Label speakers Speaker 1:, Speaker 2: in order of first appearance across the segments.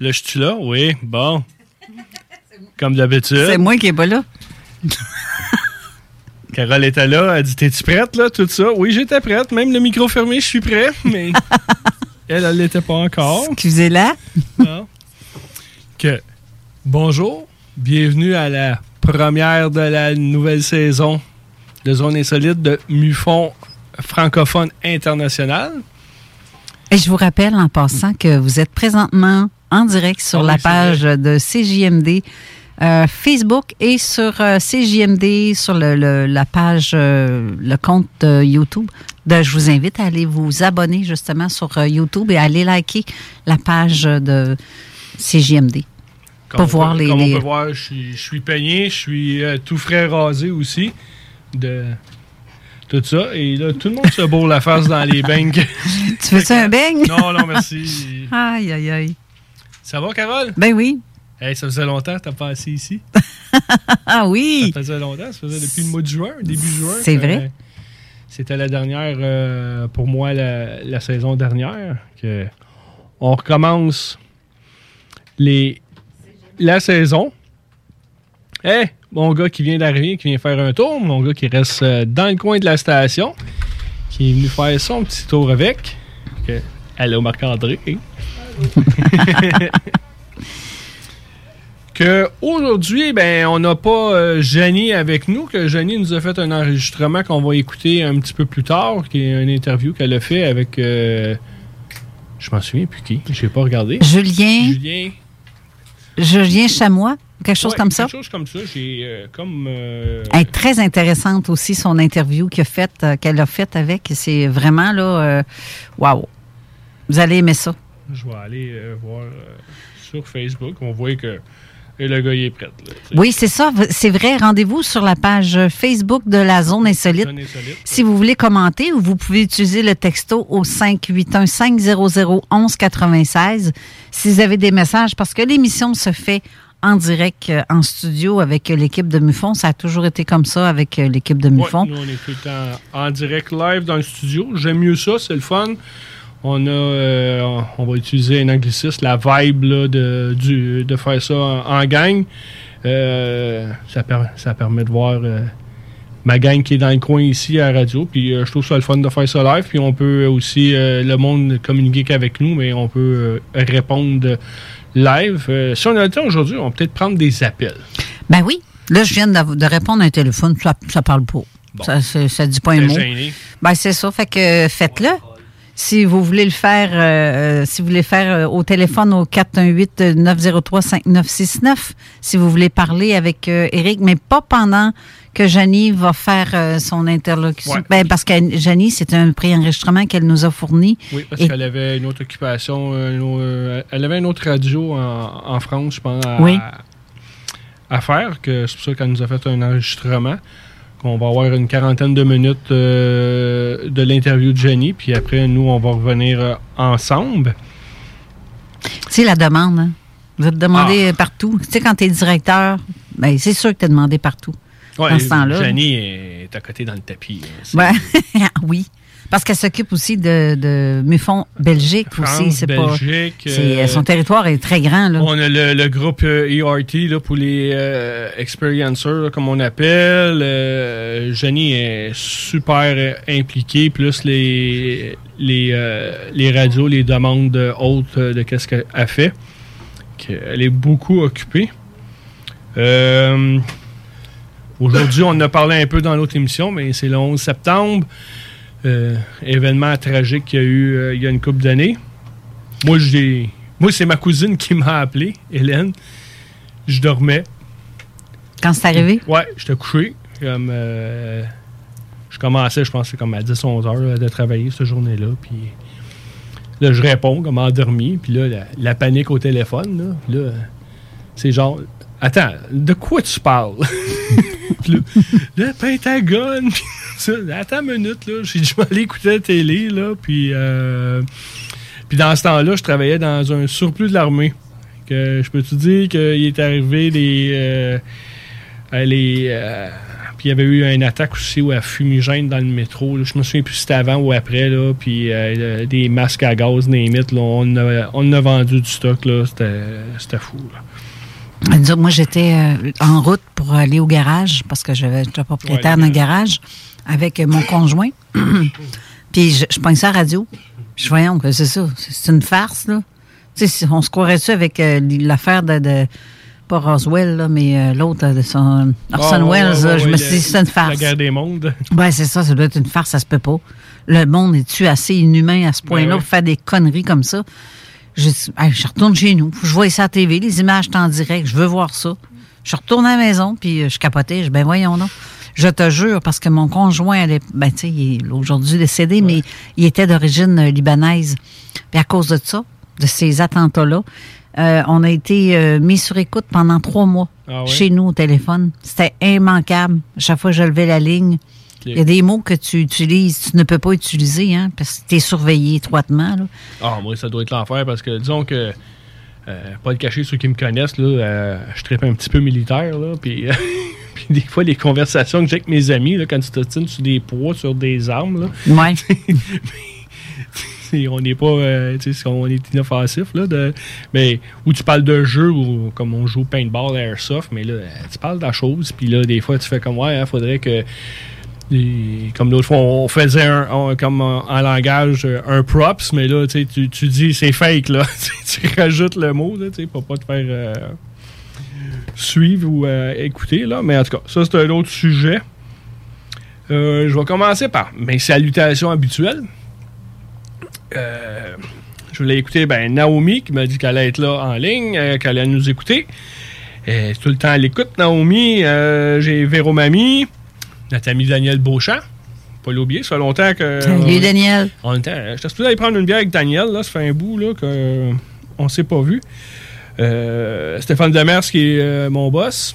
Speaker 1: Là, je suis là? Oui, bon. Comme d'habitude.
Speaker 2: C'est moi qui est pas là.
Speaker 1: Carole était là, elle dit T'es-tu prête, là, tout ça? Oui, j'étais prête, même le micro fermé, je suis prêt, mais elle, elle l'était pas encore.
Speaker 2: Excusez-la.
Speaker 1: Que, bonjour, bienvenue à la première de la nouvelle saison de Zone Insolite de MUFON francophone international.
Speaker 2: Et je vous rappelle en passant que vous êtes présentement en direct sur
Speaker 1: oui,
Speaker 2: la page de CJMD euh, Facebook et sur euh, CJMD sur le, le- la page, euh, le compte YouTube. De- je vous invite à aller vous abonner justement sur YouTube et à aller liker la page de CJMD.
Speaker 1: Comme
Speaker 2: Pour
Speaker 1: on
Speaker 2: voir les-
Speaker 1: Comme on peut voir, je suis, je suis peigné, je suis tout frais rasé aussi. De tout ça. Et là, tout le monde se bourre la face dans les beignes.
Speaker 2: Tu veux-tu un beigne?
Speaker 1: Non, non, merci.
Speaker 2: Aïe, aïe, aïe.
Speaker 1: Ça va, Carole?
Speaker 2: Ben oui.
Speaker 1: Hey, ça faisait longtemps que t'as passé ici.
Speaker 2: Ah oui.
Speaker 1: Ça faisait longtemps, ça faisait depuis le mois de juin, début juin.
Speaker 2: C'est
Speaker 1: que-
Speaker 2: vrai.
Speaker 1: C'était la dernière, euh, pour moi, la, la saison dernière. Que on recommence les, la saison. Eh, mon gars qui vient d'arriver, qui vient faire un tour, mon gars qui reste euh, dans le coin de la station, qui est venu faire son petit tour avec. Que, allô, Marc-André. que aujourd'hui, ben, on n'a pas euh, Janie avec nous, que Janie nous a fait un enregistrement qu'on va écouter un petit peu plus tard, qui est une interview qu'elle a fait avec. euh, je m'en souviens plus qui. Je n'ai pas regardé.
Speaker 2: Julien,
Speaker 1: Julien.
Speaker 2: Julien Chamois, quelque chose
Speaker 1: Ouais,
Speaker 2: comme ça?
Speaker 1: Quelque chose comme ça. J'ai euh, comme. euh,
Speaker 2: Elle est très intéressante aussi, son interview qu'elle a faite euh, qu'elle a faite avec. C'est vraiment là, waouh. Vous allez aimer ça.
Speaker 1: je vais aller voir sur Facebook. On voit que et le gars il est prêt. là.
Speaker 2: Oui, c'est ça. C'est vrai. Rendez-vous sur la page Facebook de la Zone Insolite.
Speaker 1: Zone Insolite,
Speaker 2: Si vous voulez commenter, ou vous pouvez utiliser le texto au 581-500-1196 si vous avez des messages, parce que l'émission se fait en direct euh, en studio avec euh, l'équipe de Mufon. Ça a toujours été comme ça avec euh, l'équipe de
Speaker 1: Ouais,
Speaker 2: Mufon.
Speaker 1: nous, on est tout le temps en direct live dans le studio. J'aime mieux ça, c'est le fun. On a, euh, on va utiliser un anglicisme, la vibe là, de, du- de faire ça en, en gang. Euh, ça, per- ça permet de voir euh, ma gang qui est dans le coin ici à la radio. Puis je trouve ça le fun de faire ça live. Puis on peut aussi, le monde communiquer qu'avec nous, mais on peut répondre live. Si on a le temps aujourd'hui, on va peut-être prendre des appels.
Speaker 2: Ben oui. Là, je viens de, de répondre à un téléphone. Ça, ça parle pas. Ça, ça dit pas un mot.
Speaker 1: gêné.
Speaker 2: Ben, c'est ça. Fait que faites-le. Si vous voulez le faire, euh, euh, si vous voulez faire euh, au téléphone au 418-903-5969, si vous voulez parler avec euh, Eric, mais pas pendant que Janie va faire euh, son interlocution.
Speaker 1: Ouais.
Speaker 2: Ben, parce que Janie, c'est un préenregistrement qu'elle nous a fourni.
Speaker 1: Oui, parce
Speaker 2: Et-
Speaker 1: qu'elle avait une autre occupation, une au- euh, elle avait une autre radio en, en France, je pense, à,
Speaker 2: Oui.
Speaker 1: à faire, que c'est pour ça qu'elle nous a fait un enregistrement. On va avoir une quarantaine de minutes euh, de l'interview de Jenny, puis après, nous, on va revenir euh, ensemble.
Speaker 2: Tu sais, la demande, hein. Vous êtes demandé partout. Tu sais, quand tu es directeur, ben, c'est sûr que tu es demandé partout.
Speaker 1: Ouais,
Speaker 2: dans ce temps-là.
Speaker 1: Jenny est à côté dans le tapis. hein. C'est-
Speaker 2: Ouais. oui. Parce qu'elle s'occupe aussi de, de Mufon Belgique
Speaker 1: France,
Speaker 2: aussi. C'est pas.
Speaker 1: Belgique,
Speaker 2: c'est-
Speaker 1: euh,
Speaker 2: son territoire est très grand, là.
Speaker 1: On a le, le groupe euh, ERT là, pour les euh, experiencers, comme on appelle. Euh, Jenny est super euh, impliquée, plus les, les, euh, les radios, les demandes euh, hautes euh, de qu'est-ce qu'elle a fait. Elle est beaucoup occupée. Euh, Aujourd'hui, on en a parlé un peu dans l'autre émission, mais c'est le 11 septembre. Euh, événement tragique qu'il y a eu euh, il y a une couple d'années. Moi, j'ai. Moi, c'est ma cousine qui m'a appelé, Hélène. Je dormais.
Speaker 2: Quand c'est arrivé?
Speaker 1: Ouais, j'étais couché. Comme, euh, je commençais, je c'est comme à 10-11 heures de travailler cette journée-là. Puis là, je réponds comme endormi. Puis là, la, la panique au téléphone. Là, là c'est genre, attends, de quoi tu parles? Puis là, le Pentagone. Ça, attends une minute, là. J'ai je vais aller écouter la télé, là. Puis, euh, puis dans ce temps-là, je travaillais dans un surplus de l'armée. Que je peux te dire qu'il est arrivé des. euh, euh, les, euh, puis il y avait eu une attaque aussi où à fumigène dans le métro. là. Je me souviens plus si c'était avant ou après. Là, puis euh, des masques à gaz, des mythes. Là, on, a, on a vendu du stock. là. C'était c'était fou. là.
Speaker 2: Moi, j'étais en route pour aller au garage parce que j'avais- j'étais propriétaire
Speaker 1: Ouais,
Speaker 2: d'un garage avec euh, mon conjoint. Puis je, je ça à la radio. Je voyons que c'est ça. C'est une farce, là. Tu sais, on se croirait-tu avec euh, l'affaire de, de- Pas Roswell, là, mais euh, l'autre, de son, Orson
Speaker 1: Ah, ouais,
Speaker 2: Welles,
Speaker 1: ouais,
Speaker 2: je me suis dit, c'est une farce.
Speaker 1: La guerre des mondes.
Speaker 2: Ouais, c'est ça, ça doit être une farce, ça se peut pas. Le monde est-tu assez inhumain à ce point-là
Speaker 1: Ben ouais.
Speaker 2: pour faire des conneries comme ça? Je, je retourne chez nous, je vois ça à la TV, les images en direct, je veux voir ça. Je retourne à la maison, puis euh, je capotais, je dis, ben voyons donc. Je te jure, parce que mon conjoint, ben, tu sais, il est aujourd'hui décédé, mais il était d'origine euh, libanaise. Puis à cause de ça, de ces attentats-là, euh, on a été euh, mis sur écoute pendant trois mois
Speaker 1: Ah
Speaker 2: chez nous au téléphone. C'était immanquable. Chaque fois que je levais la ligne, il y a des mots que tu utilises, tu ne peux pas utiliser, hein, parce que tu es surveillé étroitement. Là.
Speaker 1: Ah, moi, ça doit être l'enfer parce que, disons que, euh, pas le cacher, ceux qui me connaissent, là, euh, je traite un petit peu militaire, là, puis, puis des fois, les conversations que j'ai avec mes amis, là, quand tu t'ostines sur des poids, sur des armes, là,
Speaker 2: Ouais.
Speaker 1: on n'est pas, euh, tu sais, on est inoffensif, là, de, mais où tu parles de jeu, ou comme on joue paintball, airsoft, mais là, euh, tu parles de la chose, puis là, des fois, tu fais comme, ouais, il faudrait que, et comme l'autre fois, on faisait un, on- comme en, en langage euh, un props, mais là, tu tu, dis c'est fake, là. tu rajoutes le mot, là, pour pas te faire. euh, suivre ou euh, écouter. Là. Mais en tout cas, ça, c'est un autre sujet. Euh, je vais commencer par mes salutations habituelles. Euh, je voulais écouter ben, Naomi qui m'a dit qu'elle allait être là en ligne, qu'elle allait nous écouter. Tout le temps à l'écoute, Naomi. J'ai Véro Mamie, notre ami Daniel Beauchamp. Pas l'oublier, ça fait longtemps que.
Speaker 2: Salut, Daniel.
Speaker 1: On était, j'étais supposé aller prendre une bière avec Daniel, là, ça fait un bout là, que on s'est pas vu. Euh, Stéphane Demers qui est euh, mon boss.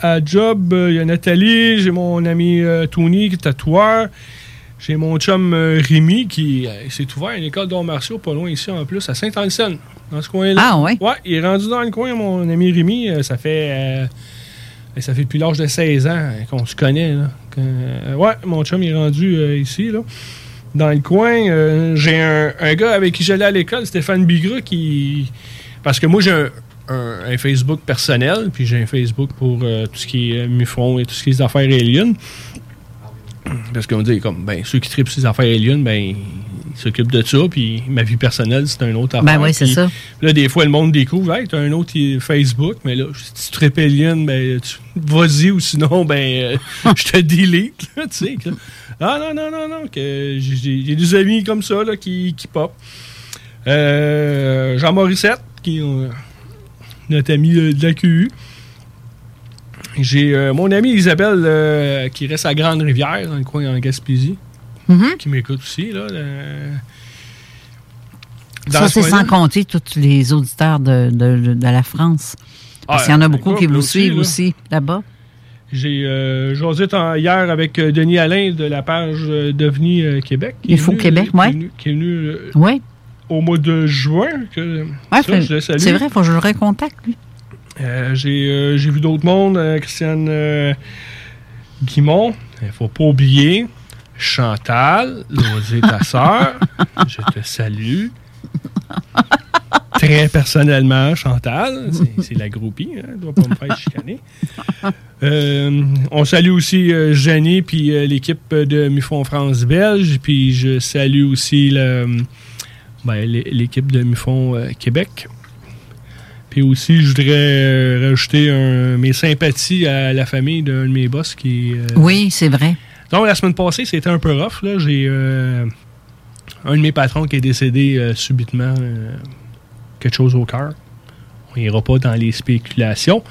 Speaker 1: À job, euh, il y a Nathalie, j'ai mon ami euh, Tony qui est tatoueur. J'ai mon chum euh, Rémi qui euh, s'est ouvert à une école d'arts martiaux pas loin ici en plus, à Saint-Anselme, dans ce coin-là.
Speaker 2: Ah ouais?
Speaker 1: Ouais, il est rendu dans le coin, mon ami Rémi. euh, ça fait. euh, ça fait depuis l'âge de 16 ans euh, qu'on se connaît. Là. Euh, ouais, mon chum est rendu euh, ici, là. Dans le coin, euh, j'ai un, un gars avec qui j'allais à l'école, Stéphane Bigra, qui. Parce que moi, j'ai un, un- un Facebook personnel, puis j'ai un Facebook pour euh, tout ce qui est euh, Mufron et tout ce qui est affaires aliens. Parce qu'on dit, comme, ben, ceux qui tripent ces affaires aliens, ben, ils s'occupent de ça, puis ma vie personnelle, c'est un autre affaire.
Speaker 2: Ben oui, c'est ça.
Speaker 1: Là, des fois, le monde découvre, hey, t'as un autre Facebook, mais là, si tu tripes alien, ben, tu- vas-y, ou sinon, ben, euh, je te delete, tu sais. Ah non, non, non, non, que j'ai- des amis comme ça, là, qui, qui pop. Euh, Jean Morissette, qui est euh, notre ami de la QU. J'ai euh, mon amie Isabelle, euh, qui reste à Grande-Rivière, dans le coin en Gaspésie,
Speaker 2: Mhm.
Speaker 1: qui m'écoute aussi, là. dans
Speaker 2: Ça,
Speaker 1: ce
Speaker 2: c'est sans compter tous les auditeurs de, de- de la France. Parce
Speaker 1: Ah,
Speaker 2: qu'il y en a beaucoup
Speaker 1: écoute,
Speaker 2: qui
Speaker 1: là
Speaker 2: vous
Speaker 1: aussi,
Speaker 2: suivent
Speaker 1: là.
Speaker 2: aussi là-bas.
Speaker 1: J'ai euh, jasé hier avec euh, Denis Alain de la page euh, Devenir euh, Québec.
Speaker 2: Il faut Québec,
Speaker 1: venu- Qui est venu
Speaker 2: Oui.
Speaker 1: au mois de juin. que-
Speaker 2: Ouais,
Speaker 1: ça, je le salue.
Speaker 2: c'est vrai, il faut que je le recontacte, lui.
Speaker 1: Euh, j'ai euh, j'ai vu d'autres mondes. euh, Christiane Guimont. Il faut pas oublier. Chantal, Losée, ta sœur. je te salue. Très personnellement, Chantal. C'est- la groupie. Hein, doit pas me faire chicaner. Euh, on salue aussi euh, Jenny puis euh, l'équipe de Mufon France Belge. Puis je salue aussi ben, l'é- l'équipe de Mufon euh, Québec. Puis aussi, je voudrais rajouter un- mes sympathies à la famille d'un de mes boss qui.
Speaker 2: Oui, c'est vrai.
Speaker 1: donc, la semaine passée, c'était un peu rough. J'ai un de mes patrons qui est décédé subitement, quelque chose au cœur. On ira pas dans les spéculations.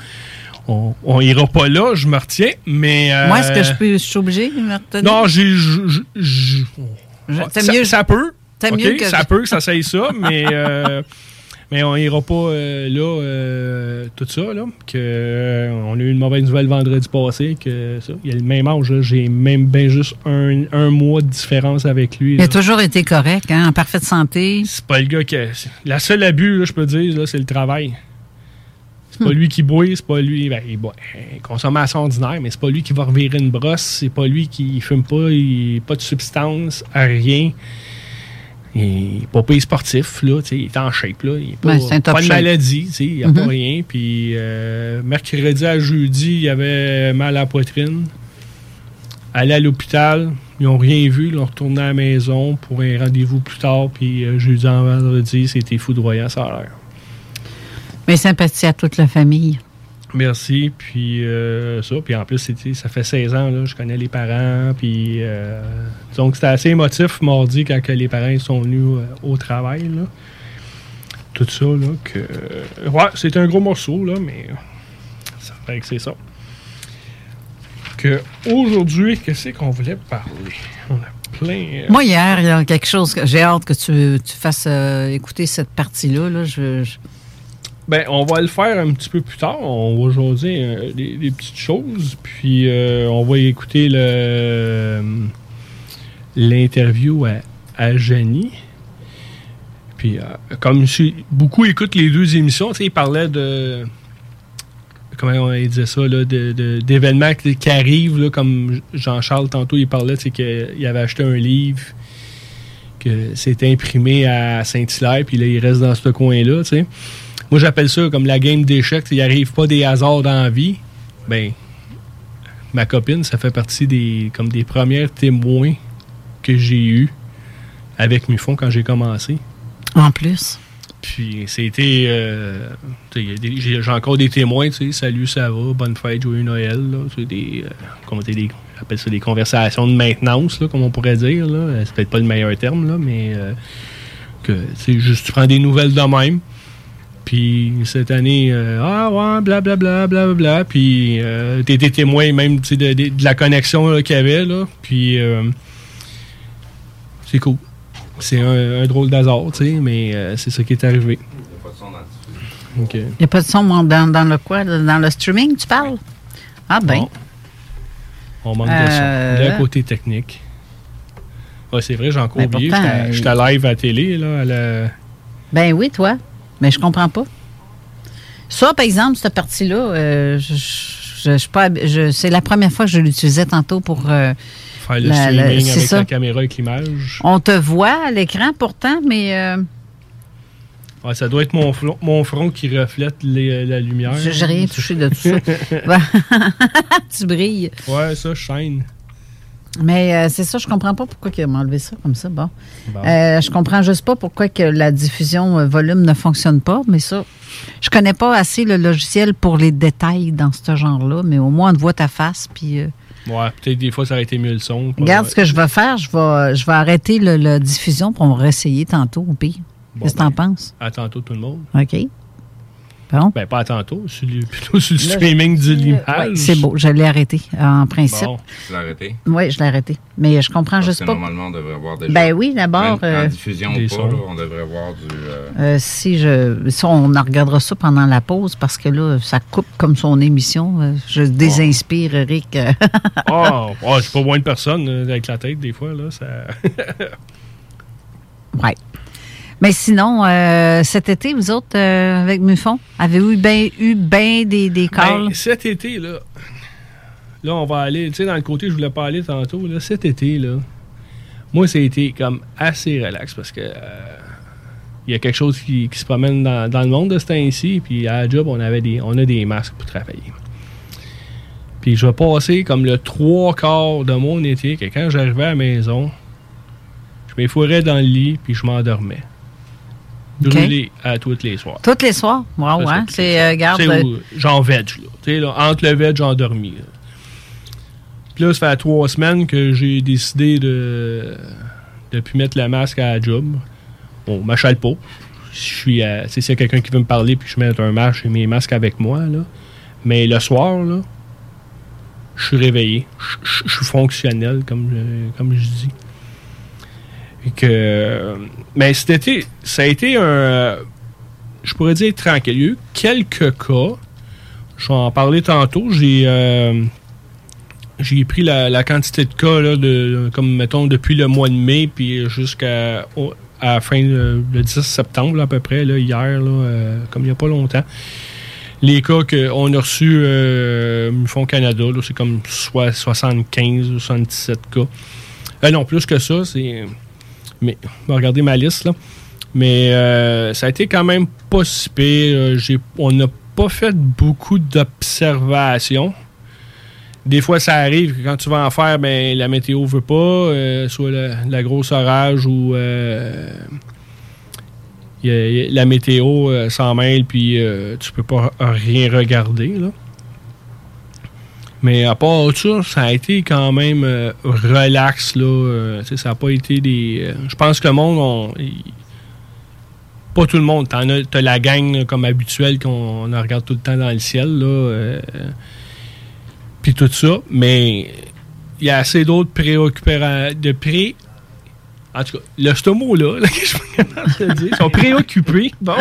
Speaker 1: On, on ira pas là, je me retiens, mais... euh,
Speaker 2: Moi, est-ce que je peux, je suis obligée de me retenir?
Speaker 1: Non, j'ai... je- je- je- ça, ça peut.
Speaker 2: mieux que
Speaker 1: ça
Speaker 2: je-
Speaker 1: peut que ça saille ça, mais... euh, mais on ira pas euh, là, euh, tout ça, là. Que, euh, on a eu une mauvaise nouvelle vendredi passé, que ça, il y a le même âge. J'ai même bien juste un, un mois de différence avec lui.
Speaker 2: Il a toujours été correct, hein, en parfaite santé.
Speaker 1: C'est pas le gars qui. a- La seule abus, là, je peux dire, là, c'est le travail. C'est pas
Speaker 2: Hmm.
Speaker 1: lui qui boit, c'est pas lui. Ben, il boit. Consommation ordinaire, mais c'est pas lui qui va revirer une brosse, c'est pas lui qui fume pas, il pas de substance, rien. Il est pas payé sportif, là, il est en shape, là. Il pas,
Speaker 2: top
Speaker 1: pas de maladie, il n'y a
Speaker 2: Mhm.
Speaker 1: pas rien. Puis euh, mercredi à jeudi, il avait mal à la poitrine. Aller à l'hôpital, ils n'ont rien vu, ils ont retourné à la maison pour un rendez-vous plus tard, puis euh, jeudi en vendredi, c'était foudroyant, ça a l'air.
Speaker 2: Mes sympathies à toute la famille.
Speaker 1: Merci, puis euh, ça, puis en plus, ça fait 16 ans, là, je connais les parents, puis euh, donc c'était assez émotif mardi quand que les parents sont venus euh, au travail. Tout ça, là, que... ouais, c'était un gros morceau, là, mais ça fait que c'est ça. Que aujourd'hui, qu'est-ce qu'on voulait parler? On a plein...
Speaker 2: Moi, hier, il y a quelque chose que j'ai hâte que tu, fasses écouter cette partie-là. Là.
Speaker 1: Ben, on va le faire un petit peu plus tard. On va jaser euh, des, petites choses. Puis, euh, on va écouter le l'interview à, à Jenny. Puis, euh, comme beaucoup écoutent les deux émissions, tu sais, il parlait de. Comment on disait ça, là, de- d'événements qui, arrivent, là, comme Jean-Charles, tantôt, il parlait, sais, qu'il avait acheté un livre, que c'était imprimé à Saint-Hilaire, puis là, il reste dans ce coin-là, tu sais. Moi, j'appelle ça comme la game d'échecs. Il arrive pas des hasards dans la vie. Ben, ma copine, ça fait partie des comme des premiers témoins que j'ai eus avec Mufon quand j'ai commencé.
Speaker 2: en plus.
Speaker 1: Puis c'était. euh, J'ai encore des témoins, tu sais. Salut, ça va, bonne fête, joyeux Noël. Là. C'est des. euh, comment dire, des. On appelle ça des conversations de maintenance, là, comme on pourrait dire. Là. Euh, C'est peut-être pas le meilleur terme, là, mais. euh, que c'est juste, tu prends des nouvelles de même. Puis cette année, euh, ah ouais, blablabla, blablabla. Puis euh, t'es des témoins même de, de- de la connexion qu'il y avait. Là. Puis euh, c'est cool. C'est un, un drôle d'hasard, tu sais, mais euh, c'est ça qui est arrivé.
Speaker 2: Il n'y a pas de son dans, dans le quoi? Dans le streaming, tu parles? Ah ben.
Speaker 1: Bon. On manque de son. Le côté technique. Ouais, c'est vrai, j'ai encore
Speaker 2: Mais
Speaker 1: oublié. J'étais- J'étais live à la télé, là, à la-
Speaker 2: Ben oui, toi. Mais je comprends pas. Ça, par exemple, cette partie-là, euh, je, je- je pas c'est la première fois que je l'utilisais tantôt pour. euh,
Speaker 1: faire le
Speaker 2: la-
Speaker 1: avec
Speaker 2: ça.
Speaker 1: la caméra avec l'image.
Speaker 2: On te voit à l'écran pourtant, mais euh,
Speaker 1: ça doit être mon front, mon front qui reflète les- la lumière.
Speaker 2: j'ai rien touché de tout ça. Tu brilles.
Speaker 1: Ouais, ça, shine.
Speaker 2: Mais euh, c'est ça, je comprends pas pourquoi il m'a enlevé ça comme ça. Bon.
Speaker 1: Bon.
Speaker 2: Euh, je comprends juste pas pourquoi que la diffusion euh, volume ne fonctionne pas, mais ça, je connais pas assez le logiciel pour les détails dans ce genre-là, mais au moins on te voit ta face, puis
Speaker 1: Ouais, peut-être des fois, ça aurait été mieux le son.
Speaker 2: regarde ce que je vais faire, je vais, je vais arrêter la diffusion pour on va réessayer tantôt au pire. Qu'est-ce que t'en penses?
Speaker 1: À tantôt, tout le monde.
Speaker 2: OK. Bon.
Speaker 1: Ben, pas à tantôt, sur le- plutôt sur le
Speaker 2: Là,
Speaker 1: streaming de
Speaker 2: Ouais,
Speaker 1: l'image.
Speaker 2: c'est beau, je l'ai arrêté en principe.
Speaker 1: Bon.
Speaker 3: Tu l'as arrêté?
Speaker 2: Oui, je l'ai arrêté. Mais je comprends
Speaker 3: Parce
Speaker 2: juste
Speaker 3: que
Speaker 2: pas.
Speaker 3: normalement, on devrait avoir déjà.
Speaker 2: Ben oui, d'abord,
Speaker 3: En
Speaker 2: euh,
Speaker 3: diffusion
Speaker 1: des
Speaker 3: ou pas,
Speaker 1: sons.
Speaker 3: là, on devrait avoir du. euh,
Speaker 2: Euh, si je, ça, on en regardera ça pendant la pause parce que là, ça coupe comme son émission. Euh, Je désinspire Eric. euh.
Speaker 1: Ah, ah, j'ai pas moins de personnes euh, avec la tête, des fois. Là, ça...
Speaker 2: ouais. Mais sinon, euh, cet été, vous autres, euh, avec Muffon, avez-vous eu bien eu ben des, des calls?
Speaker 1: Ben, cet été, là, là, on va aller, tu sais, dans le côté, je voulais pas aller tantôt, là, cet été, là, moi, ça a été comme assez relax parce que euh, il y a quelque chose qui, qui se promène dans, dans le monde de ce temps-ci, puis à la job, on, avait des, on a des masques pour travailler. Puis je vais passer comme le trois quarts de mon été que quand j'arrivais à la maison, je m'effourais dans le lit, puis je m'endormais. Brûlé à tous les soirs.
Speaker 2: Tous les soirs? Wow,
Speaker 1: Ça,
Speaker 2: hein?
Speaker 1: c'est-
Speaker 2: C'est, euh, garde,
Speaker 1: J'en veg, là. Tu sais, là, entre le veg, endormi. là. Puis là, ça fait trois semaines que j'ai décidé de de plus mettre le masque à la job. Bon, m'achale pas. Je suis à- s'il y a quelqu'un qui veut me parler puis je mets un masque, j'ai mes masques avec moi, là. Mais le soir, là, je suis réveillé. Je- suis fonctionnel, comme je, comme je dis. Que, mais été, ça a été un, je pourrais dire tranquille. Il y a eu quelques cas. Je vais en parler tantôt. J'ai euh, j'ai pris la, la quantité de cas, là, de, comme mettons, depuis le mois de mai, puis jusqu'à à la fin, euh, le 10 septembre, à peu près, là, hier, là, euh, comme il n'y a pas longtemps. Les cas qu'on a reçus euh, Mufon Canada, c'est comme soit 75 ou 77 cas. Non, plus que ça, c'est. Mais, on va regarder ma liste, là. Mais euh, ça a été quand même pas si pire. On n'a pas fait beaucoup d'observations. Des fois, ça arrive que quand tu vas en faire, ben, la météo veut pas, euh, soit la, grosse orage ou euh, la météo euh, s'en mêle, puis tu peux pas rien regarder. Là. Mais à part ça, ça a été quand même euh, relax. Là, euh, ça n'a pas été des. euh, je pense que le monde, on- pas tout le monde. T'en as, t'as la gang là, comme habituelle qu'on on regarde tout le temps dans le ciel. Là, puis tout ça. Mais il y a assez d'autres préoccupants. De pré. En tout cas, le, ce mot-là, là, que je suis le dire, ils sont préoccupés. Bon.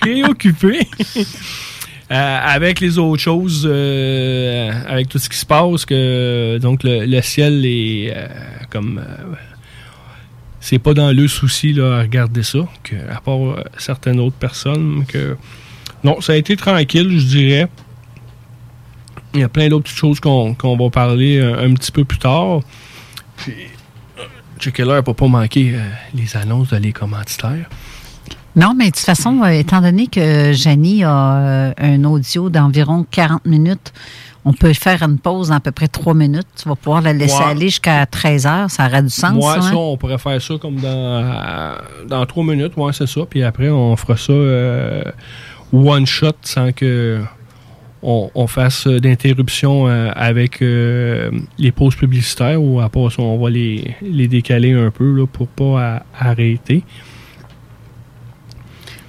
Speaker 1: préoccupés. Euh, avec les autres choses, euh, avec tout ce qui se passe, que donc le, ciel est euh, comme c'est pas dans le souci là, à regarder ça, à part certaines autres personnes, que non, ça a été tranquille, je dirais. Il y a plein d'autres petites choses qu'on va parler un, petit peu plus tard. Puis, checker l'heure pour pas manquer les annonces de les commanditaires.
Speaker 2: Non, mais de toute façon, euh, étant donné que Janie a euh, un audio d'environ 40 minutes, on peut faire une pause d'à peu près 3 minutes. Tu vas pouvoir la laisser
Speaker 1: Ouais.
Speaker 2: aller jusqu'à 13 heures. Ça aurait du sens.
Speaker 1: Moi,
Speaker 2: ça,
Speaker 1: ça,
Speaker 2: hein?
Speaker 1: on pourrait faire ça comme dans, euh, dans trois minutes, ouais, c'est ça. Puis après, on fera ça euh, one shot sans que on, on fasse d'interruption euh, avec euh, les pauses publicitaires ou à part ça, on va les, les décaler un peu là, pour pas à- arrêter.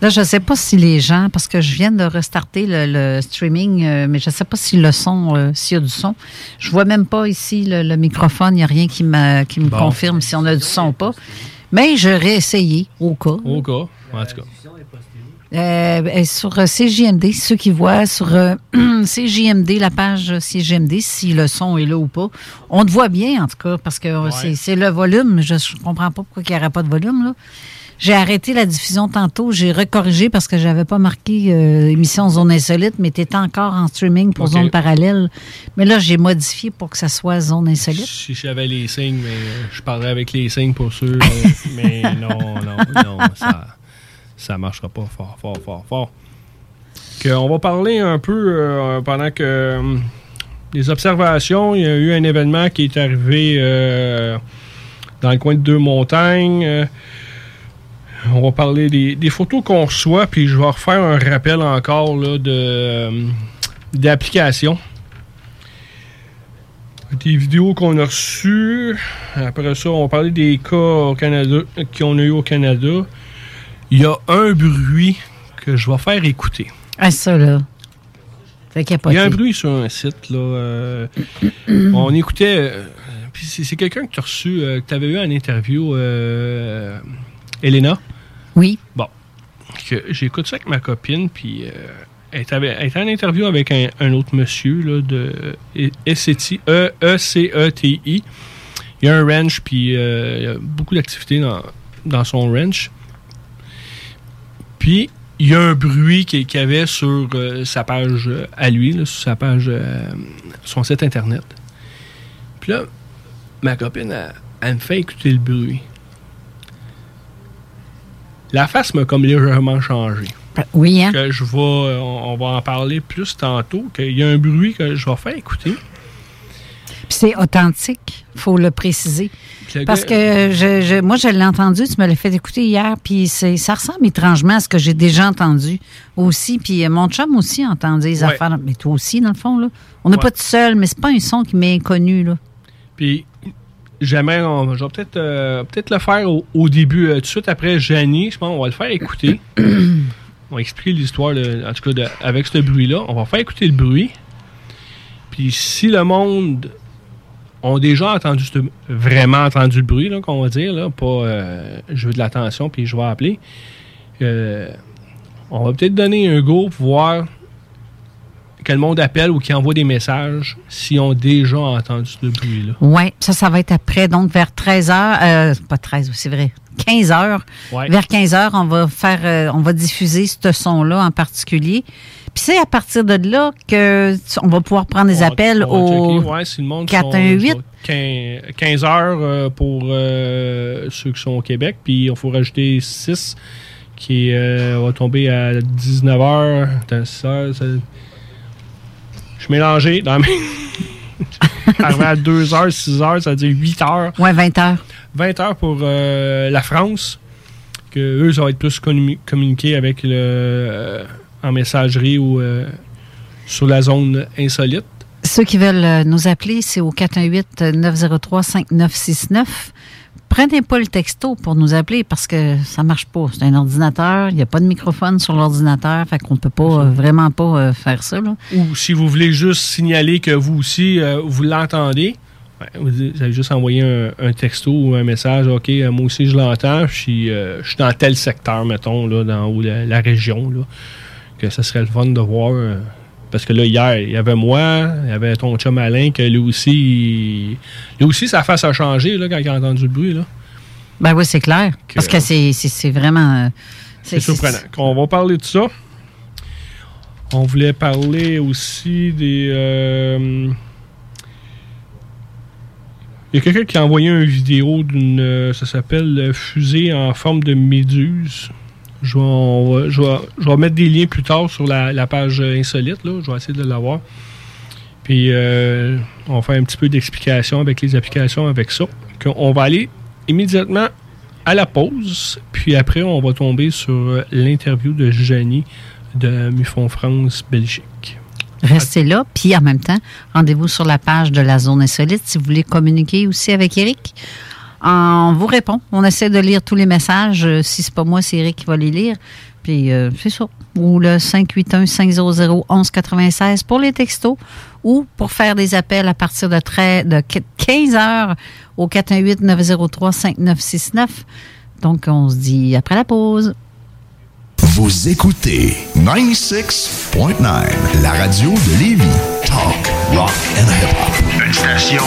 Speaker 2: Là, je ne sais pas si les gens, parce que je viens de restarter le, le streaming, euh, mais je ne sais pas si le son, euh, s'il y a du son. Je vois même pas ici le, le microphone. Il n'y a rien qui me, qui me
Speaker 1: Bon.
Speaker 2: confirme si on a du son ou pas. Mais je réessayé au cas.
Speaker 1: Au cas, en tout cas.
Speaker 2: Euh, euh, sur CJMD, ceux qui voient sur euh, CJMD, la page CJMD, si le son est là ou pas. On te voit bien, en tout cas, parce que c'est- c'est le volume. Je ne comprends pas pourquoi il n'y aurait pas de volume. là. J'ai arrêté la diffusion tantôt. J'ai recorrigé parce que j'avais pas marqué euh, émission Zone Insolite, mais tu étais encore en streaming pour. Zone Parallèle. Mais là, j'ai modifié pour que ça soit Zone Insolite.
Speaker 1: Si j'avais les signes, mais euh, je parlerais avec les signes pour sûr. mais non, non, non, ça ça marchera pas fort, fort, fort, fort. Que on va parler un peu euh, pendant que les observations. Il y a eu un événement qui est arrivé dans le coin de Deux Montagnes. On va parler des, des photos qu'on reçoit, puis je vais refaire un rappel encore là, de euh, d'applications des vidéos qu'on a reçues. Après ça, on va parler des cas au Canada qu'on a eu au Canada. Il y a un bruit que je vais faire écouter.
Speaker 2: Ah, ça, là. Fait
Speaker 1: Il y a un bruit sur un site, là. euh, on écoutait. euh, puis c'est c'est quelqu'un que tu as reçu, euh, que tu avais eu en interview, euh, Elena.
Speaker 2: Oui.
Speaker 1: Bon. J'écoute ça avec ma copine, puis euh, elle, était en interview avec un, autre monsieur là, de ECTI, E- E-C-E-T-I. Il y a un ranch, puis euh, il y a beaucoup d'activités dans, dans son ranch. Puis, il y a un bruit qu'il y avait sur euh, sa page euh, à lui, sur sa page, euh, son site internet. Puis là, ma copine, elle, elle me fait écouter le bruit. La face m'a comme légèrement changé.
Speaker 2: Oui, hein?
Speaker 1: Que je vais, euh, on, on va en parler plus tantôt. Qu'il y a un bruit que je vais faire écouter.
Speaker 2: Puis c'est authentique, faut le préciser.
Speaker 1: Le
Speaker 2: Parce
Speaker 1: gars-
Speaker 2: que je, je- moi, je l'ai entendu, tu me l'as fait écouter hier, puis c'est- ça ressemble étrangement à ce que j'ai déjà entendu aussi. Puis euh, mon chum aussi a entendu des
Speaker 1: Ouais.
Speaker 2: affaires, mais toi aussi, dans le fond. là. On n'est
Speaker 1: Ouais.
Speaker 2: pas tout seul, mais c'est pas un son qui m'est inconnu. Là.
Speaker 1: Puis jamais, on- je vais peut-être euh, peut-être le faire au, au début, euh, tout de suite après Janie. Je pense qu'on va le faire écouter. on va expliquer l'histoire, en tout cas, de- avec ce bruit-là. On va faire écouter le bruit. Puis si le monde ont déjà entendu, ce- vraiment entendu le bruit, qu'on va dire, là, pas euh, je veux de l'attention, puis je vais appeler, on va peut-être donner un go pour voir que le monde appelle ou qui envoie des messages s'ils ont déjà entendu ce bruit-là.
Speaker 2: Oui, ça, ça va être après, donc vers 13 heures. euh, pas 13, c'est vrai. 15 heures.
Speaker 1: Ouais.
Speaker 2: Vers 15 heures, on va faire, euh, on va diffuser ce son-là en particulier. Puis c'est à partir de là que tu- on va pouvoir prendre des
Speaker 1: On
Speaker 2: appels
Speaker 1: on
Speaker 2: au
Speaker 1: ouais, si le monde
Speaker 2: 418.
Speaker 1: sont- 15, 15 heures euh, pour euh, ceux qui sont au Québec, puis il faut rajouter 6 qui va tomber à 19 heures. Attends, 6 heures, ça- Je suis mélangé dans mes. Arrivé à 2 heures, 6 heures, ça veut dire 8 heures.
Speaker 2: Ouais, 20 heures.
Speaker 1: 20 heures pour euh, la France, que eux, ça va être plus commu- communiqué avec le euh, en messagerie ou euh, sur la zone insolite.
Speaker 2: Ceux qui veulent nous appeler, c'est au 418-903-5969. Prenez pas le texto pour nous appeler parce que ça marche pas. C'est un ordinateur, il n'y a pas de microphone sur l'ordinateur, fait qu'on peut pas euh, vraiment pas euh, faire ça. Là.
Speaker 1: Ou si vous voulez juste signaler que vous aussi, euh, vous l'entendez, vous avez juste envoyé un, un texto ou un message. OK, moi aussi, je l'entends. Je suis je suis dans tel secteur, mettons, là, dans la, la région. Là, que ça serait le fun de voir. Parce que là, hier, il y avait moi, il y avait ton chum Alain, que lui aussi, il- lui aussi, sa face a changé là, quand il a entendu le bruit. Là.
Speaker 2: Ben oui, c'est clair. Parce que c'est, vraiment. euh,
Speaker 1: C'est surprenant. On va parler de ça. On voulait parler aussi des. euh, Il y a quelqu'un qui a envoyé une vidéo d'une. euh, Ça s'appelle Fusée en forme de méduse. Je vais, je, mettre des liens plus tard sur la, page insolite. Là. Je vais essayer de l'avoir. Puis, euh, on va faire un petit peu d'explication avec les applications avec ça. On va aller immédiatement à la pause. Puis après, on va tomber sur euh, l'interview de Jenny de Muffon France Belgique.
Speaker 2: Restez là, puis en même temps, rendez-vous sur la page de la zone insolite si vous voulez communiquer aussi avec Eric. On vous répond. On essaie de lire tous les messages. Euh, Si c'est pas moi, c'est Eric qui va les lire. Puis euh, c'est ça. Ou le 581-500-1196 pour les textos ou pour faire des appels à partir de, de 15 heures au 418-903-5969. Donc, on se dit après la pause.
Speaker 4: Vous écoutez 96.9, la radio de Lévis. Talk, rock and hip-hop.
Speaker 5: Une station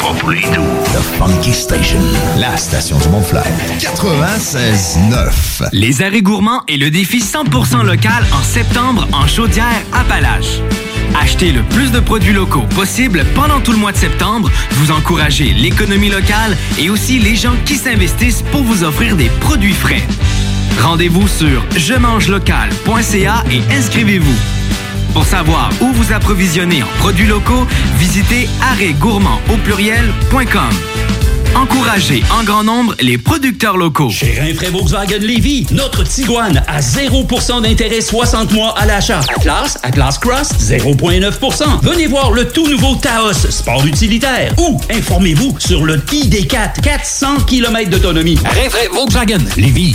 Speaker 5: pas pour les doux.
Speaker 4: The Funky Station, la station du Mont-Flair. 96.9.
Speaker 6: Les arrêts gourmands et le défi 100% local en septembre en Chaudière-Appalaches. Achetez le plus de produits locaux possible pendant tout le mois de septembre. Vous encouragez l'économie locale et aussi les gens qui s'investissent pour vous offrir des produits frais. Rendez-vous sur je local.ca et inscrivez-vous. Pour savoir où vous approvisionner en produits locaux, visitez arrêtgourmand au pluriel.com. Encouragez en grand nombre les producteurs locaux.
Speaker 7: Chez Rinfraie Volkswagen Lévy, notre Tiguan à 0% d'intérêt 60 mois à l'achat. Atlas, Atlas Cross, 0,9%. Venez voir le tout nouveau Taos, sport utilitaire. Ou informez-vous sur le ID4, 400 km d'autonomie. Rinfraie Volkswagen Lévy.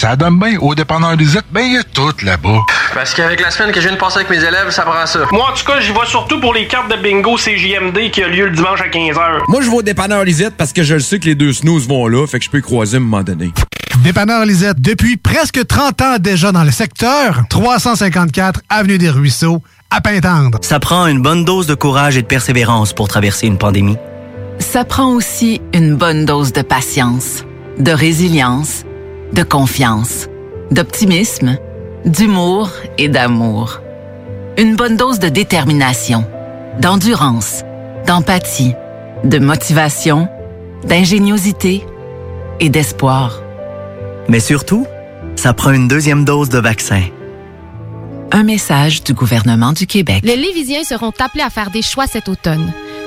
Speaker 8: Ça donne bien au dépanneur Lisette, ben il y a tout là-bas.
Speaker 9: Parce qu'avec la semaine que je viens de passer avec mes élèves, ça prend ça.
Speaker 10: Moi, en tout cas, j'y vais surtout pour les cartes de bingo CJMD qui a lieu le dimanche à 15h.
Speaker 11: Moi, je vais au dépanneur Lisette parce que je le sais que les deux snooze vont là, fait que je peux y croiser à un moment donné.
Speaker 12: Dépanneur Lisette, depuis presque 30 ans déjà dans le secteur, 354 Avenue des Ruisseaux, à Pintendre.
Speaker 13: Ça prend une bonne dose de courage et de persévérance pour traverser une pandémie.
Speaker 14: Ça prend aussi une bonne dose de patience, de résilience, de confiance, d'optimisme, d'humour et d'amour. Une bonne dose de détermination, d'endurance, d'empathie, de motivation, d'ingéniosité et d'espoir.
Speaker 13: Mais surtout, ça prend une deuxième dose de vaccin.
Speaker 14: Un message du gouvernement du Québec.
Speaker 15: Les Lévisiens seront appelés à faire des choix cet automne.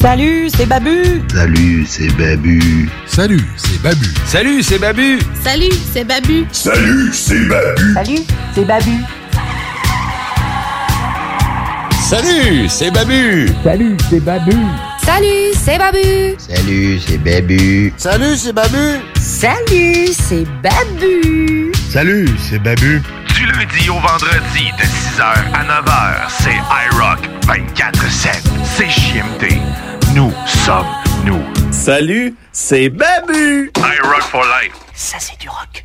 Speaker 16: Salut, c'est Babu.
Speaker 4: Salut, c'est Babu.
Speaker 8: Salut, c'est Babu.
Speaker 11: Salut, c'est Babu.
Speaker 15: Salut, c'est Babu.
Speaker 4: Salut, c'est Babu.
Speaker 16: Salut, c'est Babu.
Speaker 11: Salut, c'est Babu.
Speaker 16: Salut, c'est Babu.
Speaker 15: Salut, c'est Babu.
Speaker 4: Salut, c'est Babu.
Speaker 17: Salut, c'est Babu.
Speaker 16: Salut, c'est Babu.
Speaker 4: Salut, c'est Babu.
Speaker 5: Du lundi au vendredi de 6h à 9h, c'est iRock 24-7. C'est JMD. Nous sommes nous.
Speaker 18: Salut, c'est Babu.
Speaker 5: iRock for life.
Speaker 16: Ça, c'est du rock.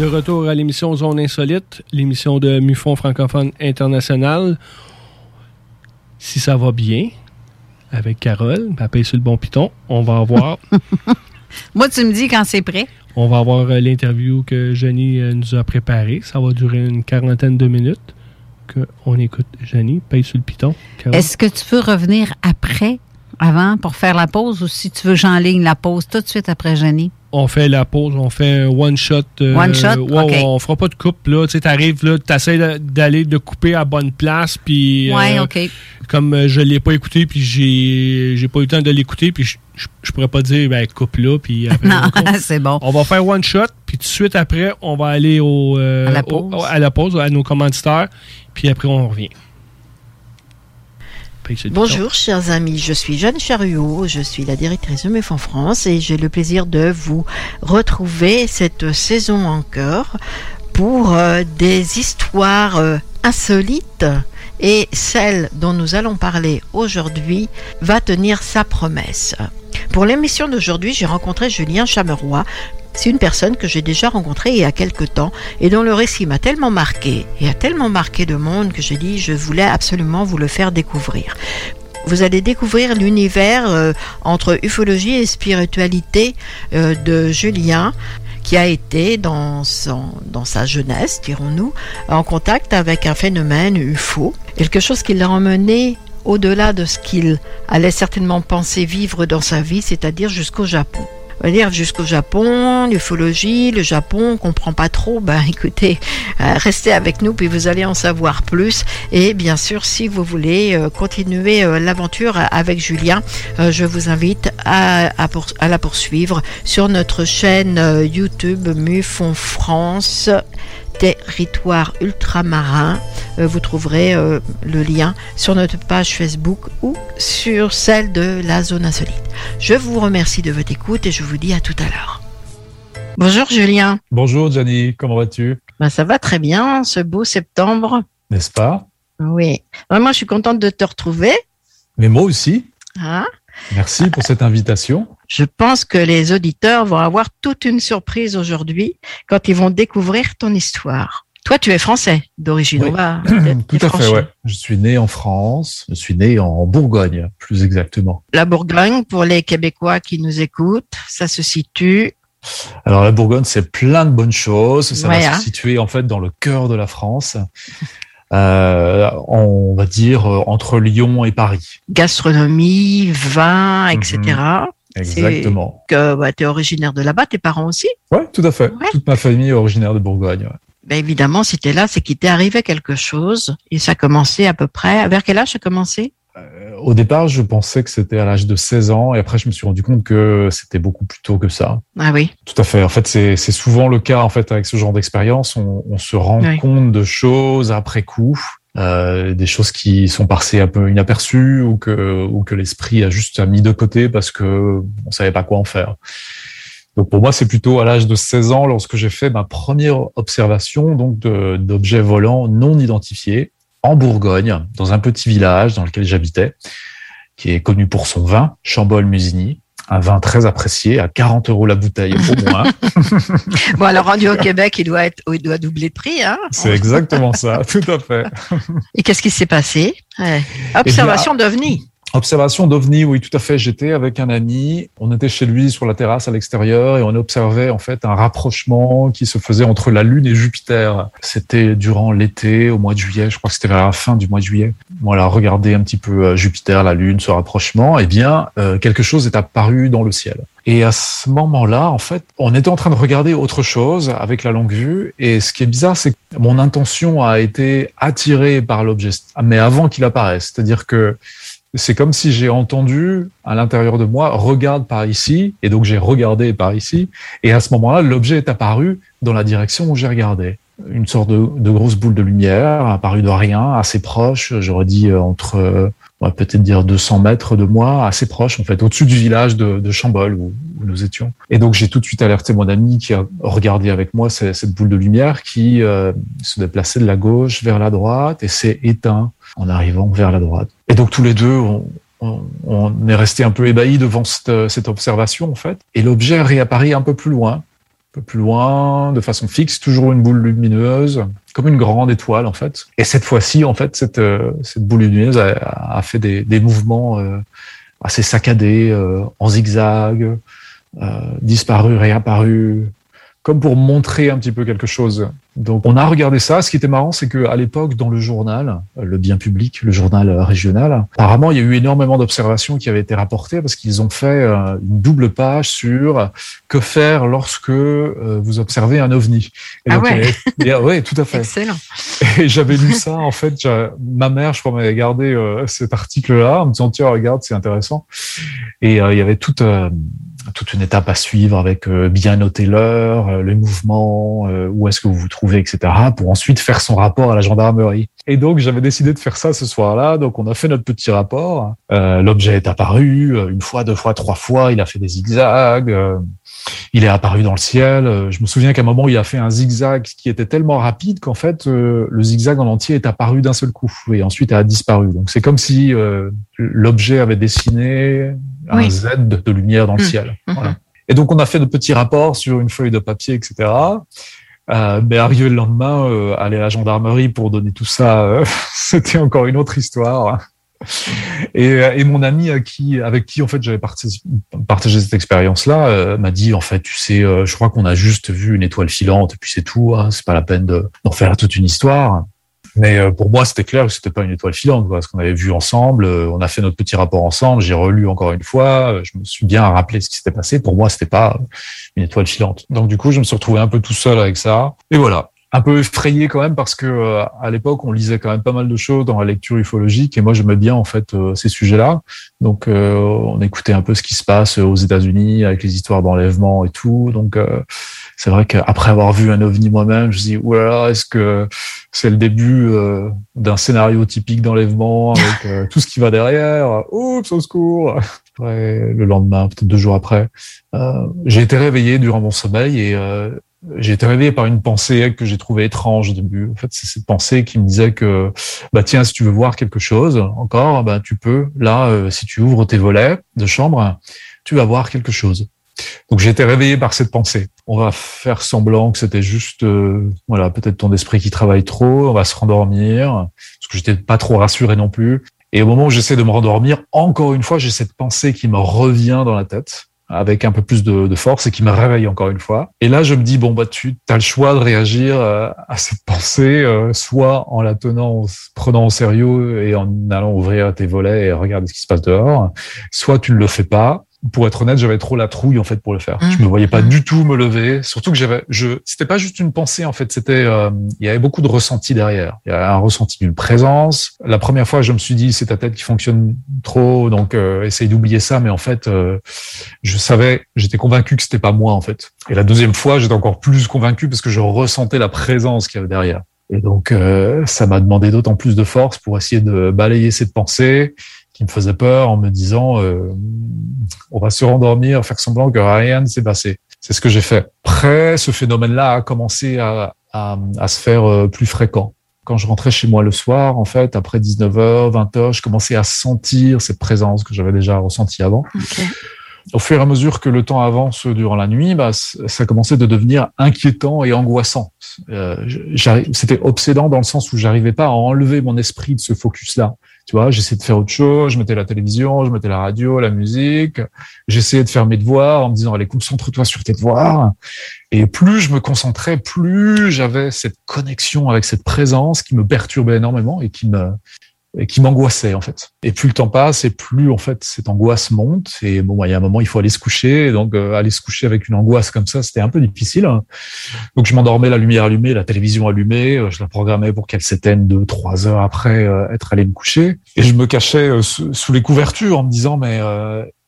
Speaker 1: De retour à l'émission Zone Insolite, l'émission de Mufon francophone international. Si ça va bien, avec Carole, paye sur le bon piton, on va avoir.
Speaker 2: Moi, tu me dis quand c'est prêt.
Speaker 1: on va avoir euh, l'interview que Jenny euh, nous a préparée. Ça va durer une quarantaine de minutes. Que on écoute Jenny, paye sur le piton.
Speaker 2: Est-ce que tu veux revenir après, avant, pour faire la pause, ou si tu veux, j'enligne la pause tout de suite après Jenny?
Speaker 1: On fait la pause, on fait un one shot. euh,
Speaker 2: One shot?
Speaker 1: ouais,
Speaker 2: OK.
Speaker 1: ouais, on fera pas de coupe là. Tu sais, t'arrives là, t'essaies d'aller de couper à bonne place, puis.
Speaker 2: Ouais,
Speaker 1: euh,
Speaker 2: OK.
Speaker 1: Comme euh, je l'ai pas écouté, puis j'ai j'ai pas eu le temps de l'écouter, puis je- je je pourrais pas dire ben coupe là, puis après,
Speaker 2: Non, c'est bon.
Speaker 1: On va faire one shot, puis tout de suite après, on va aller au, euh,
Speaker 2: À la
Speaker 1: au-
Speaker 2: pause.
Speaker 1: à la pause, à nos commanditaires, puis après on revient. Paye sur le piton.
Speaker 19: Bonjour chers amis, je suis Jeanne Charriot, je suis la directrice de MEF France et j'ai le plaisir de vous retrouver cette saison encore pour euh, des histoires euh, insolites et celle dont nous allons parler aujourd'hui va tenir sa promesse. Pour l'émission d'aujourd'hui, j'ai rencontré Julien Chameroy. C'est une personne que j'ai déjà rencontrée il y a quelque temps et dont le récit m'a tellement marqué et a tellement marqué de monde que j'ai dit je voulais absolument vous le faire découvrir. Vous allez découvrir l'univers euh, entre ufologie et spiritualité euh, de Julien qui a été dans, son, dans sa jeunesse, dirons-nous, en contact avec un phénomène UFO, quelque chose qui l'a emmené au-delà de ce qu'il allait certainement penser vivre dans sa vie, c'est-à-dire jusqu'au Japon. On va dire jusqu'au Japon, l'ufologie, le Japon, on comprend pas trop. Ben écoutez, euh, restez avec nous puis vous allez en savoir plus. Et bien sûr, si vous voulez euh, continuer euh, l'aventure avec Julien, je vous invite à, à, la poursuivre sur notre chaîne YouTube MUFON France territoire ultramarin. Euh, vous trouverez euh, le lien sur notre page Facebook ou sur celle de la zone insolite. Je vous remercie de votre écoute et je vous dis à tout à l'heure. Bonjour Julien.
Speaker 20: Bonjour Gianni, comment vas-tu?
Speaker 19: Ben, ça va très bien, ce beau septembre.
Speaker 20: N'est-ce pas?
Speaker 19: Oui. Vraiment, je suis contente de te retrouver.
Speaker 20: Mais moi aussi.
Speaker 19: Hein
Speaker 20: Merci pour cette invitation.
Speaker 19: Je pense que les auditeurs vont avoir toute une surprise aujourd'hui quand ils vont découvrir ton histoire. Toi, tu es français d'origine. Va
Speaker 20: Tout à fait, ouais. Je suis né en France, je suis né en Bourgogne, plus exactement.
Speaker 19: La Bourgogne, pour les Québécois qui nous écoutent, ça se situe.
Speaker 20: Alors la Bourgogne, c'est plein de bonnes choses. Ça va
Speaker 19: hein.
Speaker 20: se situer en fait dans le cœur de la France. Euh, on va dire euh, entre Lyon et Paris.
Speaker 19: gastronomie, vin, etc.
Speaker 20: Exactement.
Speaker 19: Que bah, tu es originaire de là-bas, tes parents aussi.
Speaker 20: Ouais, tout à fait. Toute ma famille est originaire de Bourgogne. ouais.
Speaker 19: Ben, évidemment, si tu es là, c'est qu'il t'est arrivé quelque chose. Et ça a commencé à peu près. Vers quel âge ça a commencé?
Speaker 20: Au départ, je pensais que c'était à l'âge de 16 ans, et après, je me suis rendu compte que c'était beaucoup plus tôt que ça.
Speaker 19: Ah oui.
Speaker 20: Tout à fait. En fait, c'est c'est souvent le cas en fait avec ce genre d'expérience. On, on se rend
Speaker 19: Oui.
Speaker 20: compte de choses après coup, euh, des choses qui sont passées un peu inaperçues ou que ou que l'esprit a juste mis de côté parce que on savait pas quoi en faire. Donc pour moi, c'est plutôt à l'âge de 16 ans lorsque j'ai fait ma première observation donc d'objets volants non identifiés en Bourgogne, dans un petit village dans lequel j'habitais, qui est connu pour son vin, Chambol-Musigny, un vin très apprécié à 40 euros la bouteille au moins.
Speaker 19: Bon, alors rendu au Québec, il doit être, il doit doubler de prix, hein.
Speaker 20: C'est exactement ça, tout à fait.
Speaker 19: Et qu'est-ce qui s'est passé? Ouais.
Speaker 20: Eh
Speaker 19: Observation d'OVNI.
Speaker 20: Observation d'OVNI, oui, tout à fait. J'étais avec un ami. On était chez lui sur la terrasse à l'extérieur et on observait en fait un rapprochement qui se faisait entre la Lune et Jupiter. C'était durant l'été, au mois de juillet. Je crois que c'était vers la fin du mois de juillet. Voilà, regardez un petit peu euh, Jupiter, la Lune, ce rapprochement. Eh bien, euh, quelque chose est apparu dans le ciel. Et à ce moment-là, en fait, on était en train de regarder autre chose avec la longue vue. Et ce qui est bizarre, c'est que mon intention a été attirée par l'objet, mais avant qu'il apparaisse. C'est-à-dire que c'est comme si j'ai entendu à l'intérieur de moi regarde par ici, et donc j'ai regardé par ici, et à ce moment-là, l'objet est apparu dans la direction où j'ai regardé. Une sorte de, grosse boule de lumière apparue de rien, assez proche, j'aurais dit euh, entre, euh, on va peut-être dire 200 mètres de moi, assez proche en fait, au-dessus du village de, Chambol où, nous étions. Et donc j'ai tout de suite alerté mon ami qui a regardé avec moi cette, cette boule de lumière qui euh, se déplaçait de la gauche vers la droite et s'est éteint en arrivant vers la droite. Et donc tous les deux, on, est resté un peu ébahis devant cette, observation en fait. Et l'objet réapparaît un peu plus loin, un peu plus loin, de façon fixe, toujours une boule lumineuse, comme une grande étoile en fait. Et cette fois-ci, en fait, cette, euh, boule lumineuse a, fait des, mouvements euh, assez saccadés, euh, en zigzag, disparu, réapparu, comme pour montrer un petit peu quelque chose. Donc on a regardé ça. Ce qui était marrant, c'est qu'à l'époque, dans le journal, euh, le bien public, le journal euh, régional, apparemment, il y a eu énormément d'observations qui avaient été rapportées parce qu'ils ont fait euh, une double page sur que faire lorsque euh, vous observez un ovni. Et
Speaker 19: Ah
Speaker 20: donc,
Speaker 19: ouais.
Speaker 20: ouais, tout à fait.
Speaker 19: Excellent.
Speaker 20: Et j'avais lu ça, en fait, ma mère, je crois, m'avait gardé euh, cet article-là en me disant, tiens, regarde, c'est intéressant. Et euh, il y avait toute, euh, toute une étape à suivre avec euh, bien noter l'heure, euh, les mouvements, euh, où est-ce que vous vous trouvez, etc., pour ensuite faire son rapport à la gendarmerie. Et donc, j'avais décidé de faire ça ce soir-là. Donc, on a fait notre petit rapport. Euh, L'objet est apparu euh, une fois, deux fois, trois fois. Il a fait des zigzags. euh, il est apparu dans le ciel. Euh, Je me souviens qu'à un moment, il a fait un zigzag qui était tellement rapide qu'en fait, euh, le zigzag en entier est apparu d'un seul coup et ensuite a disparu. Donc, c'est comme si euh, l'objet avait dessiné un
Speaker 19: Oui.
Speaker 20: Z de, lumière dans le
Speaker 19: Mhm.
Speaker 20: ciel.
Speaker 19: Mhm.
Speaker 20: Voilà. Et donc, on a fait de petits rapports sur une feuille de papier, etc. Euh, mais arrivé le lendemain, euh, aller à la gendarmerie pour donner tout ça, euh, c'était encore une autre histoire. Et, euh, et mon ami à qui, avec qui en fait j'avais partagé cette expérience-là euh, m'a dit en fait tu sais euh, je crois qu'on a juste vu une étoile filante et puis c'est tout hein, c'est pas la peine de- d'en faire toute une histoire mais euh, pour moi c'était clair que c'était pas une étoile filante quoi, parce qu'on avait vu ensemble euh, on a fait notre petit rapport ensemble j'ai relu encore une fois euh, je me suis bien rappelé ce qui s'était passé. Pour moi c'était pas une étoile filante. Donc du coup je me suis retrouvé un peu tout seul avec ça. Et voilà. Un peu effrayé quand même parce que à l'époque on lisait quand même pas mal de choses dans la lecture ufologique et moi j'aimais bien en fait ces sujets-là. Donc on écoutait un peu ce qui se passe aux États-Unis avec les histoires d'enlèvement et tout. Donc c'est vrai qu'après avoir vu un ovni moi-même je dis oulala est-ce que c'est le début euh, d'un scénario typique d'enlèvement avec euh, tout ce qui va derrière? Oups au secours Ouais, le lendemain peut-être deux jours après euh, j'ai été réveillé durant mon sommeil et j'ai été réveillé par une pensée que j'ai trouvée étrange au début. En fait, c'est cette pensée qui me disait que, bah tiens, si tu veux voir quelque chose encore, bah tu peux. Là, si tu ouvres tes volets de chambre, tu vas voir quelque chose. Donc été réveillé par cette pensée. On va faire semblant que c'était juste, euh, voilà, peut-être ton esprit qui travaille trop. On va se rendormir parce que j'étais pas trop rassuré non plus. Et au moment où j'essaie de me rendormir, encore une fois, j'ai cette pensée qui me revient dans la tête avec un peu plus de, force et qui me réveille encore une fois. Et là, je me dis, bon, bah, tu as le choix de réagir euh, à cette pensée, euh, soit en la tenant, prenant au sérieux et en allant ouvrir tes volets et regarder ce qui se passe dehors, soit tu ne le fais pas. Pour être honnête, j'avais trop la trouille en fait pour le faire. Je me voyais pas du tout me lever, surtout que j'avais, je, c'était pas juste une pensée en fait, c'était, euh, il y avait beaucoup de ressenti derrière. Il y a un ressenti d'une présence. La première fois, je me suis dit, c'est ta tête qui fonctionne trop, donc euh, essaye d'oublier ça. Mais en fait, euh, je savais, j'étais convaincu que c'était pas moi en fait. Et la deuxième fois, j'étais encore plus convaincu parce que je ressentais la présence qu'il y avait derrière. Et donc, euh, ça m'a demandé d'autant plus de force pour essayer de balayer cette pensée qui me faisait peur en me disant, euh, on va se rendormir, faire semblant que rien ne s'est passé. C'est ce que j'ai fait. Après, ce phénomène-là a commencé à, à, à se faire euh, plus fréquent. Quand je rentrais chez moi le soir, en fait, après 19h, 20h, je commençais à sentir cette présence que j'avais déjà ressentie avant. Au fur et à mesure que le temps avance durant la nuit, bah, ça commençait de devenir inquiétant et angoissant. Euh, C'était obsédant dans le sens où j'arrivais pas à enlever mon esprit de ce focus-là. Tu vois, j'essayais de faire autre chose, je mettais la télévision, je mettais la radio, la musique, j'essayais de faire mes devoirs en me disant, allez, concentre-toi sur tes devoirs. Et plus je me concentrais, plus j'avais cette connexion avec cette présence qui me perturbait énormément et qui me, et qui m'angoissait en fait. Et plus le temps passe, et plus en fait cette angoisse monte. Et bon, bah, il y a un moment, il faut aller se coucher. Donc euh, aller se coucher avec une angoisse comme ça, c'était un peu difficile. hein. Donc je m'endormais, la lumière allumée, la télévision allumée. euh, Je la programmais pour qu'elle s'éteigne deux, trois heures après euh, être allé me coucher. Et je me cachais euh, sous, les couvertures en me disant mais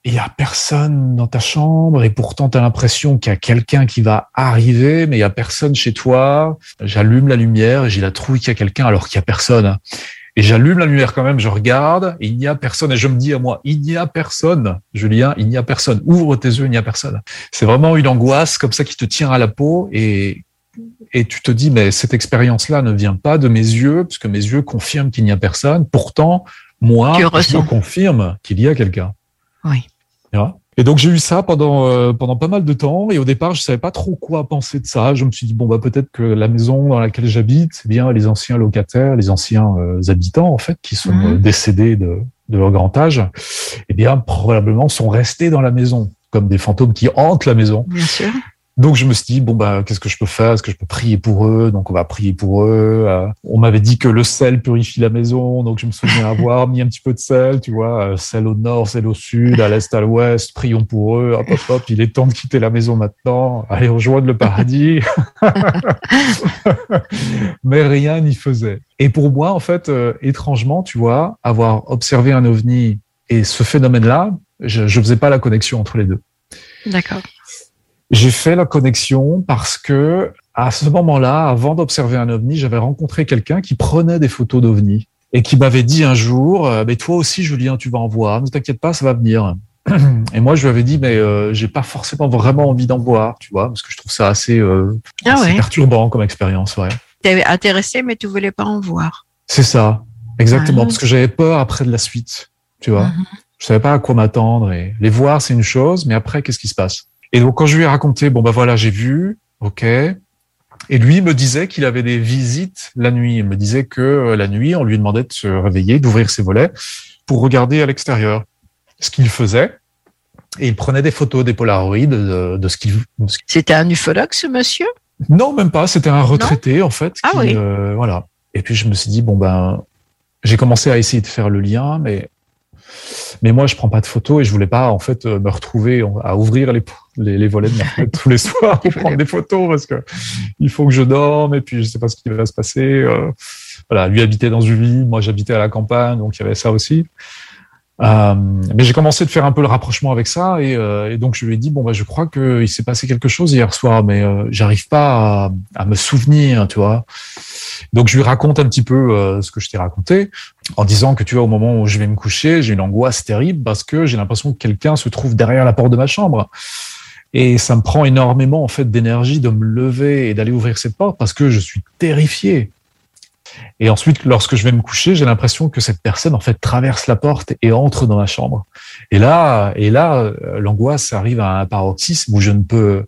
Speaker 20: il y a personne dans ta chambre et pourtant tu as l'impression qu'il y a quelqu'un qui va arriver, mais il y a personne chez toi. J'allume la lumière et j'ai la trouille qu'il y a quelqu'un alors qu'il y a personne. Et j'allume la lumière quand même, je regarde, et il n'y a personne. Et je me dis à moi, il n'y a personne, Julien, il n'y a personne. Ouvre tes yeux, il n'y a personne. C'est vraiment une angoisse comme ça qui te tient à la peau et, et tu te dis, mais cette expérience-là ne vient pas de mes yeux, puisque mes yeux confirment qu'il n'y a personne. Pourtant, moi, je confirme qu'il y a quelqu'un.
Speaker 19: Oui.
Speaker 20: Tu vois? Et donc j'ai eu ça pendant euh, pendant pas mal de temps et au départ je savais pas trop quoi penser de ça. Je me suis dit bon bah peut-être que la maison dans laquelle j'habite c'est bien les anciens locataires, les anciens euh, habitants en fait qui sont
Speaker 19: Mhm.
Speaker 20: euh, décédés de de leur grand âge, eh bien probablement sont restés dans la maison comme des fantômes qui hantent la maison.
Speaker 19: Bien sûr.
Speaker 20: Donc je me suis dit bon bah qu'est-ce que je peux faire? Est-ce que je peux prier pour eux? Donc on va prier pour eux. Euh, on m'avait dit que le sel purifie la maison, donc je me souviens avoir mis un petit peu de sel, tu vois, euh, sel au nord, sel au sud, à l'est, à l'ouest. Prions pour eux. Hop hop hop. Il est temps de quitter la maison maintenant. Allez rejoindre le paradis. Mais rien n'y faisait. Et pour moi en fait, euh, étrangement, tu vois, avoir observé un ovni et ce phénomène-là, je, je faisais pas la connexion entre les deux.
Speaker 19: D'accord.
Speaker 20: J'ai fait la connexion parce que à ce moment-là, avant d'observer un ovni, j'avais rencontré quelqu'un qui prenait des photos d'ovnis et qui m'avait dit un jour euh, "Mais toi aussi, Julien, tu vas en voir. Ne t'inquiète pas, ça va venir." Et moi, je lui avais dit "Mais euh, j'ai pas forcément vraiment envie d'en voir, tu vois, parce que je trouve ça assez, euh,
Speaker 19: Ah
Speaker 20: assez
Speaker 19: ouais.
Speaker 20: perturbant comme expérience, ouais."
Speaker 19: T'es intéressé, mais tu voulais pas en voir.
Speaker 20: C'est ça, exactement,
Speaker 19: Ah.
Speaker 20: parce que j'avais peur après de la suite, tu vois.
Speaker 19: Mhm.
Speaker 20: Je savais pas à quoi m'attendre et les voir, c'est une chose, mais après, qu'est-ce qui se passe? Et donc, quand je lui ai raconté, bon bah voilà, j'ai vu, ok. Et lui me disait qu'il avait des visites la nuit. Il me disait que euh, la nuit, on lui demandait de se réveiller, d'ouvrir ses volets pour regarder à l'extérieur. Ce qu'il faisait, et il prenait des photos, des polaroïdes de, de ce qu'il.
Speaker 19: C'était un ufologue, ce monsieur?
Speaker 20: Non, même pas. C'était un retraité en fait.
Speaker 19: Ah
Speaker 20: qui,
Speaker 19: oui.
Speaker 20: euh, voilà. Et puis je me suis dit bon ben, j'ai commencé à essayer de faire le lien, mais mais moi je prends pas de photos et je voulais pas en fait euh, me retrouver à ouvrir les les, les volets de ma fenêtre tous les soirs pour prendre des photos parce que il faut que je dorme et puis je sais pas ce qui va se passer. euh, voilà, lui habitait dans une ville, moi j'habitais à la campagne, donc il y avait ça aussi. Euh, mais j'ai commencé de faire un peu le rapprochement avec ça et, euh, et donc je lui ai dit bon bah je crois qu'il s'est passé quelque chose hier soir mais euh, j'arrive pas à, à me souvenir tu vois. Donc je lui raconte un petit peu euh, ce que je t'ai raconté en disant que tu vois au moment où je vais me coucher j'ai une angoisse terrible parce que j'ai l'impression que quelqu'un se trouve derrière la porte de ma chambre. Et ça me prend énormément en fait d'énergie de me lever et d'aller ouvrir cette porte parce que je suis terrifié et ensuite, lorsque je vais me coucher, j'ai l'impression que cette personne en fait traverse la porte et entre dans ma chambre. Et là, et là, euh, l'angoisse arrive à un paroxysme où je ne peux.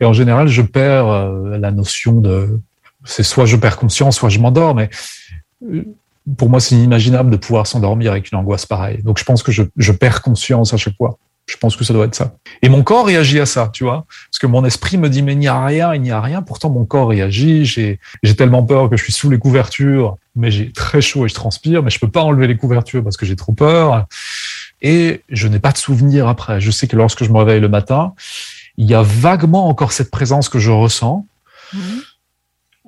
Speaker 20: Et en général, je perds euh, la notion de. C'est soit je perds conscience, soit je m'endors. Mais euh, pour moi, c'est inimaginable de pouvoir s'endormir avec une angoisse pareille. Donc, je pense que je, je perds conscience à chaque fois. Je pense que ça doit être ça. Et mon corps réagit à ça, tu vois. Parce que mon esprit me dit, mais il n'y a rien, il n'y a rien. Pourtant, mon corps réagit. J'ai, tellement peur que je suis sous les couvertures, mais j'ai très chaud et je transpire, mais je peux pas enlever les couvertures parce que j'ai trop peur. Et je n'ai pas de souvenir après. Je sais que lorsque je me réveille le matin, il y a vaguement encore cette présence que je ressens.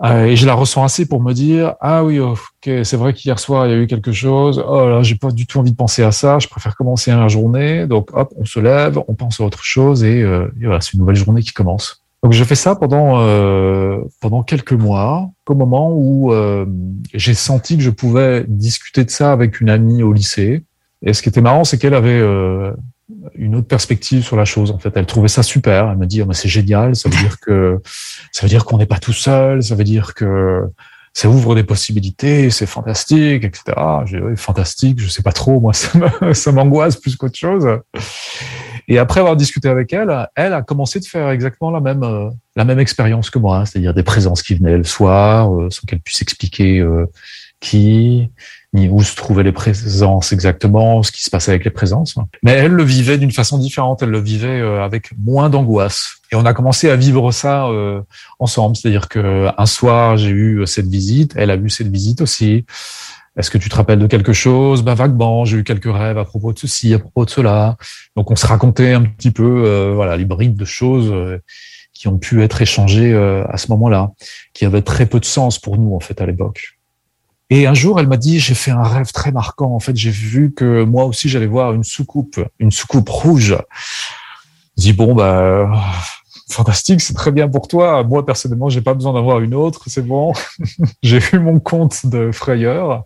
Speaker 20: Euh, et je la ressens assez pour me dire ah oui ok c'est vrai qu'hier soir il y a eu quelque chose. Oh là j'ai pas du tout envie de penser à ça. Je préfère commencer la journée. Donc hop on se lève on pense à autre chose et, euh, voilà c'est une nouvelle journée qui commence. Donc je fais ça pendant euh, pendant quelques mois au moment où euh, j'ai senti que je pouvais discuter de ça avec une amie au lycée. Et ce qui était marrant c'est qu'elle avait euh, une autre perspective sur la chose. En fait, elle trouvait ça super. Elle me dit, oh, mais c'est génial. Ça veut dire que ça veut dire qu'on n'est pas tout seul. Ça veut dire que ça ouvre des possibilités. C'est fantastique, etc. J'ai oui, fantastique. Je sais pas trop. Moi, ça m'angoisse plus qu'autre chose. Et après avoir discuté avec elle, elle a commencé de faire exactement la même la même expérience que moi, c'est-à-dire des présences qui venaient le soir, euh, sans qu'elle puisse expliquer euh, qui ni où se trouvaient les présences exactement, ce qui se passait avec les présences. Mais elle le vivait d'une façon différente, elle le vivait euh, avec moins d'angoisse. Et on a commencé à vivre ça euh, ensemble, c'est-à-dire que un soir j'ai eu cette visite, elle a eu cette visite aussi. Est-ce que tu te rappelles de quelque chose? Bah vaguement, j'ai eu quelques rêves à propos de ceci, à propos de cela. Donc on se racontait un petit peu, euh, voilà, les brides de choses euh, qui ont pu être échangées euh, à ce moment-là, qui avaient très peu de sens pour nous en fait à l'époque. Et un jour, elle m'a dit, j'ai fait un rêve très marquant. En fait, j'ai vu que moi aussi, j'allais voir une soucoupe, une soucoupe rouge. Je dis bon bah fantastique, c'est très bien pour toi. Moi personnellement, j'ai pas besoin d'avoir une autre, c'est bon. j'ai eu mon compte de frayeur.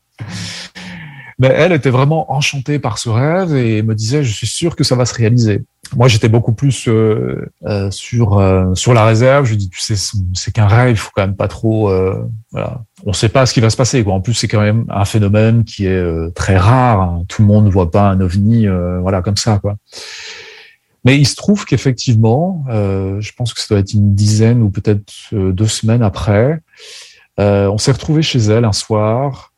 Speaker 20: Mais elle était vraiment enchantée par ce rêve et me disait, je suis sûr que ça va se réaliser. Moi, j'étais beaucoup plus euh, euh, sur euh, sur la réserve. Je dis, tu sais, c'est qu'un rêve, il faut quand même pas trop. Euh, voilà, on sait pas ce qui va se passer. Quoi. En plus, c'est quand même un phénomène qui est euh, très rare. hein. Tout le monde ne voit pas un ovni, euh, voilà, comme ça, quoi. Mais il se trouve qu'effectivement, je pense que ça doit être une dizaine ou peut-être deux semaines après, on s'est retrouvé chez elle un soir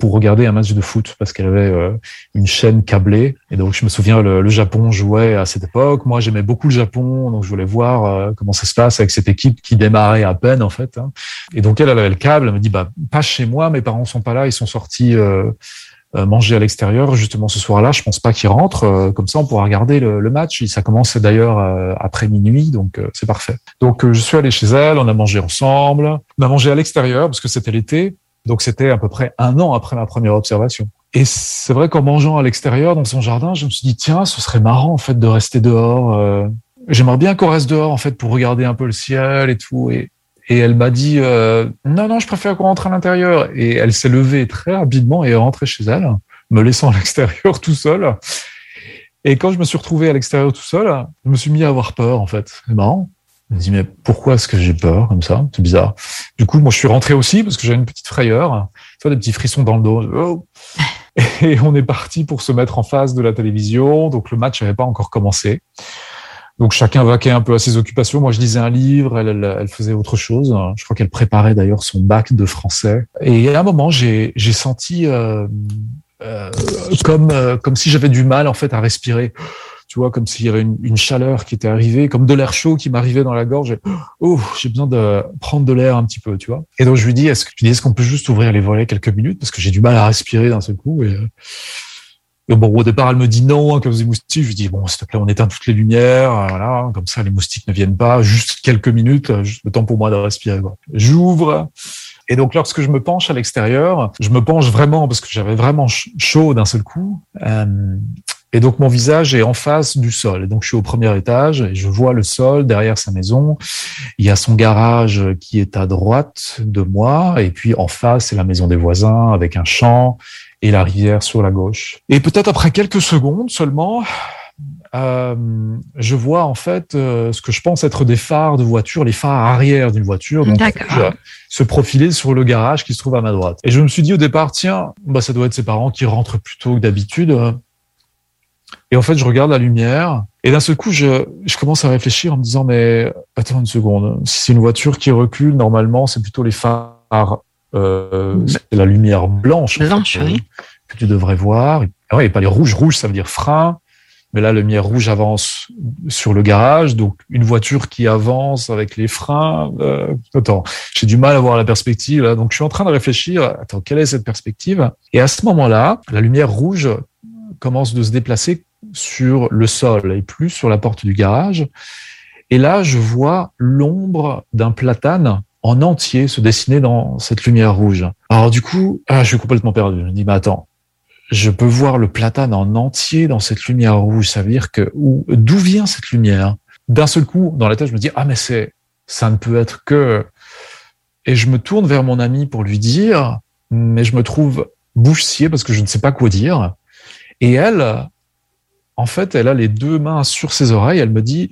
Speaker 20: pour regarder un match de foot parce qu'elle avait euh, une chaîne câblée. Et donc, je me souviens, le, le Japon jouait à cette époque. Moi, j'aimais beaucoup le Japon, donc je voulais voir euh, comment ça se passe avec cette équipe qui démarrait à peine, en fait. hein. Et donc, elle, elle avait le câble. Elle me dit, bah, pas chez moi, mes parents sont pas là, ils sont sortis euh, euh, manger à l'extérieur justement ce soir-là. Je pense pas qu'ils rentrent. Euh, comme ça, on pourra regarder le, le match. Ça commence d'ailleurs euh, après minuit, donc euh, c'est parfait. Donc, euh, je suis allé chez elle. On a mangé ensemble. On a mangé à l'extérieur parce que c'était l'été. Donc, c'était à peu près un an après ma première observation. Et c'est vrai qu'en mangeant à l'extérieur dans son jardin, je me suis dit tiens, ce serait marrant en fait de rester dehors. euh, J'aimerais bien qu'on reste dehors en fait pour regarder un peu le ciel et tout. Et, elle m'a dit euh, non non, je préfère qu'on rentre à l'intérieur. Et elle s'est levée très rapidement et est rentrée chez elle, me laissant à l'extérieur tout seul. Et quand je me suis retrouvé à l'extérieur tout seul, je me suis mis à avoir peur en fait. C'est marrant. Je me dis mais pourquoi est-ce que j'ai peur comme ça? C'est bizarre. Du coup, moi je suis rentré aussi parce que j'avais une petite frayeur, tu vois des petits frissons dans le dos. Oh. Et on est parti pour se mettre en face de la télévision. Donc le match n'avait pas encore commencé. Donc chacun vaquait un peu à ses occupations. Moi, je lisais un livre, elle, elle, elle faisait autre chose. Je crois qu'elle préparait d'ailleurs son bac de français. Et à un moment, j'ai senti euh, euh, comme euh, comme si j'avais du mal en fait à respirer. Tu vois, comme s'il y avait une, chaleur qui était arrivée, comme de l'air chaud qui m'arrivait dans la gorge. Oh, j'ai besoin de prendre de l'air un petit peu, tu vois. Et donc je lui dis, est-ce que est-ce qu'on peut juste ouvrir les volets quelques minutes? Parce que j'ai du mal à respirer d'un seul coup. Et, euh, bon, au départ, elle me dit non à cause des moustiques. Je lui dis bon, s'il te plaît, on éteint toutes les lumières, euh, voilà, comme ça les moustiques ne viennent pas. Juste quelques minutes, euh, le temps pour moi de respirer. J'ouvre. Et donc, lorsque je me penche à l'extérieur, je me penche vraiment parce que j'avais vraiment ch- chaud d'un seul coup. Et donc, mon visage est en face du sol. Et donc, je suis au premier étage et je vois le sol derrière sa maison. Il y a son garage qui est à droite de moi. Et puis, en face, c'est la maison des voisins avec un champ et la rivière sur la gauche. Et peut-être après quelques secondes seulement, euh, je vois en fait euh, ce que je pense être des phares de voiture, les phares arrière d'une voiture, donc se profiler sur le garage qui se trouve à ma droite. Et je me suis dit au départ, tiens, bah ça doit être ses parents qui rentrent plus tôt que d'habitude. Et en fait, je regarde la lumière et d'un seul coup, je, je commence à réfléchir en me disant, mais attends une seconde, si c'est une voiture qui recule, normalement, c'est plutôt les phares, euh, c'est la lumière blanche, en fait,
Speaker 19: Blanche,
Speaker 20: euh,
Speaker 19: oui.
Speaker 20: que tu devrais voir. Ah ouais, et pas les rouges. Rouges, ça veut dire frein. Mais là, la lumière rouge avance sur le garage, donc une voiture qui avance avec les freins. Euh, attends, j'ai du mal à voir la perspective. Là, donc je suis en train de réfléchir. Attends, quelle est cette perspective? Et à ce moment-là, la lumière rouge commence de se déplacer sur le sol et plus sur la porte du garage. Et là, je vois l'ombre d'un platane en entier se dessiner dans cette lumière rouge. Alors du coup, ah, je suis complètement perdu. Je me dis, mais attends, je peux voir le platane en entier dans cette lumière rouge. Ça veut dire que où- d'où vient cette lumière? D'un seul coup, dans la tête, je me dis ah mais c'est ça ne peut être que. Et je me tourne vers mon ami pour lui dire, mais je me trouve bouche parce que je ne sais pas quoi dire. Et elle, en fait, elle a les deux mains sur ses oreilles. Elle me dit,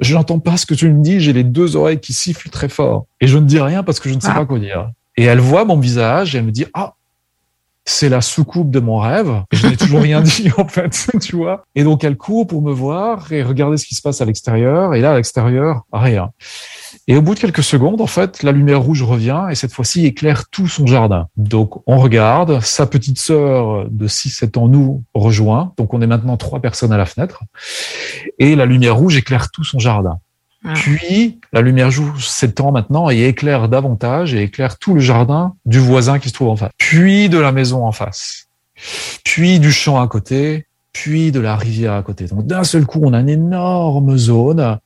Speaker 20: je n'entends pas ce que tu me dis. J'ai les deux oreilles qui sifflent très fort. Et je ne dis rien parce que je ne sais pas quoi dire. Et elle voit mon visage et elle me dit, ah, c'est la soucoupe de mon rêve. Et je n'ai toujours rien dit, en fait, tu vois. Et donc, elle court pour me voir et regarder ce qui se passe à l'extérieur. Et là, à l'extérieur, rien. Et au bout de quelques secondes, en fait, la lumière rouge revient et cette fois-ci éclaire tout son jardin. Donc, on regarde. Sa petite sœur de 6-7 ans nous rejoint. Donc, on est maintenant trois personnes à la fenêtre. Et la lumière rouge éclaire tout son jardin. Puis la lumière joue s'étend maintenant et éclaire davantage et éclaire tout le jardin du voisin qui se trouve en face. Puis de la maison en face. Puis du champ à côté. Puis de la rivière à côté. Donc d'un seul coup, on a une énorme zone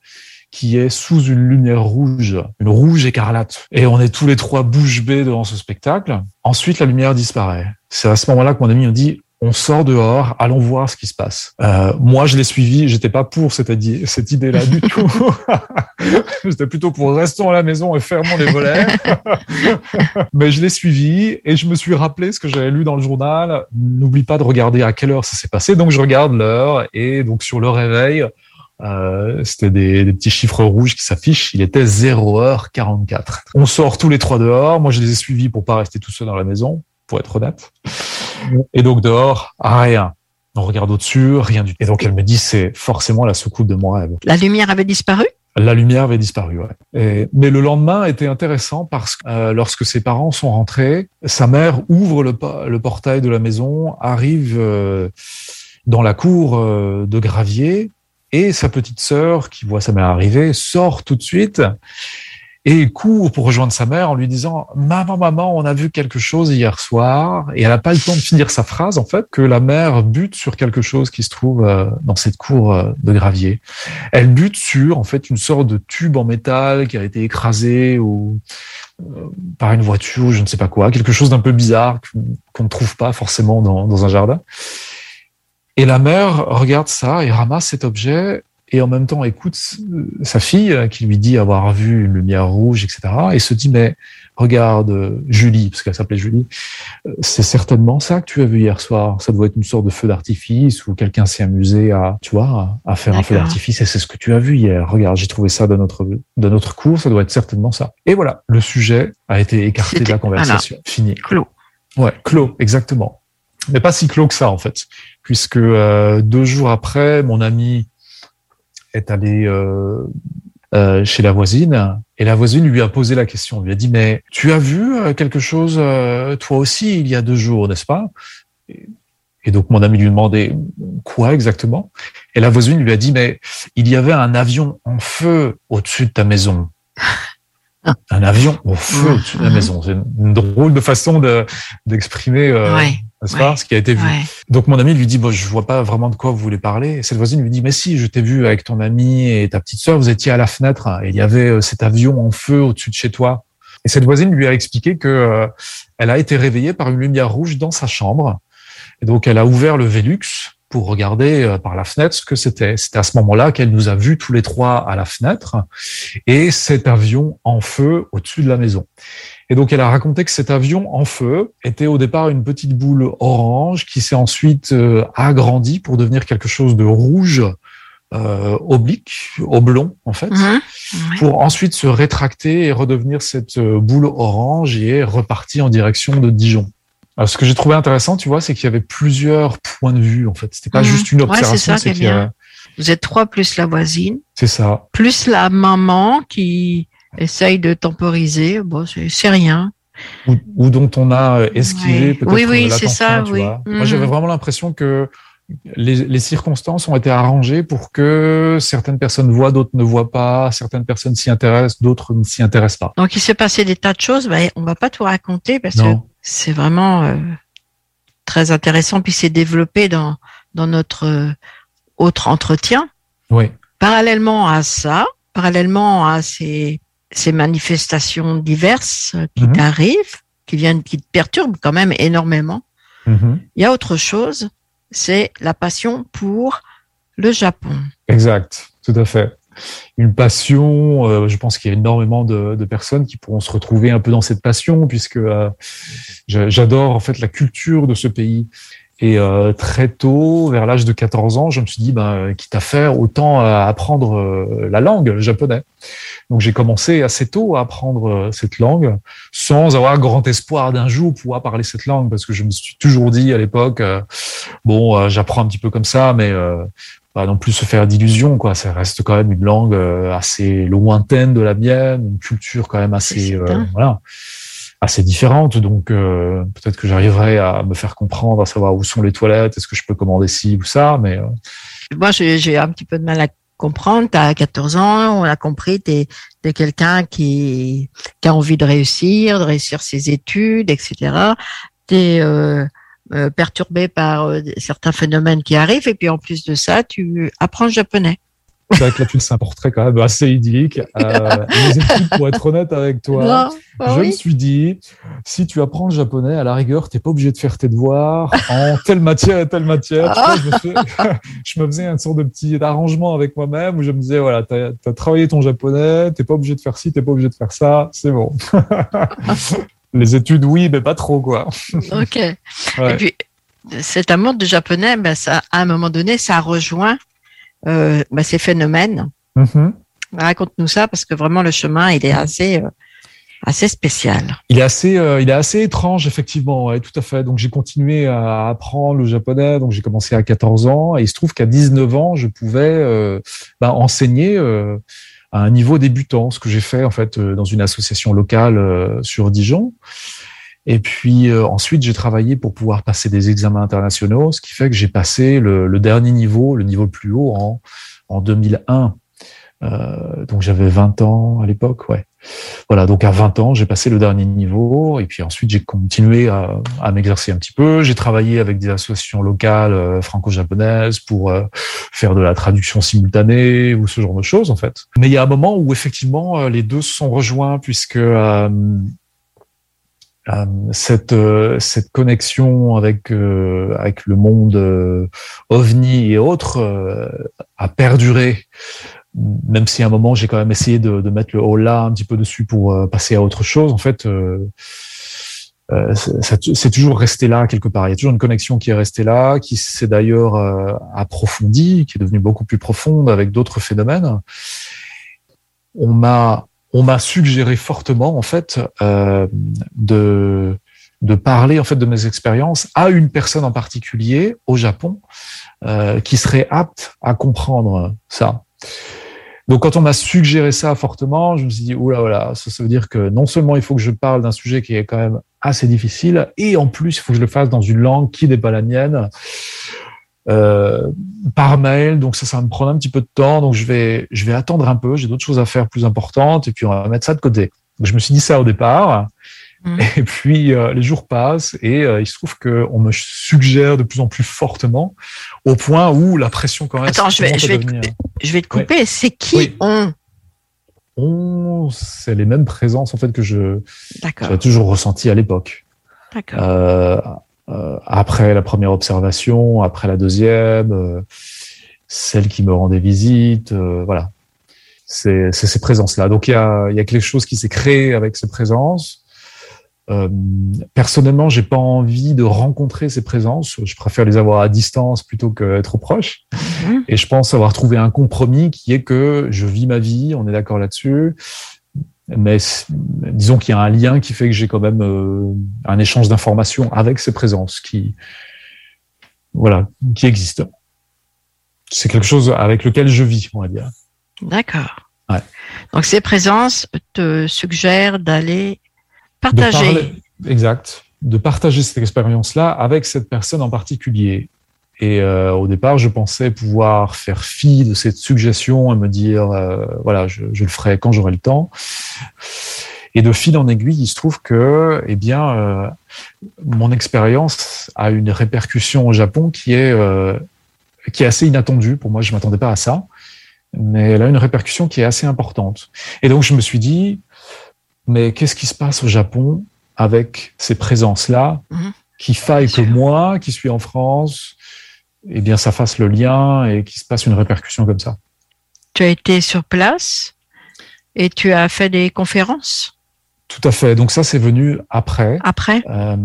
Speaker 20: qui est sous une lumière rouge, une rouge écarlate. Et on est tous les trois bouche bée devant ce spectacle. Ensuite, la lumière disparaît. C'est à ce moment-là que mon ami me dit, on sort dehors, allons voir ce qui se passe. Euh, moi, je l'ai suivi, j'étais pas pour cette, cette idée-là du tout. j'étais plutôt pour restons à la maison et fermons les volets. Mais je l'ai suivi et je me suis rappelé ce que j'avais lu dans le journal. N'oublie pas de regarder à quelle heure ça s'est passé. Donc, je regarde l'heure et donc sur le réveil, euh, c'était des, des petits chiffres rouges qui s'affichent. Il était 0h44. On sort tous les trois dehors. Moi, je les ai suivis pour pas rester tout seul dans la maison, pour être honnête. Et donc dehors, rien. On regarde au-dessus, rien du tout. Et donc elle me dit, c'est forcément la soucoupe de mon rêve.
Speaker 19: La lumière avait disparu?
Speaker 20: La lumière avait disparu, ouais. Et- mais le lendemain était intéressant parce que euh, lorsque ses parents sont rentrés, sa mère ouvre le, po- le portail de la maison, arrive euh, dans la cour euh, de gravier et sa petite sœur, qui voit sa mère arriver, sort tout de suite et court pour rejoindre sa mère en lui disant maman maman on a vu quelque chose hier soir et elle n'a pas le temps de finir sa phrase en fait que la mère bute sur quelque chose qui se trouve euh, dans cette cour euh, de gravier. Elle bute sur en fait une sorte de tube en métal qui a été écrasé euh, par une voiture je ne sais pas quoi quelque chose d'un peu bizarre qu'on ne trouve pas forcément dans un jardin et la mère regarde ça et ramasse cet objet et en même temps écoute sa fille euh, qui lui dit avoir vu une lumière rouge, etc. Et se dit mais regarde euh, Julie, parce qu'elle s'appelait Julie, euh, c'est certainement ça que tu as vu hier soir. Ça doit être une sorte de feu d'artifice où quelqu'un s'est amusé à, tu vois, à faire un feu d'artifice. Et c'est ce que tu as vu hier. Regarde, j'ai trouvé ça dans notre dans notre cours. Ça doit être certainement ça. Et voilà, le sujet a été écarté de la conversation. Fini.
Speaker 19: Clos.
Speaker 20: Ouais, clos, exactement. Mais pas si clos que ça en fait, puisque euh, deux jours après, mon ami est allé euh, euh, chez la voisine et la voisine lui a posé la question. lui a dit mais tu as vu quelque chose toi aussi il y a deux jours, n'est-ce pas? Et, donc mon ami lui demandait quoi exactement? Et la voisine lui a dit mais il y avait un avion en feu au-dessus de ta maison. Un avion au feu au-dessus de la maison. C'est une, drôle de façon de d'exprimer euh,
Speaker 19: Ouais,
Speaker 20: n'est-ce pas,
Speaker 19: ouais,
Speaker 20: ce qui a été vu.
Speaker 19: ouais.
Speaker 20: Donc mon ami lui dit bon, je vois pas vraiment de quoi vous voulez parler. Et cette voisine lui dit mais si, je t'ai vu avec ton ami et ta petite sœur, vous étiez à la fenêtre hein, et il y avait euh, cet avion en feu au-dessus de chez toi. Et cette voisine lui a expliqué que euh, elle a été réveillée par une lumière rouge dans sa chambre. Et donc elle a ouvert le Velux pour regarder euh, par la fenêtre ce que c'était. C'était à ce moment-là qu'elle nous a vus tous les trois à la fenêtre et cet avion en feu au-dessus de la maison. Et donc, elle a raconté que cet avion en feu était au départ une petite boule orange qui s'est ensuite euh, agrandie pour devenir quelque chose de rouge, euh, oblique, oblong en fait,
Speaker 19: Mhm.
Speaker 20: pour ensuite se rétracter et redevenir cette euh, boule orange et est reparti en direction de Dijon. Alors, ce que j'ai trouvé intéressant, tu vois, c'est qu'il y avait plusieurs points de vue en fait. C'était pas
Speaker 19: Mhm.
Speaker 20: juste une
Speaker 19: Ouais, c'est
Speaker 20: observation,
Speaker 19: ça qui est
Speaker 20: qu'il y a-
Speaker 19: bien. Vous êtes trois plus la voisine,
Speaker 20: c'est ça.
Speaker 19: plus la maman qui essaye de temporiser. Bon, c'est c'est rien.
Speaker 20: ou, ou dont on a euh, esquivé
Speaker 19: Ouais.
Speaker 20: peut-être
Speaker 19: Oui, oui, c'est
Speaker 20: l'attention,
Speaker 19: ça,
Speaker 20: tu
Speaker 19: oui.
Speaker 20: vois.
Speaker 19: Mhm.
Speaker 20: Moi, j'avais vraiment l'impression que les, les circonstances ont été arrangées pour que certaines personnes voient, d'autres ne voient pas, certaines personnes s'y intéressent, d'autres ne s'y intéressent pas.
Speaker 19: Donc, il s'est passé des tas de choses. Ben, on va pas tout raconter parce
Speaker 20: Non.
Speaker 19: que c'est vraiment euh, très intéressant. Puis c'est développé dans, dans notre euh, autre entretien.
Speaker 20: Oui.
Speaker 19: Parallèlement à ça, parallèlement à ces, ces manifestations diverses euh, qui
Speaker 20: Mhm.
Speaker 19: t'arrivent, qui viennent, qui te perturbent quand même énormément,
Speaker 20: Mhm.
Speaker 19: il y a autre chose, c'est la passion pour le Japon.
Speaker 20: Exact, tout à fait. Une passion, euh, je pense qu'il y a énormément de, de personnes qui pourront se retrouver un peu dans cette passion, puisque euh, j'a- j'adore en fait la culture de ce pays. Et euh, très tôt, vers l'âge de 14 ans, je me suis dit, ben, quitte à faire, autant euh, apprendre euh, la langue, le japonais. Donc j'ai commencé assez tôt à apprendre euh, cette langue, sans avoir grand espoir d'un jour pouvoir parler cette langue, parce que je me suis toujours dit à l'époque, euh, bon, euh, j'apprends un petit peu comme ça, mais euh, pas non plus se faire d'illusions, quoi. Ça reste quand même une langue euh, assez lointaine de la mienne, une culture quand même assez, euh, voilà, assez différente. Donc euh, peut-être que j'arriverai à me faire comprendre, à savoir où sont les toilettes, est-ce que je peux commander ci ou ça, mais euh,
Speaker 19: Moi, j'ai un petit peu de mal à comprendre, tu as 14 ans, on a compris, tu es, quelqu'un qui, qui a envie de réussir, de réussir ses études, etc. Tu es euh, euh, perturbé par euh, certains phénomènes qui arrivent, et puis en plus de ça, tu apprends le japonais.
Speaker 20: C'est vrai que là, tu c'est un portrait quand même assez idyllique. Euh, études, pour être honnête avec toi,
Speaker 19: Non, ah
Speaker 20: je
Speaker 19: oui.
Speaker 20: me suis dit, si tu apprends le japonais, à la rigueur, t'es pas obligé de faire tes devoirs en telle matière et telle matière. Tu vois, je, me fais- je me faisais un sorte de petit arrangement avec moi-même où je me disais, voilà, t'as as travaillé ton japonais, t'es pas obligé de faire ci, t'es pas obligé de faire ça, c'est bon. les études, oui, mais pas trop, quoi.
Speaker 19: Ok.
Speaker 20: Ouais.
Speaker 19: Et puis, cet amour du japonais, ben, ça, à un moment donné, ça rejoint euh, ben, ces phénomènes.
Speaker 20: Mhm.
Speaker 19: Raconte-nous ça, parce que vraiment, le chemin, il est assez, euh, assez spécial.
Speaker 20: Il est assez, euh, il est assez étrange effectivement, ouais, tout à fait. Donc j'ai continué à apprendre le japonais. Donc j'ai commencé à 14 ans et il se trouve qu'à 19 ans, je pouvais euh, bah, enseigner euh, à un niveau débutant, ce que j'ai fait en fait dans une association locale sur Dijon. Et puis euh, ensuite, j'ai travaillé pour pouvoir passer des examens internationaux, ce qui fait que j'ai passé le, le dernier niveau, le niveau le plus haut en, en 2001. Euh, donc j'avais 20 ans à l'époque, ouais. Voilà, donc à 20 ans, j'ai passé le dernier niveau et puis ensuite j'ai continué à, à m'exercer un petit peu. J'ai travaillé avec des associations locales euh, franco-japonaises pour euh, faire de la traduction simultanée ou ce genre de choses en fait. Mais il y a un moment où effectivement euh, les deux se sont rejoints puisque euh, cette euh, cette connexion avec euh, avec le monde euh, ovni et autres euh, a perduré même si à un moment j'ai quand même essayé de, de mettre le haut là un petit peu dessus pour euh, passer à autre chose, en fait, euh, euh, c'est toujours resté là quelque part. Il y a toujours une connexion qui est restée là, qui s'est d'ailleurs euh, approfondie, qui est devenue beaucoup plus profonde avec d'autres phénomènes. On m'a on m'a suggéré fortement en fait euh, de parler en fait de mes expériences à une personne en particulier au Japon euh, qui serait apte à comprendre ça. Donc, quand on m'a suggéré ça fortement, je me suis dit, oula, voilà, ça, ça veut dire que non seulement il faut que je parle d'un sujet qui est quand même assez difficile, et en plus, il faut que je le fasse dans une langue qui n'est pas la mienne, euh, par mail. Donc, ça, ça va me prendre un petit peu de temps. Donc, je vais, je vais attendre un peu. J'ai d'autres choses à faire plus importantes, et puis on va mettre ça de côté. Donc, je me suis dit ça au départ. Et puis euh, les jours passent et euh, il se trouve que on me suggère de plus en plus fortement, au point où la pression quand même.
Speaker 19: Attends, je vais, je vais, te, je vais te couper. C'est qui
Speaker 20: Oui.
Speaker 19: on?
Speaker 20: On, c'est les mêmes présences en fait que je j'avais toujours ressenti à l'époque.
Speaker 19: D'accord.
Speaker 20: Euh, après la première observation, après la deuxième, euh, celle qui me rendait visite, euh, voilà. C'est ces présences-là. Donc il y a, y a quelque chose qui s'est créé avec ces présences. Euh, personnellement, j'ai pas envie de rencontrer ces présences. Je préfère les avoir à distance plutôt qu'être proche. Et je pense avoir trouvé un compromis qui est que je vis ma vie, on est d'accord là-dessus. Mais disons qu'il y a un lien qui fait que j'ai quand même euh, un échange d'informations avec ces présences qui, voilà, qui existe. C'est quelque chose avec lequel je vis, on va dire.
Speaker 19: D'accord.
Speaker 20: Ouais.
Speaker 19: Donc ces présences te suggèrent d'aller
Speaker 20: De
Speaker 19: partager.
Speaker 20: parler- exact. De partager cette expérience-là avec cette personne en particulier. Et euh, au départ, je pensais pouvoir faire fi de cette suggestion et me dire, euh, voilà, je, je le ferai quand j'aurai le temps. Et de fil en aiguille, il se trouve que, eh bien, euh, mon expérience a une répercussion au Japon qui est euh, qui est assez inattendue. Pour moi, je m'attendais pas à ça, mais elle a une répercussion qui est assez importante. Et donc, je me suis dit, mais qu'est-ce qui se passe au Japon avec ces présences-là
Speaker 19: Mhm.
Speaker 20: qu'il faille que moi, qui suis en France, eh bien, ça fasse le lien et qu'il se passe une répercussion comme ça.
Speaker 19: Tu as été sur place et tu as fait des conférences?
Speaker 20: Tout à fait. Donc ça, c'est venu après.
Speaker 19: après?
Speaker 20: Euh,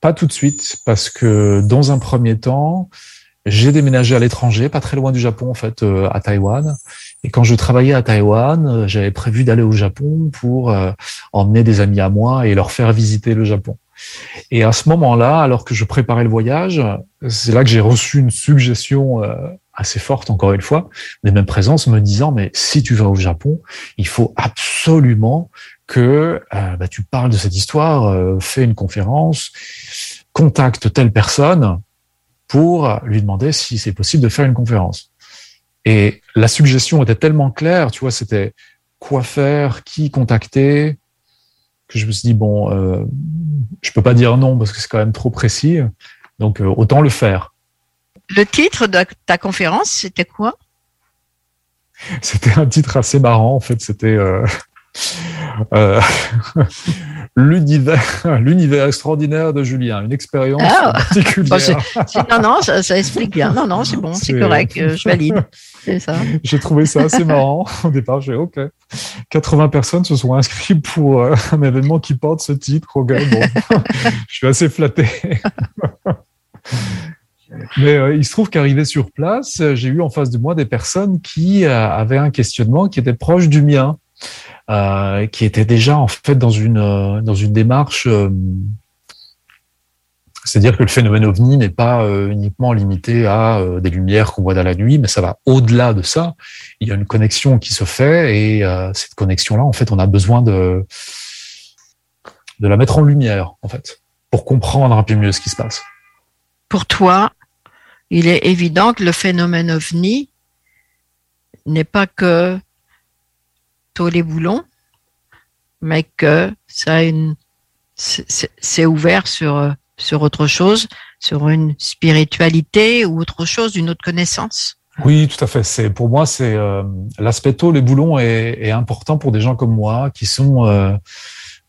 Speaker 20: pas tout de suite, parce que dans un premier temps, j'ai déménagé à l'étranger, pas très loin du Japon, en fait, euh, à Taïwan. Et quand je travaillais à Taïwan, euh, j'avais prévu d'aller au Japon pour euh, emmener des amis à moi et leur faire visiter le Japon. Et à ce moment-là, alors que je préparais le voyage, c'est là que j'ai reçu une suggestion euh, assez forte, encore une fois, des mêmes présences me disant, mais si tu vas au Japon, il faut absolument que euh, bah, tu parles de cette histoire, euh, fais une conférence, contacte telle personne pour lui demander si c'est possible de faire une conférence. Et la suggestion était tellement claire, tu vois, c'était quoi faire, qui contacter, que je me suis dit bon, euh, je peux pas dire non parce que c'est quand même trop précis, donc euh, autant le faire.
Speaker 19: Le titre de ta conférence, c'était quoi?
Speaker 20: C'était un titre assez marrant en fait. C'était euh, euh, l'univers, extraordinaire de Julien, une expérience
Speaker 19: Ah.
Speaker 20: particulière.
Speaker 19: Bon, non, non, ça, ça explique bien. Non, non, c'est bon, c'est correct, euh, je valide. C'est ça.
Speaker 20: J'ai trouvé ça assez marrant. Au départ, j'ai OK. 80 personnes se sont inscrites pour euh, un événement qui porte ce titre. OK, bon. je suis assez flatté. Mais euh, il se trouve qu'arrivé sur place, j'ai eu en face de moi des personnes qui euh, avaient un questionnement qui était proche du mien, euh, qui étaient déjà en fait dans une euh, dans une démarche. euh, c'est-à-dire que le phénomène ovni n'est pas uniquement limité à des lumières qu'on voit dans la nuit, mais ça va au-delà de ça. Il y a une connexion qui se fait et cette connexion-là, en fait, on a besoin de de la mettre en lumière, en fait, pour comprendre un peu mieux ce qui se passe.
Speaker 19: Pour toi, il est évident que le phénomène ovni n'est pas que les boulons, mais que ça une, c'est- ouvert sur, sur autre chose, sur une spiritualité ou autre chose, une autre connaissance.
Speaker 20: Oui, tout à fait. C'est pour moi, c'est euh, l'aspect tôt les boulons est, important pour des gens comme moi qui sont euh,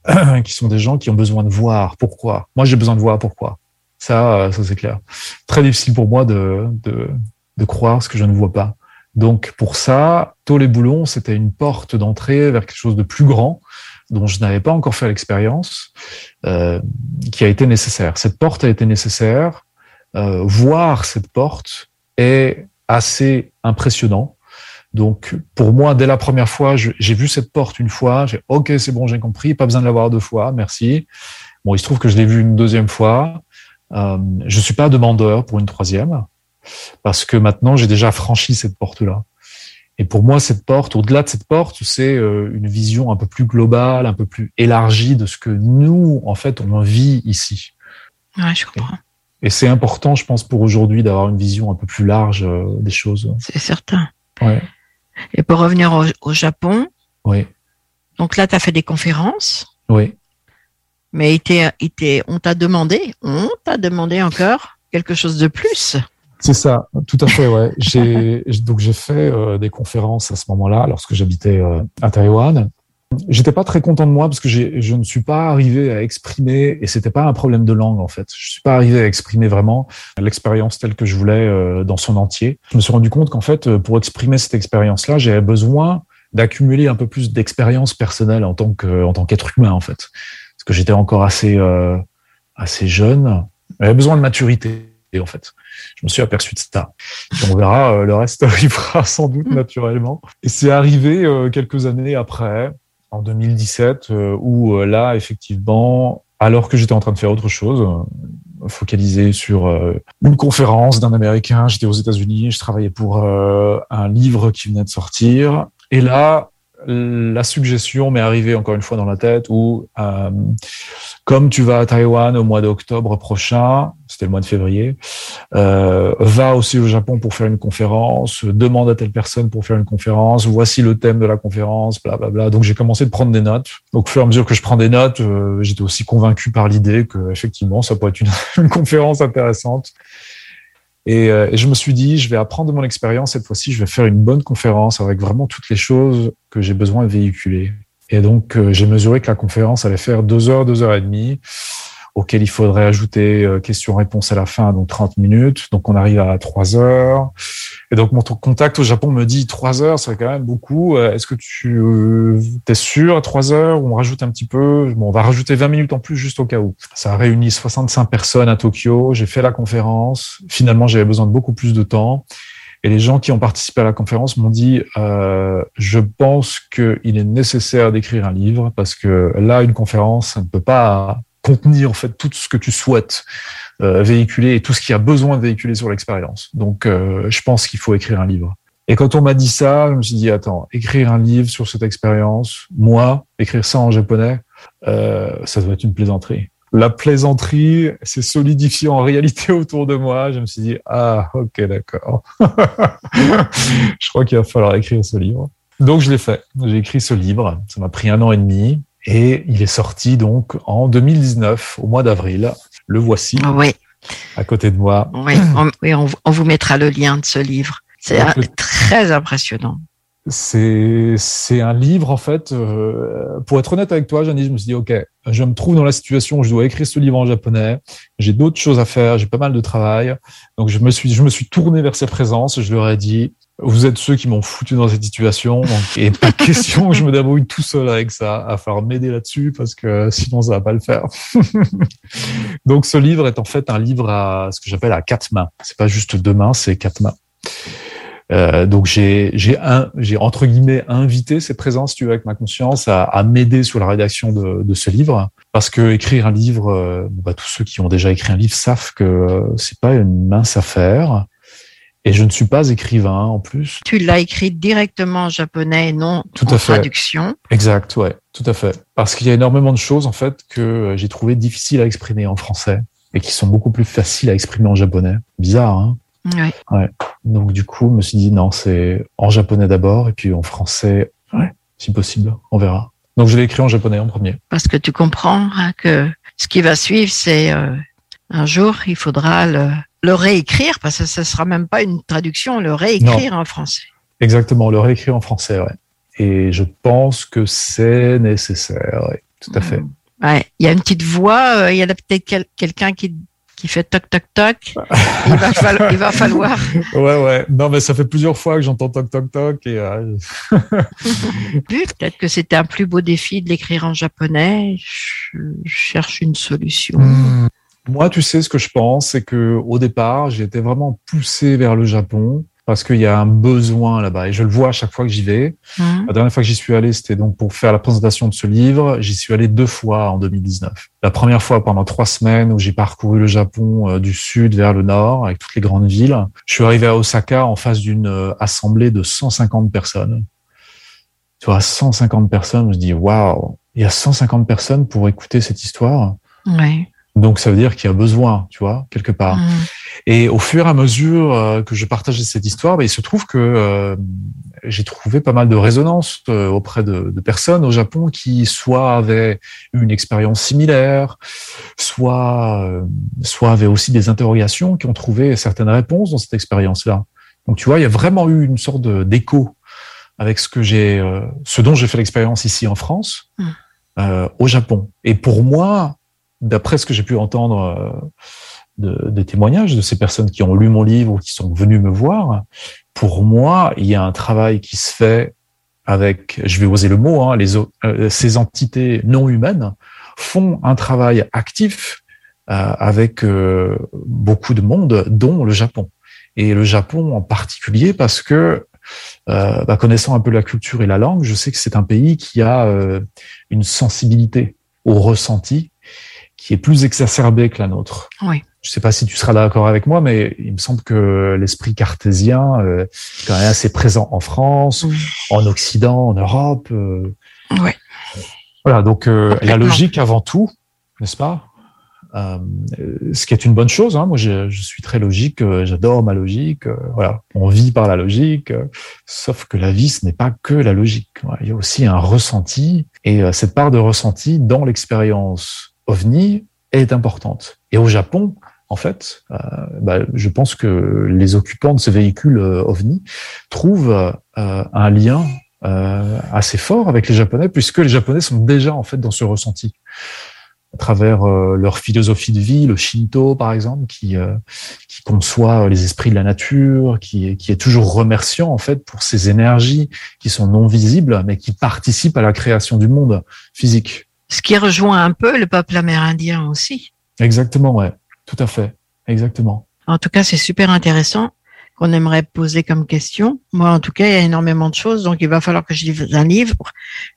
Speaker 20: qui sont des gens qui ont besoin de voir pourquoi. Moi, j'ai besoin de voir pourquoi. Ça, euh, ça c'est clair. Très difficile pour moi de de croire ce que je ne vois pas. Donc pour ça, tôt les boulons, c'était une porte d'entrée vers quelque chose de plus grand dont je n'avais pas encore fait l'expérience, euh, qui a été nécessaire. Cette porte a été nécessaire. Euh, voir cette porte est assez impressionnant. Donc, pour moi, dès la première fois, j'ai vu cette porte une fois, j'ai OK, c'est bon, j'ai compris, pas besoin de la voir deux fois, merci. Bon, il se trouve que je l'ai vu une deuxième fois. Euh, je suis pas demandeur pour une troisième parce que maintenant, j'ai déjà franchi cette porte-là. Et pour moi, cette porte, au-delà de cette porte, c'est euh, une vision un peu plus globale, un peu plus élargie de ce que nous, en fait, on vit ici.
Speaker 19: Ouais, je comprends.
Speaker 20: Et c'est important, je pense, pour aujourd'hui d'avoir une vision un peu plus large euh, des choses.
Speaker 19: C'est certain.
Speaker 20: Ouais.
Speaker 19: Et pour revenir au, au Japon,
Speaker 20: Oui,
Speaker 19: donc là, tu as fait des conférences,
Speaker 20: oui.
Speaker 19: mais il il on t'a demandé, on t'a demandé encore quelque chose de plus.
Speaker 20: C'est ça, tout à fait, ouais. J'ai donc j'ai fait euh, des conférences à ce moment-là, lorsque j'habitais euh, à Taïwan. J'étais pas très content de moi parce que je ne suis pas arrivé à exprimer, et c'était pas un problème de langue en fait. Je suis pas arrivé à exprimer vraiment l'expérience telle que je voulais euh, dans son entier. Je me suis rendu compte qu'en fait, euh, pour exprimer cette expérience-là, j'avais besoin d'accumuler un peu plus d'expérience personnelle en tant que en tant qu'être humain en fait, parce que j'étais encore assez euh, assez jeune. J'avais besoin de maturité en fait. Je me suis aperçu de ça. On verra, euh, le reste arrivera sans doute naturellement. Et c'est arrivé euh, quelques années après, en 2017, euh, où là, effectivement, alors que j'étais en train de faire autre chose, focalisé sur une conférence d'un Américain, j'étais aux États-Unis, je travaillais pour un livre qui venait de sortir. Et là, la suggestion m'est arrivée encore une fois dans la tête où, euh, comme tu vas à Taïwan au mois d'octobre prochain, c'était le mois de février, euh, va aussi au Japon pour faire une conférence, demande à telle personne pour faire une conférence, voici le thème de la conférence, bla bla bla. Donc j'ai commencé de prendre des notes. Donc au fur et à mesure que je prends des notes, euh, j'étais aussi convaincu par l'idée que effectivement ça pourrait être une, une conférence intéressante. Et, euh, je me suis dit, je vais apprendre de mon expérience cette fois-ci, je vais faire une bonne conférence avec vraiment toutes les choses que j'ai besoin de véhiculer. Et donc euh, j'ai mesuré que la conférence allait faire deux heures, deux heures et demie auquel il faudrait ajouter euh, questions-réponses à la fin, donc 30 minutes. Donc on arrive à 3 heures. Et donc mon contact au Japon me dit 3 heures, c'est quand même beaucoup. Euh, Est-ce que tu euh, es sûr à 3 heures? On rajoute un petit peu Bon, on va rajouter 20 minutes en plus juste au cas où. Ça a réuni 65 personnes à Tokyo. J'ai fait la conférence. Finalement, j'avais besoin de beaucoup plus de temps. Et les gens qui ont participé à la conférence m'ont dit, euh, je pense qu'il est nécessaire d'écrire un livre parce que là, une conférence, ça ne peut pas contenir en fait tout ce que tu souhaites euh, véhiculer et tout ce qui a besoin de véhiculer sur l'expérience. Donc, euh, je pense qu'il faut écrire un livre. Et quand on m'a dit ça, je me suis dit attends, écrire un livre sur cette expérience, moi, écrire ça en japonais, euh, ça doit être une plaisanterie. la plaisanterie s'est solidifiée en réalité autour de moi. Je me suis dit, ah, ok, d'accord. je crois qu'il va falloir écrire ce livre. Donc, je l'ai fait. J'ai écrit ce livre. Ça m'a pris un an et demi. Et il est sorti donc en 2019, au mois d'avril. Le voici.
Speaker 19: Oui.
Speaker 20: À côté de moi.
Speaker 19: Oui, on, oui, on, on vous mettra le lien de ce livre. C'est très impressionnant.
Speaker 20: C'est un livre en fait. euh, pour être honnête avec toi, Janice, je me suis dit ok, je me trouve dans la situation où je dois écrire ce livre en japonais. J'ai d'autres choses à faire, j'ai pas mal de travail. Donc je me suis je me suis tourné vers ces présences. Je leur ai dit vous êtes ceux qui m'ont foutu dans cette situation. Et pas question que je me débrouille tout seul avec ça. Va falloir m'aider là-dessus parce que sinon ça va pas le faire. Donc ce livre est en fait un livre à ce que j'appelle à quatre mains. C'est pas juste deux mains, c'est quatre mains. Euh, donc j'ai j'ai un j'ai entre guillemets invité ces présences tu veux, avec ma conscience à, à m'aider sur la rédaction de, de ce livre parce que écrire un livre euh, bah, tous ceux qui ont déjà écrit un livre savent que euh, c'est pas une mince affaire et je ne suis pas écrivain en plus
Speaker 19: Tu l'as écrit directement en japonais et non
Speaker 20: Tout
Speaker 19: en
Speaker 20: à fait.
Speaker 19: traduction.
Speaker 20: exact ouais tout à fait parce qu'il y a énormément de choses en fait que euh, j'ai trouvé difficiles à exprimer en français et qui sont beaucoup plus faciles à exprimer en japonais bizarre hein
Speaker 19: Ouais.
Speaker 20: Ouais. Donc du coup, je me suis dit non, c'est en japonais d'abord et puis en français, ouais, si possible, on verra. Donc je l'ai écrit en japonais en premier.
Speaker 19: Parce que tu comprends hein, que ce qui va suivre, c'est euh, un jour, il faudra le, le réécrire, parce que ce sera même pas une traduction, le réécrire en français.
Speaker 20: Exactement, le réécrire en français, ouais. Et je pense que c'est nécessaire, ouais, tout à fait.
Speaker 19: Ouais. Il y a une petite voix, euh, il y a peut-être quel- quelqu'un qui, qui fait toc toc toc. il, va falloir, il va falloir.
Speaker 20: Ouais, ouais. Non, mais ça fait plusieurs fois que j'entends toc toc toc et euh,
Speaker 19: Peut-être que c'était un plus beau défi de l'écrire en japonais. Je, je cherche une solution.
Speaker 20: Moi, tu sais, ce que je pense, c'est que au départ, j'ai été vraiment poussé vers le Japon parce qu'il y a un besoin là-bas et je le vois à chaque fois que j'y vais.
Speaker 19: Mhm.
Speaker 20: La dernière fois que j'y suis allé, c'était donc pour faire la présentation de ce livre. J'y suis allé deux fois en 2019. La première fois pendant trois semaines où j'ai parcouru le Japon euh, du sud vers le nord avec toutes les grandes villes. Je suis arrivé à Osaka en face d'une euh, assemblée de 150 personnes. Tu vois, 150 personnes, je me dis waouh, il y a 150 personnes pour écouter cette histoire.
Speaker 19: Ouais.
Speaker 20: Donc ça veut dire qu'il y a besoin, tu vois, quelque part.
Speaker 19: Mhm.
Speaker 20: Et au fur et à mesure euh, que je partageais cette histoire, bah, il se trouve que euh, j'ai trouvé pas mal de résonance euh, auprès de, de personnes au Japon qui soit avaient eu une expérience similaire, soit euh, soit avaient aussi des interrogations, qui ont trouvé certaines réponses dans cette expérience-là. Donc tu vois, il y a vraiment eu une sorte d'écho avec ce que j'ai, euh, ce dont j'ai fait l'expérience ici en France,
Speaker 19: Mm.
Speaker 20: euh, au Japon. Et pour moi, d'après ce que j'ai pu entendre euh, de, des témoignages de ces personnes qui ont lu mon livre ou qui sont venues me voir, pour moi, il y a un travail qui se fait avec, je vais oser le mot, hein, euh, ces entités non humaines font un travail actif euh, avec beaucoup de monde, dont le Japon. Et le Japon en particulier parce que, bah, connaissant un peu la culture et la langue, je sais que c'est un pays qui a une sensibilité au ressenti qui est plus exacerbée que la nôtre.
Speaker 19: Oui.
Speaker 20: Je sais pas si tu seras d'accord avec moi, mais il me semble que l'esprit cartésien euh, est quand même assez présent en France, en Occident, en Europe. euh.
Speaker 19: Ouais.
Speaker 20: Voilà, donc euh, la logique avant tout, n'est-ce pas? Ce qui est une bonne chose. Hein. Moi, je, je suis très logique, j'adore ma logique. voilà, on vit par la logique. sauf que la vie, ce n'est pas que la logique. Il y a aussi un ressenti, et cette part de ressenti dans l'expérience ovni est importante. Et au Japon, en fait, euh, bah, je pense que les occupants de ce véhicule euh, ovni trouvent euh, un lien assez fort avec les Japonais, puisque les Japonais sont déjà en fait dans ce ressenti à travers leur philosophie de vie, le Shinto par exemple, qui conçoit les esprits de la nature, qui qui est toujours remerciant en fait pour ces énergies qui sont non visibles, mais qui participent à la création du monde physique.
Speaker 19: Ce qui rejoint un peu le peuple amérindien aussi.
Speaker 20: Exactement, ouais, tout à fait, exactement.
Speaker 19: En tout cas, c'est super intéressant qu'on aimerait poser comme question. Moi, en tout cas, il y a énormément de choses, donc il va falloir que je lise un livre.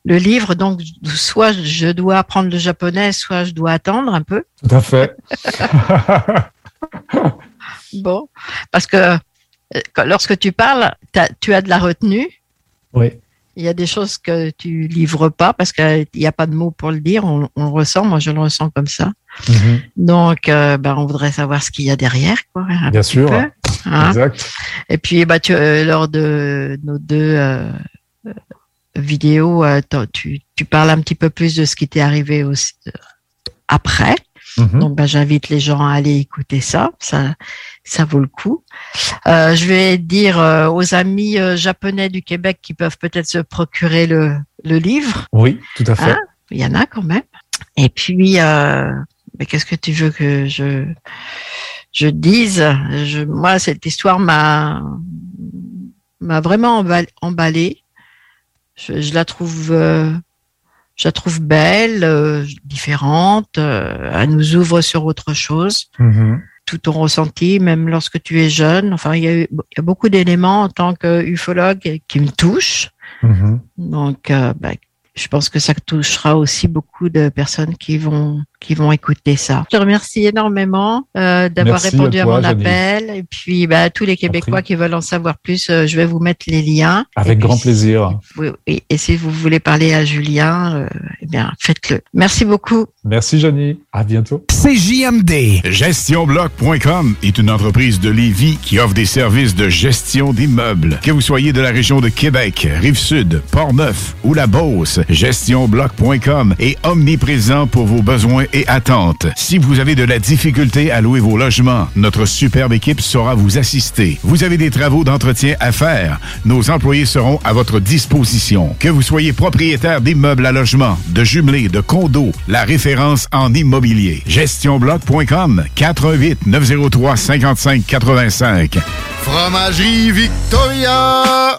Speaker 19: Le livre, donc, soit je dois apprendre le japonais, soit je dois attendre un peu.
Speaker 20: Tout à fait.
Speaker 19: Bon, parce que euh, lorsque tu parles, tu as de la retenue.
Speaker 20: Oui.
Speaker 19: Il y a des choses que tu livres pas parce qu'il n'y a pas de mots pour le dire. On, on le ressent. Moi, je le ressens comme ça.
Speaker 20: Mhm.
Speaker 19: Donc, euh, ben, on voudrait savoir ce qu'il y a derrière, quoi.
Speaker 20: Bien sûr.
Speaker 19: peu, hein.
Speaker 20: Exact.
Speaker 19: Et puis, bah, tu, euh, lors de nos deux euh, vidéos, tu, tu parles un petit peu plus de ce qui t'est arrivé aussi, après.
Speaker 20: Mhm.
Speaker 19: Donc, bah, j'invite les gens à aller écouter ça. Ça, ça vaut le coup. Euh, je vais dire euh, aux amis euh, japonais du Québec qui peuvent peut-être se procurer le, le livre.
Speaker 20: Oui, tout à fait.
Speaker 19: Hein? Il y en a quand même. Et puis, euh, mais qu'est-ce que tu veux que je je dise? Je, Moi, cette histoire m'a m'a vraiment emball- emballée. Je, je la trouve euh, je la trouve belle, euh, différente. euh, elle nous ouvre sur autre chose.
Speaker 20: Mhm.
Speaker 19: Tout ton ressenti, même lorsque tu es jeune. Enfin, il y a, eu- il y a beaucoup d'éléments en tant qu'ufologue qui me touchent.
Speaker 20: Mhm.
Speaker 19: Donc, euh, bah, je pense que ça touchera aussi beaucoup de personnes qui vont qui vont écouter ça. Je te remercie énormément euh, d'avoir
Speaker 20: Merci
Speaker 19: répondu
Speaker 20: à
Speaker 19: mon
Speaker 20: Janine.
Speaker 19: appel. Et puis, bah, tous les Québécois qui veulent en savoir plus, euh, je vais vous mettre les liens.
Speaker 20: Avec
Speaker 19: puis,
Speaker 20: grand plaisir.
Speaker 19: oui, oui. Et si vous voulez parler à Julien, euh, eh bien, faites-le. Merci beaucoup.
Speaker 20: Merci, Johnny. À bientôt.
Speaker 21: CJMD. GestionBloc.com est une entreprise de Lévis qui offre des services de gestion d'immeubles. Que vous soyez de la région de Québec, Rive-Sud, Port-Neuf ou la Beauce, GestionBloc.com est omniprésent pour vos besoins et attentes. Si vous avez de la difficulté à louer vos logements, notre superbe équipe saura vous assister. Vous avez des travaux d'entretien à faire, nos employés seront à votre disposition. Que vous soyez propriétaire d'immeubles à logement, de jumelés, de condos, la référence en immobilier. GestionBloc.com 418 903 55 85.
Speaker 17: Fromagerie Victoria!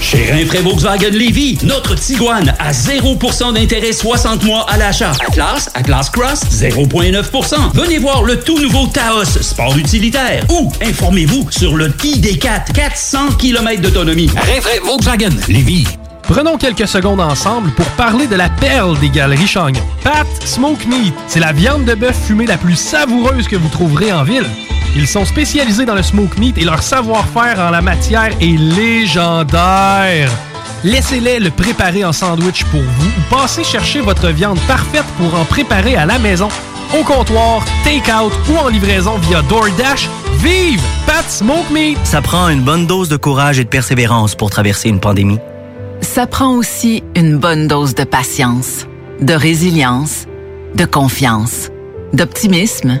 Speaker 22: Chez Rinfraie Volkswagen Lévy, notre Tiguan à 0% d'intérêt 60 mois à l'achat. Atlas, Atlas Cross, 0,9%. Venez voir le tout nouveau Taos, sport utilitaire. Ou informez-vous sur le ID4, 400 km d'autonomie. Rinfraie Volkswagen Lévy.
Speaker 23: Prenons quelques secondes ensemble pour parler de la perle des galeries Chagnon. Pat Smoke Meat, c'est la viande de bœuf fumée la plus savoureuse que vous trouverez en ville. Ils sont spécialisés dans le smoke meat et leur savoir-faire en la matière est légendaire. Laissez-les le préparer en sandwich pour vous ou passez chercher votre viande parfaite pour en préparer à la maison, au comptoir, take-out ou en livraison via DoorDash. Vive Pat Smoke Meat!
Speaker 24: Ça prend une bonne dose de courage et de persévérance pour traverser une pandémie.
Speaker 14: Ça prend aussi une bonne dose de patience, de résilience, de confiance, d'optimisme,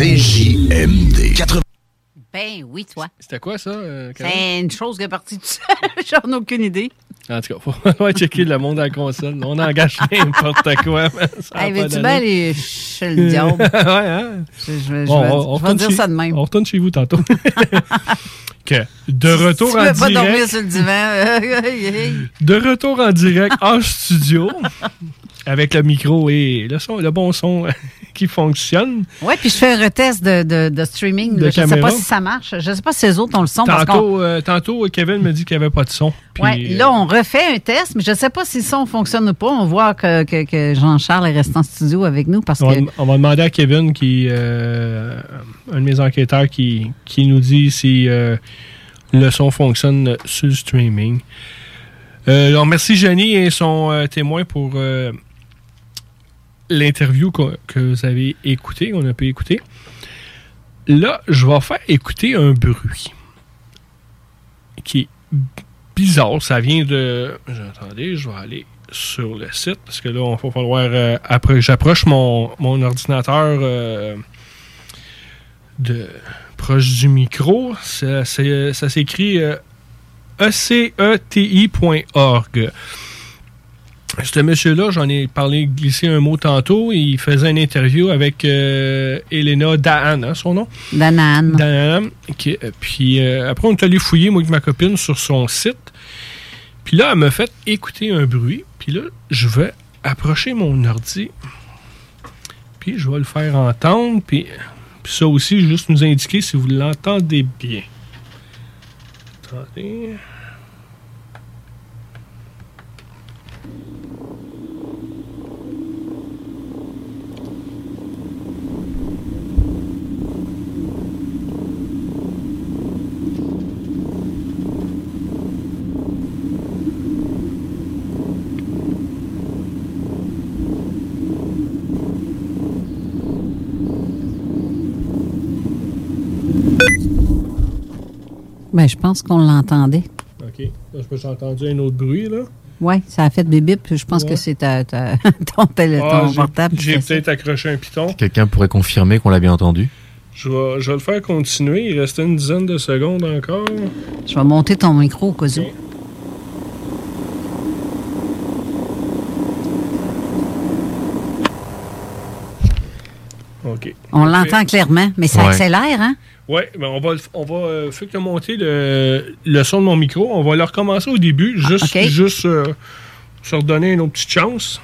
Speaker 21: CJMD. 80.
Speaker 2: Ben oui, toi.
Speaker 1: C'était quoi ça? euh?
Speaker 2: C'est une chose qui est partie tout seul. J'en ai aucune idée.
Speaker 1: En tout cas, faut faut checker le monde à la console. On engage n'importe quoi. mais ça a
Speaker 2: Hey,
Speaker 1: pas
Speaker 2: veux-tu
Speaker 1: d'allure.
Speaker 2: bien aller chez le diable?
Speaker 1: ouais, hein?
Speaker 2: Je, je vais- je
Speaker 1: Bon,
Speaker 2: vais-
Speaker 1: on- on
Speaker 2: je vais dire
Speaker 1: chez-
Speaker 2: ça de même.
Speaker 1: On retourne chez vous tantôt. que de retour
Speaker 2: tu
Speaker 1: en
Speaker 2: veux pas dormir
Speaker 1: direct.
Speaker 2: sur le divan.
Speaker 1: De retour en direct en studio avec le micro et le son, le bon son qui fonctionne.
Speaker 2: Oui, puis je fais un retest de, de, de streaming.
Speaker 1: De
Speaker 2: je ne sais pas si ça marche. Je ne sais pas si les autres ont le son. parce
Speaker 1: Tantôt, euh, tantôt, Kevin me dit qu'il n'y avait pas de son.
Speaker 2: Ouais, là, on refait un test, mais je ne sais pas si le son fonctionne ou pas. On voit que, que- que Jean-Charles est resté en studio avec nous parce
Speaker 1: on, va,
Speaker 2: que.
Speaker 1: on va demander à Kevin, qui euh, un de mes enquêteurs, qui, qui nous dit si euh, le son fonctionne sur le streaming. Alors, merci Jenny et son témoin pour l'interview que vous avez écouté, qu'on a pu écouter. Là, je vais faire écouter un bruit qui est bizarre. Ça vient de. Attendez, je vais aller sur le site parce que là, il va falloir. euh, après, j'approche mon, mon ordinateur euh, de proche du micro. Ça, ça s'écrit euh, eceti.org. Ce monsieur-là, j'en ai parlé, glissé un mot tantôt. Il faisait une interview avec euh, Elena Dahan, hein, son nom?
Speaker 2: Danan.
Speaker 1: Dahan. euh, puis euh, après, on est allé fouiller, moi et ma copine, sur son site. Puis là, elle m'a fait écouter un bruit. Puis là, je vais approcher mon ordi. Puis je vais le faire entendre. Puis, puis ça aussi, juste nous indiquer si vous l'entendez bien. Attendez.
Speaker 2: Ben, je pense qu'on l'entendait.
Speaker 1: OK. Là, j'ai entendu un autre bruit, là.
Speaker 2: Oui, ça a fait bip puis Je pense
Speaker 1: Ouais.
Speaker 2: que c'est ta- ta- ton,
Speaker 1: Ah,
Speaker 2: ton
Speaker 1: j'ai-
Speaker 2: portable.
Speaker 1: J'ai peut-être accroché un piton.
Speaker 25: Quelqu'un pourrait confirmer qu'on l'a bien entendu?
Speaker 1: Je vais, je vais le faire continuer. Il restait une dizaine de secondes encore.
Speaker 2: Je vais monter ton micro au cas où.
Speaker 1: OK.
Speaker 2: On l'entend clairement, mais ça
Speaker 1: Ouais.
Speaker 2: accélère, hein?
Speaker 1: Oui, ben on va, on va euh, fait que monté le, le son de mon micro, on va le recommencer au début, juste,
Speaker 2: ok.
Speaker 1: juste euh, se redonner une autre petite chance.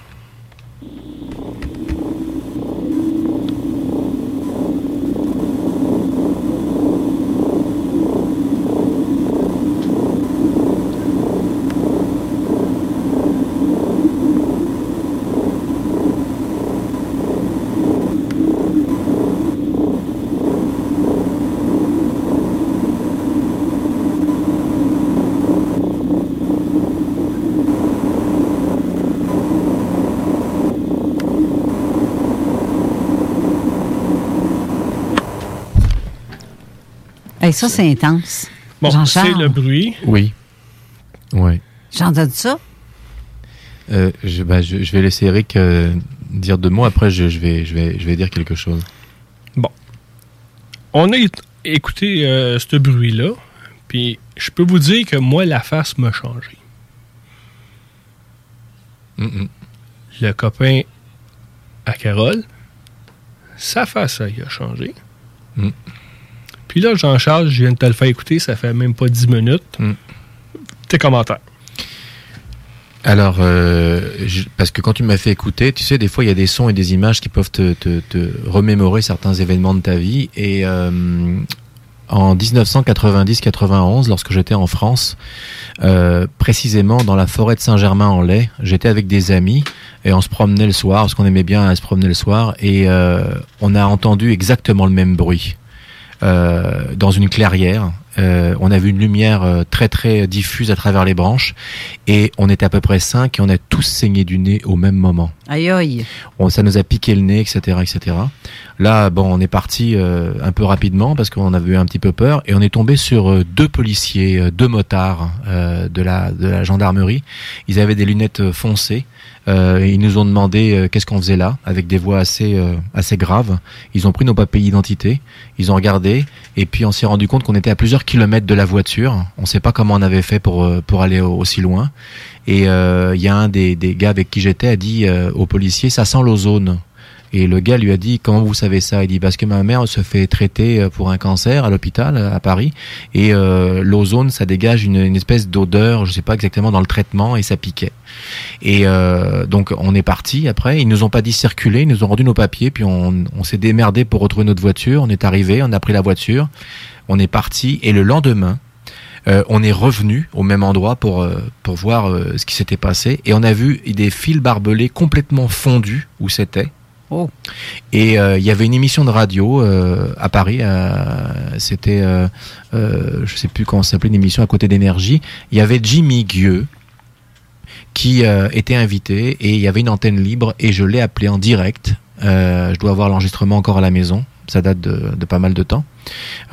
Speaker 2: Ça, c'est intense.
Speaker 1: Bon, c'est le bruit.
Speaker 25: Oui. Oui.
Speaker 2: J'ai entendu ça?
Speaker 25: Euh, je, bah, je, je vais laisser Eric euh, dire deux mots. Après, je, je vais, je, vais, je vais dire quelque chose.
Speaker 1: Bon. On a éc- écouté euh, ce bruit-là, puis je peux vous dire que moi, la face m'a changé. Le copain à Carole, sa face, il a changé.
Speaker 25: Mm.
Speaker 1: Puis là, Jean-Charles, je viens de te le faire écouter, ça fait même pas 10 minutes.
Speaker 25: Mm.
Speaker 1: Tes commentaires.
Speaker 25: Alors, euh, je- parce que quand tu m'as fait écouter, tu sais, des fois, il y a des sons et des images qui peuvent te, te- te remémorer certains événements de ta vie. Et euh, en 1990-91, lorsque j'étais en France, euh, précisément dans la forêt de Saint-Germain-en-Laye, j'étais avec des amis et on se promenait le soir, parce qu'on aimait bien se promener le soir, et on a entendu exactement le même bruit euh, dans une clairière. Euh, on a vu une lumière euh, très très diffuse à travers les branches et on était à peu près cinq et on a tous saigné du nez au même moment.
Speaker 2: Aïe aïe.
Speaker 25: On, ça nous a piqué le nez, etc., etc. Là, bon, on est parti euh, un peu rapidement parce qu'on avait eu un petit peu peur et on est tombé sur euh, deux policiers, euh, deux motards euh, de la de la gendarmerie. Ils avaient des lunettes foncées. Euh, ils nous ont demandé euh, qu'est-ce qu'on faisait là, avec des voix assez euh, assez graves. Ils ont pris nos papiers d'identité, ils ont regardé et puis on s'est rendu compte qu'on était à plusieurs kilomètres de la voiture. On ne sait pas comment on avait fait pour pour aller au- aussi loin. Et il y a un des, des gars avec qui j'étais a dit euh, au policier ça sent l'ozone. Et le gars lui a dit comment vous savez ça? Il dit parce que ma mère se fait traiter euh, pour un cancer à l'hôpital à Paris et euh, l'ozone ça dégage une, espèce d'odeur, je sais pas exactement dans le traitement et ça piquait. Et euh, donc on est parti après. Ils nous ont pas dit circuler, ils nous ont rendu nos papiers puis on, s'est démerdé pour retrouver notre voiture. On est arrivé, on a pris la voiture, on est parti et le lendemain on est revenu au même endroit pour pour voir ce qui s'était passé et on a vu des fils barbelés complètement fondus où c'était.
Speaker 2: Oh.
Speaker 25: Et euh, il y avait une émission de radio euh, à Paris. euh, C'était, je sais plus comment s'appelait, une émission à côté d'énergie. Il y avait Jimmy Gueux qui était invité et il y avait une antenne libre et je l'ai appelé en direct. Je dois avoir l'enregistrement encore à la maison. Ça date de, pas mal de temps.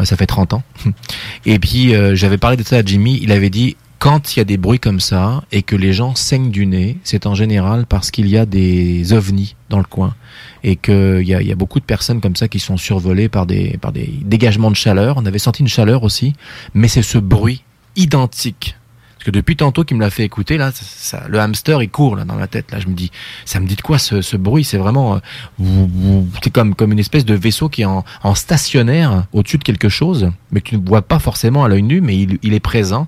Speaker 25: Ça fait 30 ans. Et puis j'avais parlé de ça à Jimmy. Il avait dit quand il y a des bruits comme ça et que les gens saignent du nez, c'est en général parce qu'il y a des ovnis dans le coin et qu'il y y a beaucoup de personnes comme ça qui sont survolées par des, par des dégagements de chaleur. On avait senti une chaleur aussi, mais c'est ce bruit identique. Parce que depuis tantôt qu'il me l'a fait écouter, là, ça, ça- le hamster il court là dans ma tête. Là, je me dis, ça me dit de quoi ce, ce bruit? C'est vraiment, euh, c'est comme comme une espèce de vaisseau qui est en, en stationnaire au-dessus de quelque chose, mais tu ne vois pas forcément à l'œil nu, mais il, il est présent.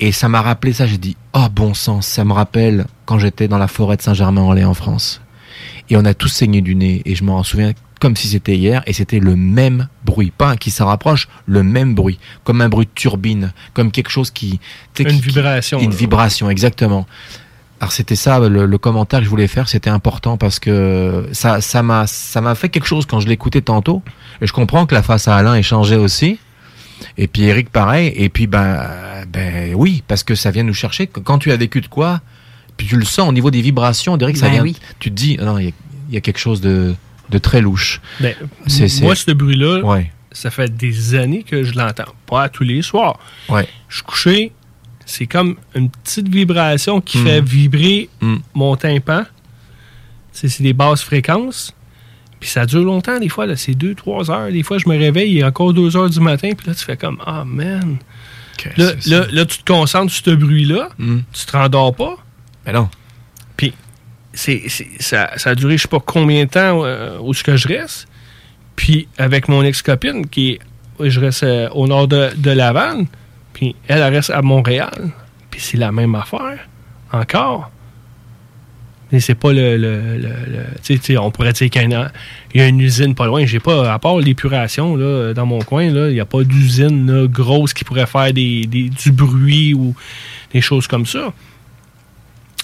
Speaker 25: Et ça m'a rappelé ça. J'ai dit, oh bon sens, ça me rappelle quand j'étais dans la forêt de Saint-Germain-en-Laye en France. Et on a tous saigné du nez. Et je m'en souviens comme si c'était hier. Et c'était le même bruit. Pas un qui s'en rapproche, le même bruit. Comme un bruit de turbine. Comme quelque chose qui.
Speaker 1: Une
Speaker 25: qui- qui-
Speaker 1: vibration,
Speaker 25: Une
Speaker 1: là.
Speaker 25: vibration, exactement. Alors c'était ça le, le commentaire que je voulais faire, c'était important parce que ça ça m'a ça m'a fait quelque chose quand je l'écoutais tantôt. Et je comprends que la face à Alain ait changé aussi. Et puis Eric pareil. Et puis ben ben oui parce que ça vient nous chercher. Quand tu as vécu de quoi, puis tu le sens au niveau des vibrations, Eric, ça
Speaker 1: Ben
Speaker 25: vient.
Speaker 1: oui.
Speaker 25: Tu te dis non il y a, il y a quelque chose de de très louche.
Speaker 1: Ben,
Speaker 25: C'est- c'est-
Speaker 1: moi, ce bruit-là,
Speaker 25: Ouais.
Speaker 1: ça fait des années que je l'entends. Pas tous les soirs.
Speaker 25: Ouais.
Speaker 1: Je suis couché, c'est comme une petite vibration qui
Speaker 25: Mm.
Speaker 1: fait vibrer
Speaker 25: Mm.
Speaker 1: mon tympan. C'est c'est des basses fréquences. Puis ça dure longtemps, des fois. là, C'est 2-3 heures. Des fois, je me réveille, il est encore 2 heures du matin. Puis là, tu fais comme Ah, man. Là, là, là, tu te concentres sur ce bruit-là. Tu te rendors pas.
Speaker 25: Mais non.
Speaker 1: Puis c'est, ça, ça a duré je sais pas combien de temps euh, où ce que je reste. Puis avec mon ex-copine, qui est, je reste euh, au nord de, de Laval, puis elle, elle reste à Montréal. Puis c'est la même affaire, encore. C'est pas le. le, on pourrait dire qu'il y, a une- usine pas loin. J'ai pas, à part l'épuration, dans mon coin, il n'y a pas d'usine grosse qui pourrait faire des, des- du bruit ou des choses comme ça.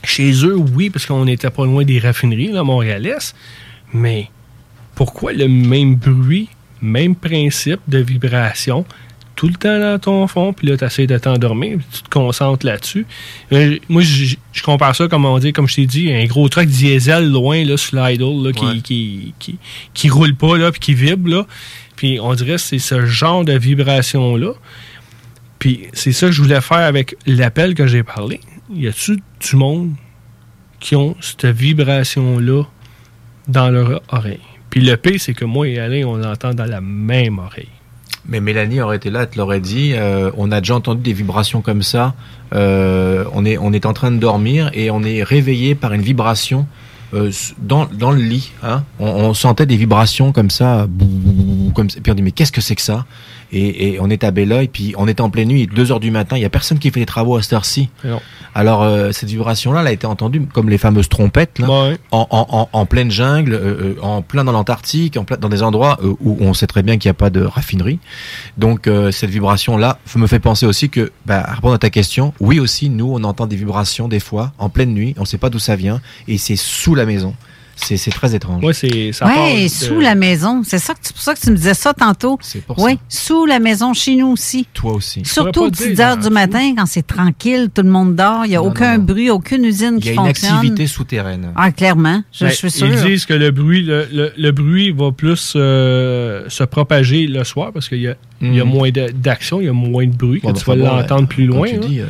Speaker 1: Chez eux, oui, parce qu'on n'était pas loin des raffineries, là, montréalaises. Mais pourquoi le même bruit, même principe de vibration, tout le temps dans ton fond, puis là, tu essaies de t'endormir, puis tu te concentres là-dessus. Euh, moi, je compare ça, comme on dit, comme je t'ai dit, un gros truck diesel loin, là, sur l'idle, là, qui,
Speaker 25: Ouais.
Speaker 1: qui, qui, qui roule pas, là, puis qui vibre, là. Puis on dirait que c'est ce genre de vibration-là. Puis c'est ça que je voulais faire avec l'appel que j'ai parlé. Y a-tu du monde qui ont cette vibration-là dans leur oreille? Puis le pire, c'est que moi et Alain, on l'entend dans la même oreille.
Speaker 25: Mais Mélanie aurait été là, elle te l'aurait dit. euh, on a déjà entendu des vibrations comme ça. Euh, on, est, on est en train de dormir et on est réveillé par une vibration euh, dans, dans le lit. Hein. On, sentait des vibrations comme ça. comme ça. Puis on dit mais qu'est-ce que c'est que ça? Et, et on est à Belleuil, puis on est en pleine nuit, 2 heures du matin, il y a personne qui fait les travaux à cette heure-ci. Alors euh, cette vibration-là, elle a été entendue comme les fameuses trompettes là, en, en, en, en pleine jungle, euh, euh, en plein dans l'Antarctique, en plein dans des endroits où on sait très bien qu'il n'y a pas de raffinerie. Donc cette vibration-là me fait penser aussi que, bah, à répondre à ta question, oui aussi, nous on entend des vibrations des fois en pleine nuit, on ne sait pas d'où ça vient, et c'est sous la maison. C'est c'est très étrange.
Speaker 1: Ouais, c'est ça
Speaker 2: Oui,
Speaker 1: de-
Speaker 2: sous la maison. C'est ça que c'est pour ça que tu me disais ça tantôt.
Speaker 25: C'est pour
Speaker 2: Oui, sous la maison, chez nous aussi.
Speaker 25: Toi aussi.
Speaker 2: Surtout aux petites heures du matin, quand c'est tranquille, tout le monde dort, il n'y a aucun bruit, aucune usine
Speaker 25: Il y
Speaker 2: qui
Speaker 25: a une
Speaker 2: fonctionne.
Speaker 25: activité souterraine.
Speaker 2: Ah, clairement, je,
Speaker 1: Ben,
Speaker 2: je suis sûr.
Speaker 1: Ils disent que le bruit, le, le- le bruit va plus euh, se propager le soir parce qu'il y a, il y a
Speaker 25: Mhm.
Speaker 1: moins de- d'action, il y a moins de bruit,
Speaker 25: Bon,
Speaker 1: que
Speaker 25: ben,
Speaker 1: tu vas l'entendre
Speaker 25: ouais,
Speaker 1: plus loin.
Speaker 25: tu dis, euh,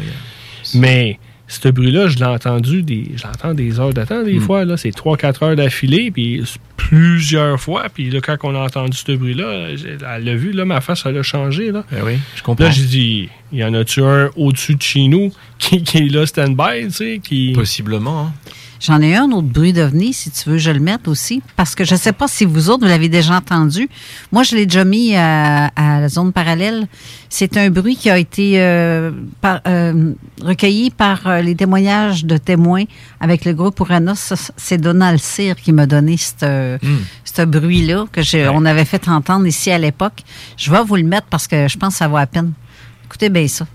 Speaker 1: Mais ce bruit-là, je l'ai entendu des, je l'entends des heures de temps, des
Speaker 25: Mm.
Speaker 1: fois. là C'est 3-4 heures d'affilée, puis plusieurs fois. Puis là, quand on a entendu ce bruit-là, elle l'a vu, là, ma face, elle a changé. Là,
Speaker 25: Ben oui, je comprends.
Speaker 1: là j'ai dit, il y en a-tu un au-dessus de chez nous qui, qui est là stand-by, tu sais, qui...
Speaker 25: Possiblement, hein.
Speaker 2: J'en ai un autre bruit d'ovni, si tu veux, je le mette aussi, parce que je ne sais pas si vous autres, vous l'avez déjà entendu. Moi, je l'ai déjà mis à, à la zone parallèle. C'est un bruit qui a été euh, par- euh, recueilli par euh, les témoignages de témoins avec le groupe Uranus. C'est Donald Cyr qui m'a donné ce ce bruit-là que on avait fait entendre ici à l'époque. Je vais vous le mettre parce que je pense que ça vaut à peine. Écoutez bien ça.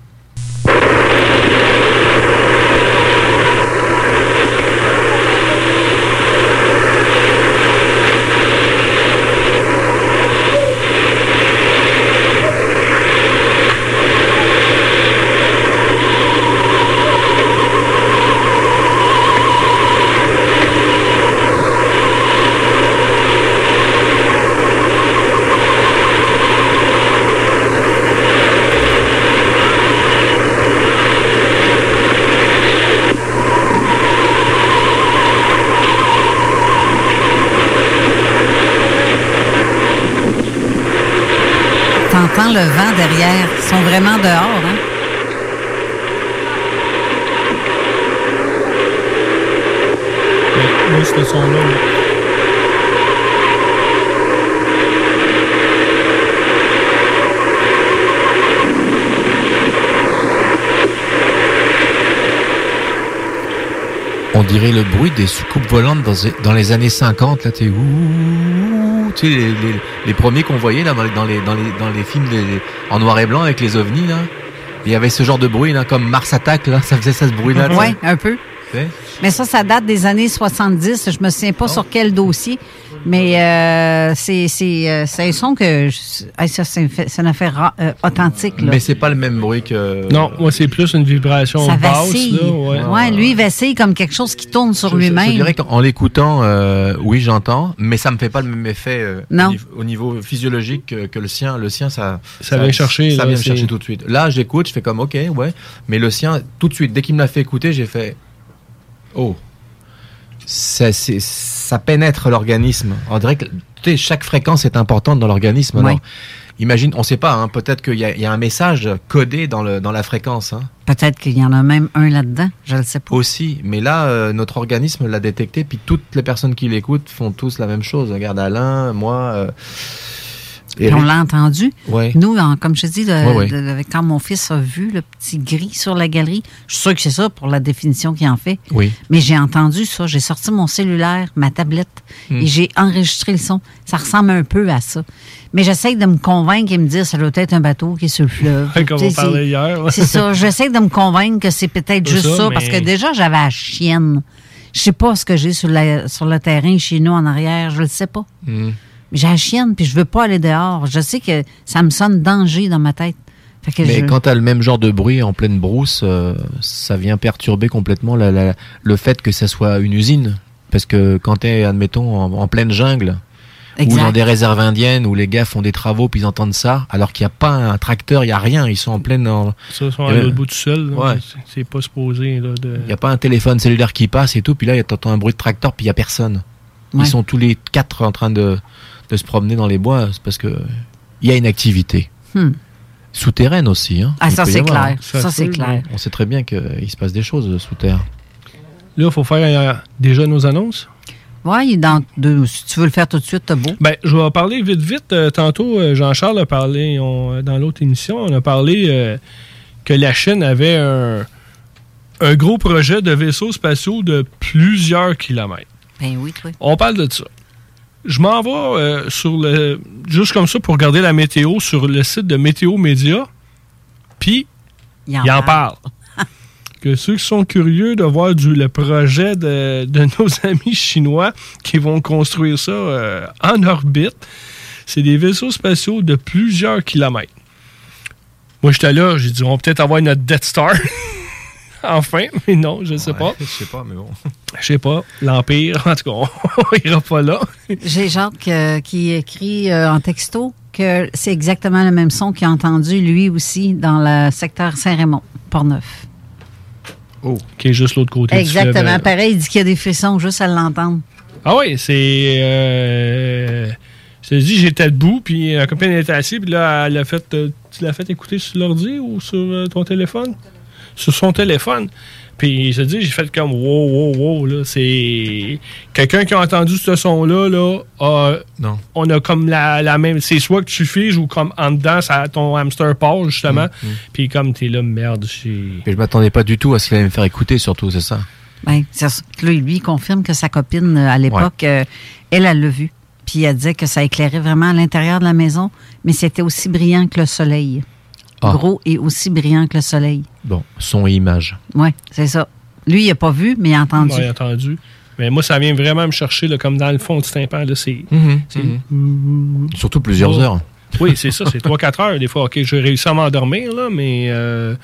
Speaker 2: Le vent derrière. Ils sont vraiment dehors, hein?
Speaker 1: Ce son-là, là.
Speaker 25: On dirait le bruit des soucoupes volantes dans, dans les années 50. Là, t'es ouh, tu sais, les, les- les premiers qu'on voyait là, dans, les, dans, les, dans, les, dans les films en noir et blanc avec les ovnis. Là. Il y avait ce genre de bruit, là, comme Mars Attack, là, ça faisait ça, ce bruit-là.
Speaker 2: Oui, un peu. Mais ça, ça date des années 70. Je me souviens pas sur quel dossier. Mais euh, c'est c'est euh, c'est un son que je- ça c'est une fait- c'est une affaire ra- euh, authentique là.
Speaker 25: Mais c'est pas le même bruit que.
Speaker 1: Non, moi, c'est plus une vibration
Speaker 2: ça
Speaker 1: basse.
Speaker 2: vacille.
Speaker 1: Là, ouais.
Speaker 2: ouais, lui il vacille comme quelque chose qui tourne sur
Speaker 25: Je- je- Je
Speaker 2: lui-même.
Speaker 25: dirais qu'en l'écoutant, euh, oui, j'entends, mais ça me fait pas le même effet euh,
Speaker 2: Non.
Speaker 25: Au, niveau, au niveau physiologique que, que le sien. Le sien, ça,
Speaker 1: Ça vient chercher,
Speaker 25: Ça
Speaker 1: là,
Speaker 25: vient chercher tout de suite. Là, j'écoute, je fais comme OK, ouais, mais le sien, tout de suite, dès qu'il me l'a fait écouter, j'ai fait oh. Ça, c'est- ça pénètre l'organisme. On dirait que chaque fréquence est importante dans l'organisme.
Speaker 2: Oui.
Speaker 25: Imagine, on sait pas, hein, peut-être qu'il y, a- il y a un message codé dans, le, dans la fréquence. Hein.
Speaker 2: Peut-être qu'il y en a même un là-dedans. Je le sais pas.
Speaker 25: Aussi, mais là, euh, notre organisme l'a détecté, puis toutes les personnes qui l'écoutent font tous la même chose. Regarde Alain, moi. euh,
Speaker 2: On l'a entendu. Nous, en- comme je te dis, quand mon fils a vu le petit gris sur la galerie, je suis sûre que c'est ça pour la définition qu'il en fait.
Speaker 25: Oui.
Speaker 2: Mais j'ai entendu ça. J'ai sorti mon cellulaire, ma tablette,
Speaker 25: Hmm.
Speaker 2: et j'ai enregistré le son. Ça ressemble un peu à ça. Mais j'essaie de me convaincre et me dire ça doit être un bateau qui est sur le fleuve.
Speaker 1: Comme on parlait
Speaker 2: c'est-
Speaker 1: hier.
Speaker 2: C'est ça. J'essaie de me convaincre que c'est peut-être juste
Speaker 1: ça,
Speaker 2: ça,
Speaker 1: mais-
Speaker 2: parce que déjà, j'avais la chienne. Je sais pas ce que j'ai sur, la- sur le terrain chez nous en arrière. Je le sais pas.
Speaker 25: Hmm.
Speaker 2: J'ai la chienne, puis je veux pas aller dehors. Je sais que ça me sonne danger dans ma tête. Fait que
Speaker 25: Mais
Speaker 2: je-
Speaker 25: quand tu as le même genre de bruit en pleine brousse, euh, ça vient perturber complètement la- la- le fait que ça soit une usine. Parce que quand tu es, admettons, en, en pleine jungle,
Speaker 2: Exact.
Speaker 25: ou dans des réserves indiennes où les gars font des travaux puis ils entendent ça, alors qu'il n'y a pas un tracteur, il n'y a rien, ils sont en pleine... en-
Speaker 1: Ça, ils sont à
Speaker 25: Euh,
Speaker 1: l'autre bout tout seul.
Speaker 25: ouais.
Speaker 1: C'est- pas supposé. Là, de...
Speaker 25: Il n'y a pas un téléphone cellulaire qui passe et tout, puis là, tu entends un bruit de tracteur, puis il n'y a personne.
Speaker 2: Ouais.
Speaker 25: Ils sont tous les quatre en train de, de se promener dans les bois, c'est parce que il y a une activité.
Speaker 2: Hmm.
Speaker 25: Souterraine aussi. Hein.
Speaker 2: Ah, ça, c'est clair.
Speaker 25: hein.
Speaker 2: Ça, c'est clair.
Speaker 25: On sait très bien qu'il se passe des choses sous terre.
Speaker 1: Là, il faut faire euh, déjà nos annonces?
Speaker 2: Oui, il est dans deux. Si tu veux le faire tout de suite, t'as beau.
Speaker 1: Ben, je vais parler vite, vite. Euh, tantôt, euh, Jean-Charles a parlé, on- dans l'autre émission, on a parlé euh, que la Chine avait un, un gros projet de vaisseaux spatiaux de plusieurs kilomètres.
Speaker 2: Ben oui, oui.
Speaker 1: On parle de ça. Je m'en vais euh, sur le. Juste comme ça pour regarder la météo sur le site de Météo Média. Puis,
Speaker 2: il
Speaker 1: en, parle. que ceux qui sont curieux de voir du, le projet de, de nos amis chinois qui vont construire ça euh, en orbite, c'est des vaisseaux spatiaux de plusieurs kilomètres. Moi, j'étais là, j'ai dit, on va peut-être avoir notre Death Star. enfin, mais non, je sais pas.
Speaker 25: Je sais pas, mais bon.
Speaker 1: Je sais pas. L'Empire, en tout cas, on ira pas là.
Speaker 2: J'ai Jacques euh, qui écrit euh, en texto que c'est exactement le même son qu'il a entendu lui aussi dans le secteur Saint-Raymond, Port-Neuf.
Speaker 1: Oh. Qui est juste l'autre côté. du
Speaker 2: Exactement. Pareil, il dit qu'il y a des frissons juste à l'entendre.
Speaker 1: Ah oui, c'est. euh, je te dis, j'étais debout, puis la copine était assise, puis là, elle a fait. euh, tu l'as fait écouter sur l'ordi ou sur ton téléphone? Sur son téléphone. Puis je te dis, j'ai fait comme wow, wow, wow, là. C'est. Quelqu'un qui a entendu ce son-là, là, a-
Speaker 25: Non.
Speaker 1: on a comme la, la même. C'est soit que tu figes ou comme en dedans, ça, ton hamster part, justement.
Speaker 25: Mm,
Speaker 1: Puis comme t'es là, merde.
Speaker 25: Mais je m'attendais pas du tout à ce qu'il allait me faire écouter, surtout, c'est ça?
Speaker 2: Ben, c'est ça. Là, lui, il confirme que sa copine, euh, à l'époque, euh, elle, elle l'a vu. Puis elle disait que ça éclairait vraiment à l'intérieur de la maison, mais c'était aussi brillant que le soleil.
Speaker 25: Ah.
Speaker 2: Gros et aussi brillant que le soleil.
Speaker 25: Bon, son et image.
Speaker 2: Oui, c'est ça. Lui, il n'a pas vu, mais il a entendu.
Speaker 1: Ouais, entendu. Mais moi, ça vient vraiment me chercher, là, comme dans le fond du tympan. Là, c'est,
Speaker 25: Mhm,
Speaker 1: c'est-
Speaker 25: Surtout plusieurs
Speaker 1: Oh.
Speaker 25: heures.
Speaker 1: Oui, c'est ça, c'est 3-4 heres. Des fois, OK, j'ai réussi à m'endormir, là, mais, euh,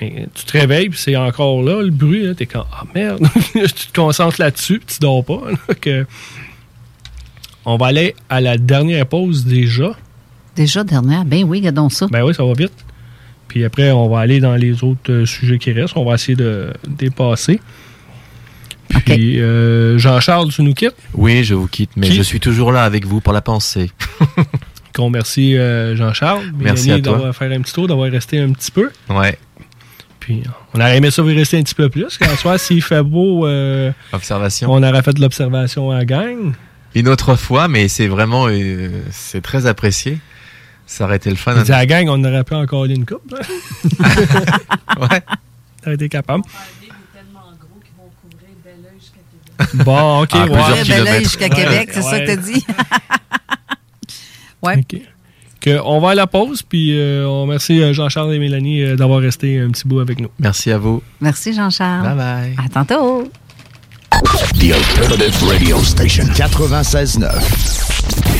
Speaker 1: mais tu te réveilles, puis c'est encore là, le bruit. Là, t'es comme, ah merde, tu te concentres là-dessus, puis tu dors pas. là, que... On va aller à la dernière pause déjà.
Speaker 2: Déjà dernière? Ben oui, regardons ça.
Speaker 1: Ben oui, ça va vite. Puis après, on va aller dans les autres euh, sujets qui restent. On va essayer de dépasser. Puis, euh, Jean-Charles, tu nous quittes?
Speaker 25: Oui, je vous quitte, mais
Speaker 1: Qui-
Speaker 25: je suis toujours là avec vous pour la pensée.
Speaker 1: Qu'on remercie euh, Jean-Charles.
Speaker 25: Merci à toi.
Speaker 1: d'avoir fait un petit tour, d'avoir resté un petit peu.
Speaker 25: Ouais.
Speaker 1: Puis on aurait aimé ça vous rester un petit peu plus. Qu'en soit, s'il fait beau, euh,
Speaker 25: Observation.
Speaker 1: on aurait fait de l'observation à la gang.
Speaker 25: Une autre fois, mais c'est vraiment, euh, c'est très apprécié. Ça aurait été le fun.
Speaker 1: Dit à la gang, on aurait pu encore aller une coupe. hein?
Speaker 25: ouais.
Speaker 1: T'aurais été capable. Bon, ok,
Speaker 25: Ah,
Speaker 1: ouais.
Speaker 25: plusieurs
Speaker 2: Ouais, ben là,
Speaker 25: kilomètres.
Speaker 2: jusqu'à Québec, c'est ça que t'as dit? ouais.
Speaker 1: Ok. Que on va à la pause, puis euh, on remercie euh, Jean-Charles et Mélanie euh, d'avoir resté un petit bout avec nous.
Speaker 25: Merci à vous.
Speaker 2: Merci, Jean-Charles.
Speaker 25: Bye bye.
Speaker 2: À tantôt.
Speaker 4: The Alternative Radio Station 96.9.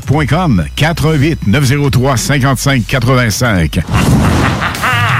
Speaker 21: 418 903 55 85.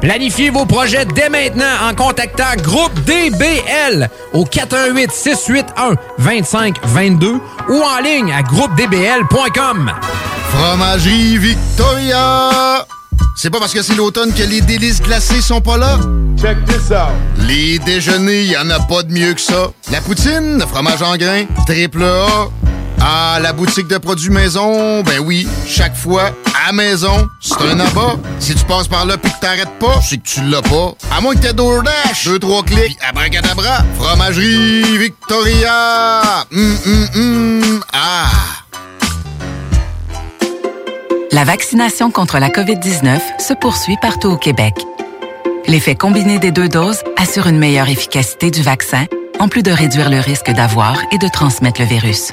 Speaker 11: Planifiez vos projets dès maintenant en contactant Groupe DBL au 418 681 2522 ou en ligne à groupedbl.com.
Speaker 17: Fromagerie Victoria! C'est pas parce que c'est l'automne que les délices glacées sont pas là? Check this out! Les déjeuners, y en a pas de mieux que ça. La poutine, le fromage en grains, triple A. Ah, la boutique de produits maison, ben oui, chaque fois, à maison, c'est un abat. Si tu passes par là pis que t'arrêtes pas, c'est que tu l'as pas. À moins que t'aies DoorDash, deux, trois clics, abracadabra, fromagerie Victoria! Hum, hum, hum, ah!
Speaker 14: La vaccination contre la COVID-19 se poursuit partout au Québec. L'effet combiné des deux doses assure une meilleure efficacité du vaccin, en plus de réduire le risque d'avoir et de transmettre le virus.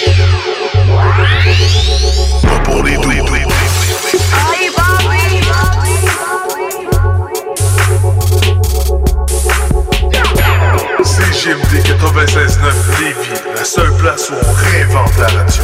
Speaker 12: Pas pour les doux. CGMD 96.9 Lévis, la seule place où on réinvente la radio.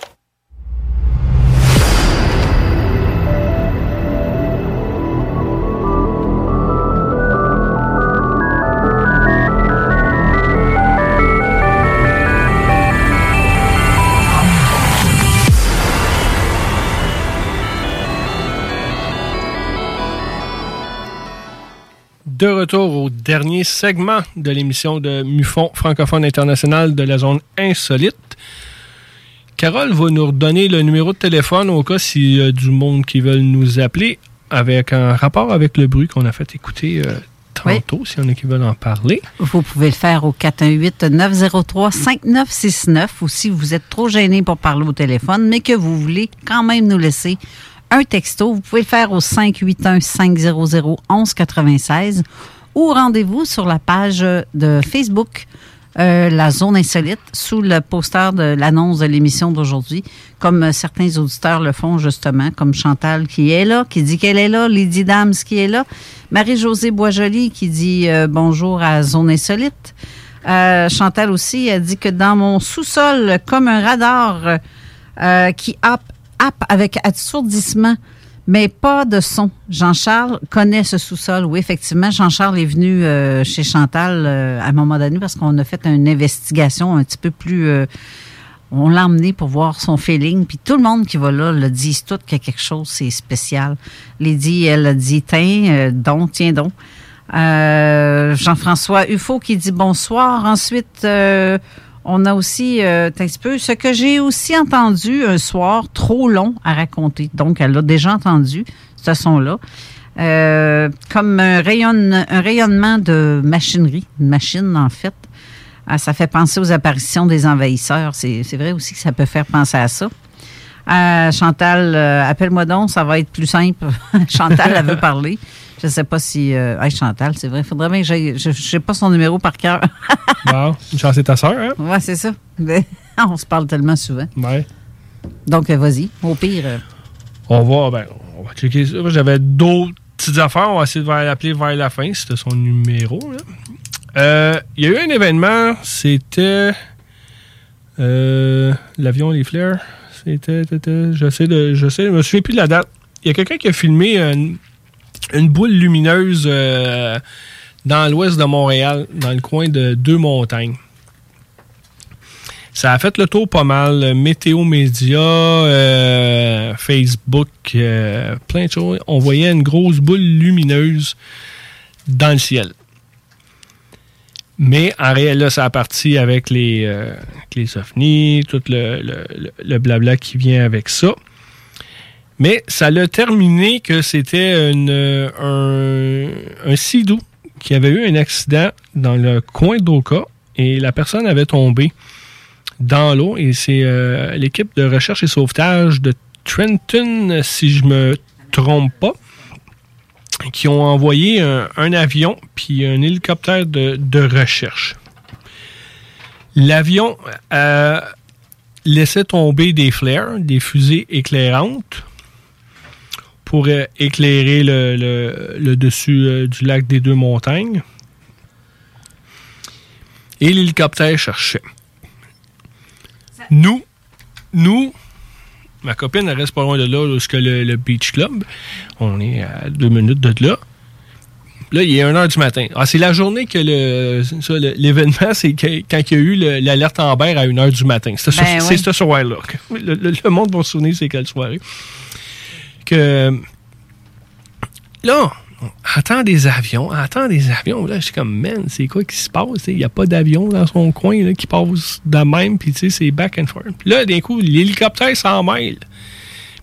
Speaker 1: De retour au dernier segment de l'émission de MUFON francophone international de la zone insolite. Carole va nous redonner le numéro de téléphone au cas s'il y a du monde qui veulent nous appeler avec un rapport avec le bruit qu'on a fait écouter euh, tantôt, s'il y en a qui veulent en parler.
Speaker 2: Vous pouvez le faire au 418-903-5969 ou si vous êtes trop gêné pour parler au téléphone, mais que vous voulez quand même nous laisser un texto, vous pouvez le faire au 581-500-1196 ou rendez-vous sur la page de Facebook euh, La Zone Insolite sous le poster de l'annonce de l'émission d'aujourd'hui, comme euh, certains auditeurs le font justement, comme Chantal qui est là, qui dit qu'elle est là, Lydie Dams qui est là, Marie-Josée Boisjoli qui dit euh, bonjour à Zone Insolite. Chantal aussi a dit que dans mon sous-sol, comme un radar qui happe avec assourdissement, mais pas de son. Jean-Charles connaît ce sous-sol. Oui, effectivement, Jean-Charles est venu euh, chez Chantal euh, à un moment donné parce qu'on a fait une investigation un petit peu plus... euh, on l'a emmené pour voir son feeling. Puis tout le monde qui va là le dit tout qu'il y a quelque chose, c'est spécial. Lydie, elle a dit, tiens, donc, tiens donc. Jean-François Ufo qui dit bonsoir. Ensuite, on a aussi, euh, un petit peu, ce que j'ai aussi entendu un soir, trop long à raconter. Donc, elle l'a déjà entendu, ce son-là. Euh, comme un, un rayonnement de machinerie, une machine en fait. Ah, ça fait penser aux apparitions des envahisseurs. C'est vrai aussi que ça peut faire penser à ça. Euh, Chantal, euh, appelle-moi donc, ça va être plus simple. Chantal, elle veut parler. Je ne sais pas si. Euh, hey, Chantal, c'est vrai, il faudrait bien que j'aille. Je sais pas son numéro par cœur.
Speaker 1: bon, une chance, c'est ta soeur, hein?
Speaker 2: Ouais, c'est ça. Mais on se parle tellement souvent.
Speaker 1: Ouais.
Speaker 2: Donc, euh, vas-y. Au pire.
Speaker 1: On va, ben, on va checker ça. J'avais d'autres petites affaires. On va essayer de l'appeler vers la fin. C'était son numéro. Euh, Il y a eu un événement. C'était l'avion Les Flares. C'était, c'était- je sais, de, je sais, je me souviens plus de la date. Il y a quelqu'un qui a filmé une, une boule lumineuse euh, dans l'ouest de Montréal, dans le coin de deux montagnes. Ça a fait le tour pas mal. Météo Média, euh, Facebook, euh, plein de choses. On voyait une grosse boule lumineuse dans le ciel. Mais en réel, là, ça a parti avec les, euh, les tout le, le- le- blabla qui vient avec ça. Mais ça l'a terminé que c'était euh, un, un Sidou qui avait eu un accident dans le coin d'Oka et la personne avait tombé dans l'eau et c'est euh, l'équipe de recherche et sauvetage de Trenton, si je me trompe pas, qui ont envoyé un, un avion puis un hélicoptère de, de recherche. L'avion euh, laissait tomber des flares, des fusées éclairantes pour euh, éclairer le, le- le dessus euh, du lac des deux montagnes. Et l'hélicoptère cherchait. Nous, nous, ma copine, elle reste pas loin de là, que le, le Beach Club. On est à deux minutes de là. Là, il est 1h du matin. Ah, c'est la journée que le, l'événement, c'est quand il y a eu le- l'alerte Amber à 1h du matin. C'était
Speaker 2: Ben
Speaker 1: ce-
Speaker 2: oui.
Speaker 1: c'est ce soir-là. Le, le- le monde va se souvenir c'est quelle soirée. Que là, attend des avions, on attend des avions. Là, je suis comme, man, c'est quoi qui se passe? Il n'y a pas d'avion dans son coin là, qui passe de même, puis tu sais, c'est back and forth. Puis là, d'un coup, l'hélicoptère s'en mêle.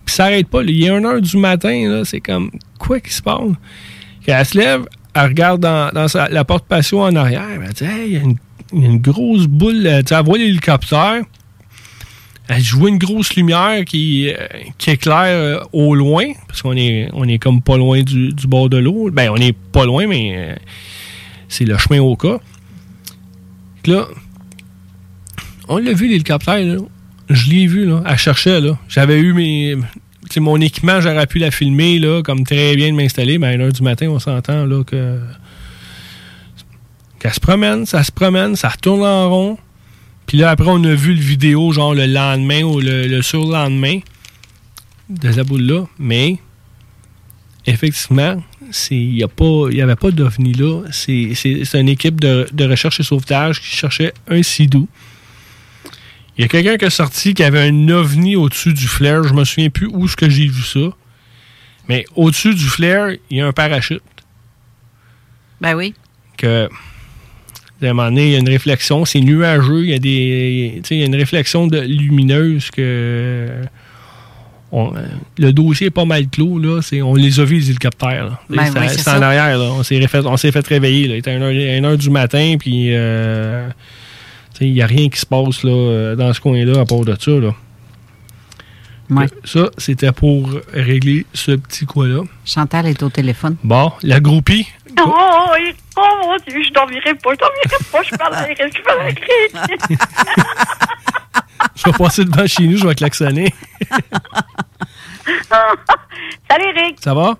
Speaker 1: Puis ça n'arrête pas. Il est 1h du matin, là, c'est comme, quoi qui se passe? Elle se lève, elle regarde dans, la porte patio en arrière, elle dit, hey, il y a une, il y a une grosse boule, euh, tu sais, elle voit l'hélicoptère. Elle vois une grosse lumière qui, euh, qui éclaire euh, au loin, parce qu'on est, on est comme pas loin du, du bord de l'eau. Ben, on est pas loin, mais euh, c'est le chemin au cas. Là, on l'a vu, l'hélicoptère, là. Je l'ai vu, là. Elle cherchait, là. J'avais eu mes. tu sais, mon équipement, j'aurais pu la filmer, là, comme très bien de m'installer. Mais à 1h du matin, on s'entend, là, que. Qu'elle se promène, ça se promène, ça retourne en rond. Puis là, après, on a vu le vidéo, genre le lendemain ou le, le surlendemain de la boule-là. Mais, effectivement, il n'y avait pas d'OVNI là. C'est une équipe de, de recherche et sauvetage qui cherchait un sidou. Il y a quelqu'un qui est sorti qui avait un ovni au-dessus du flare. Je me souviens plus où est-ce que j'ai vu ça. Mais au-dessus du flare, il y a un parachute.
Speaker 2: Ben oui.
Speaker 1: Que, à un moment donné, il y a une réflexion. C'est nuageux. Il y a des. tu sais, Il y a une réflexion de, lumineuse que. on- le dossier est pas mal clos. Là. C'est- On les a vus, les hélicoptères.
Speaker 2: Ben
Speaker 1: C'est-
Speaker 2: oui,
Speaker 1: c'est
Speaker 2: c'est
Speaker 1: en arrière. Là. On s'est fait, on s'est fait réveiller. Là. Il était 1h, heure du matin. Puis. euh, tu sais, il n'y a rien qui se passe là, euh, dans ce coin-là à part de ça. Là.
Speaker 2: Ouais.
Speaker 1: Ça, c'était pour régler ce petit quoi-là.
Speaker 2: Chantal est au téléphone.
Speaker 1: Bon, la groupie.
Speaker 26: Oh, il- oh mon Dieu, je dormirai pas, je dormirai pas, je parle avec je parle avec.
Speaker 1: Je vais passer devant chez nous, je vais klaxonner.
Speaker 26: Salut Rick.
Speaker 1: Ça va?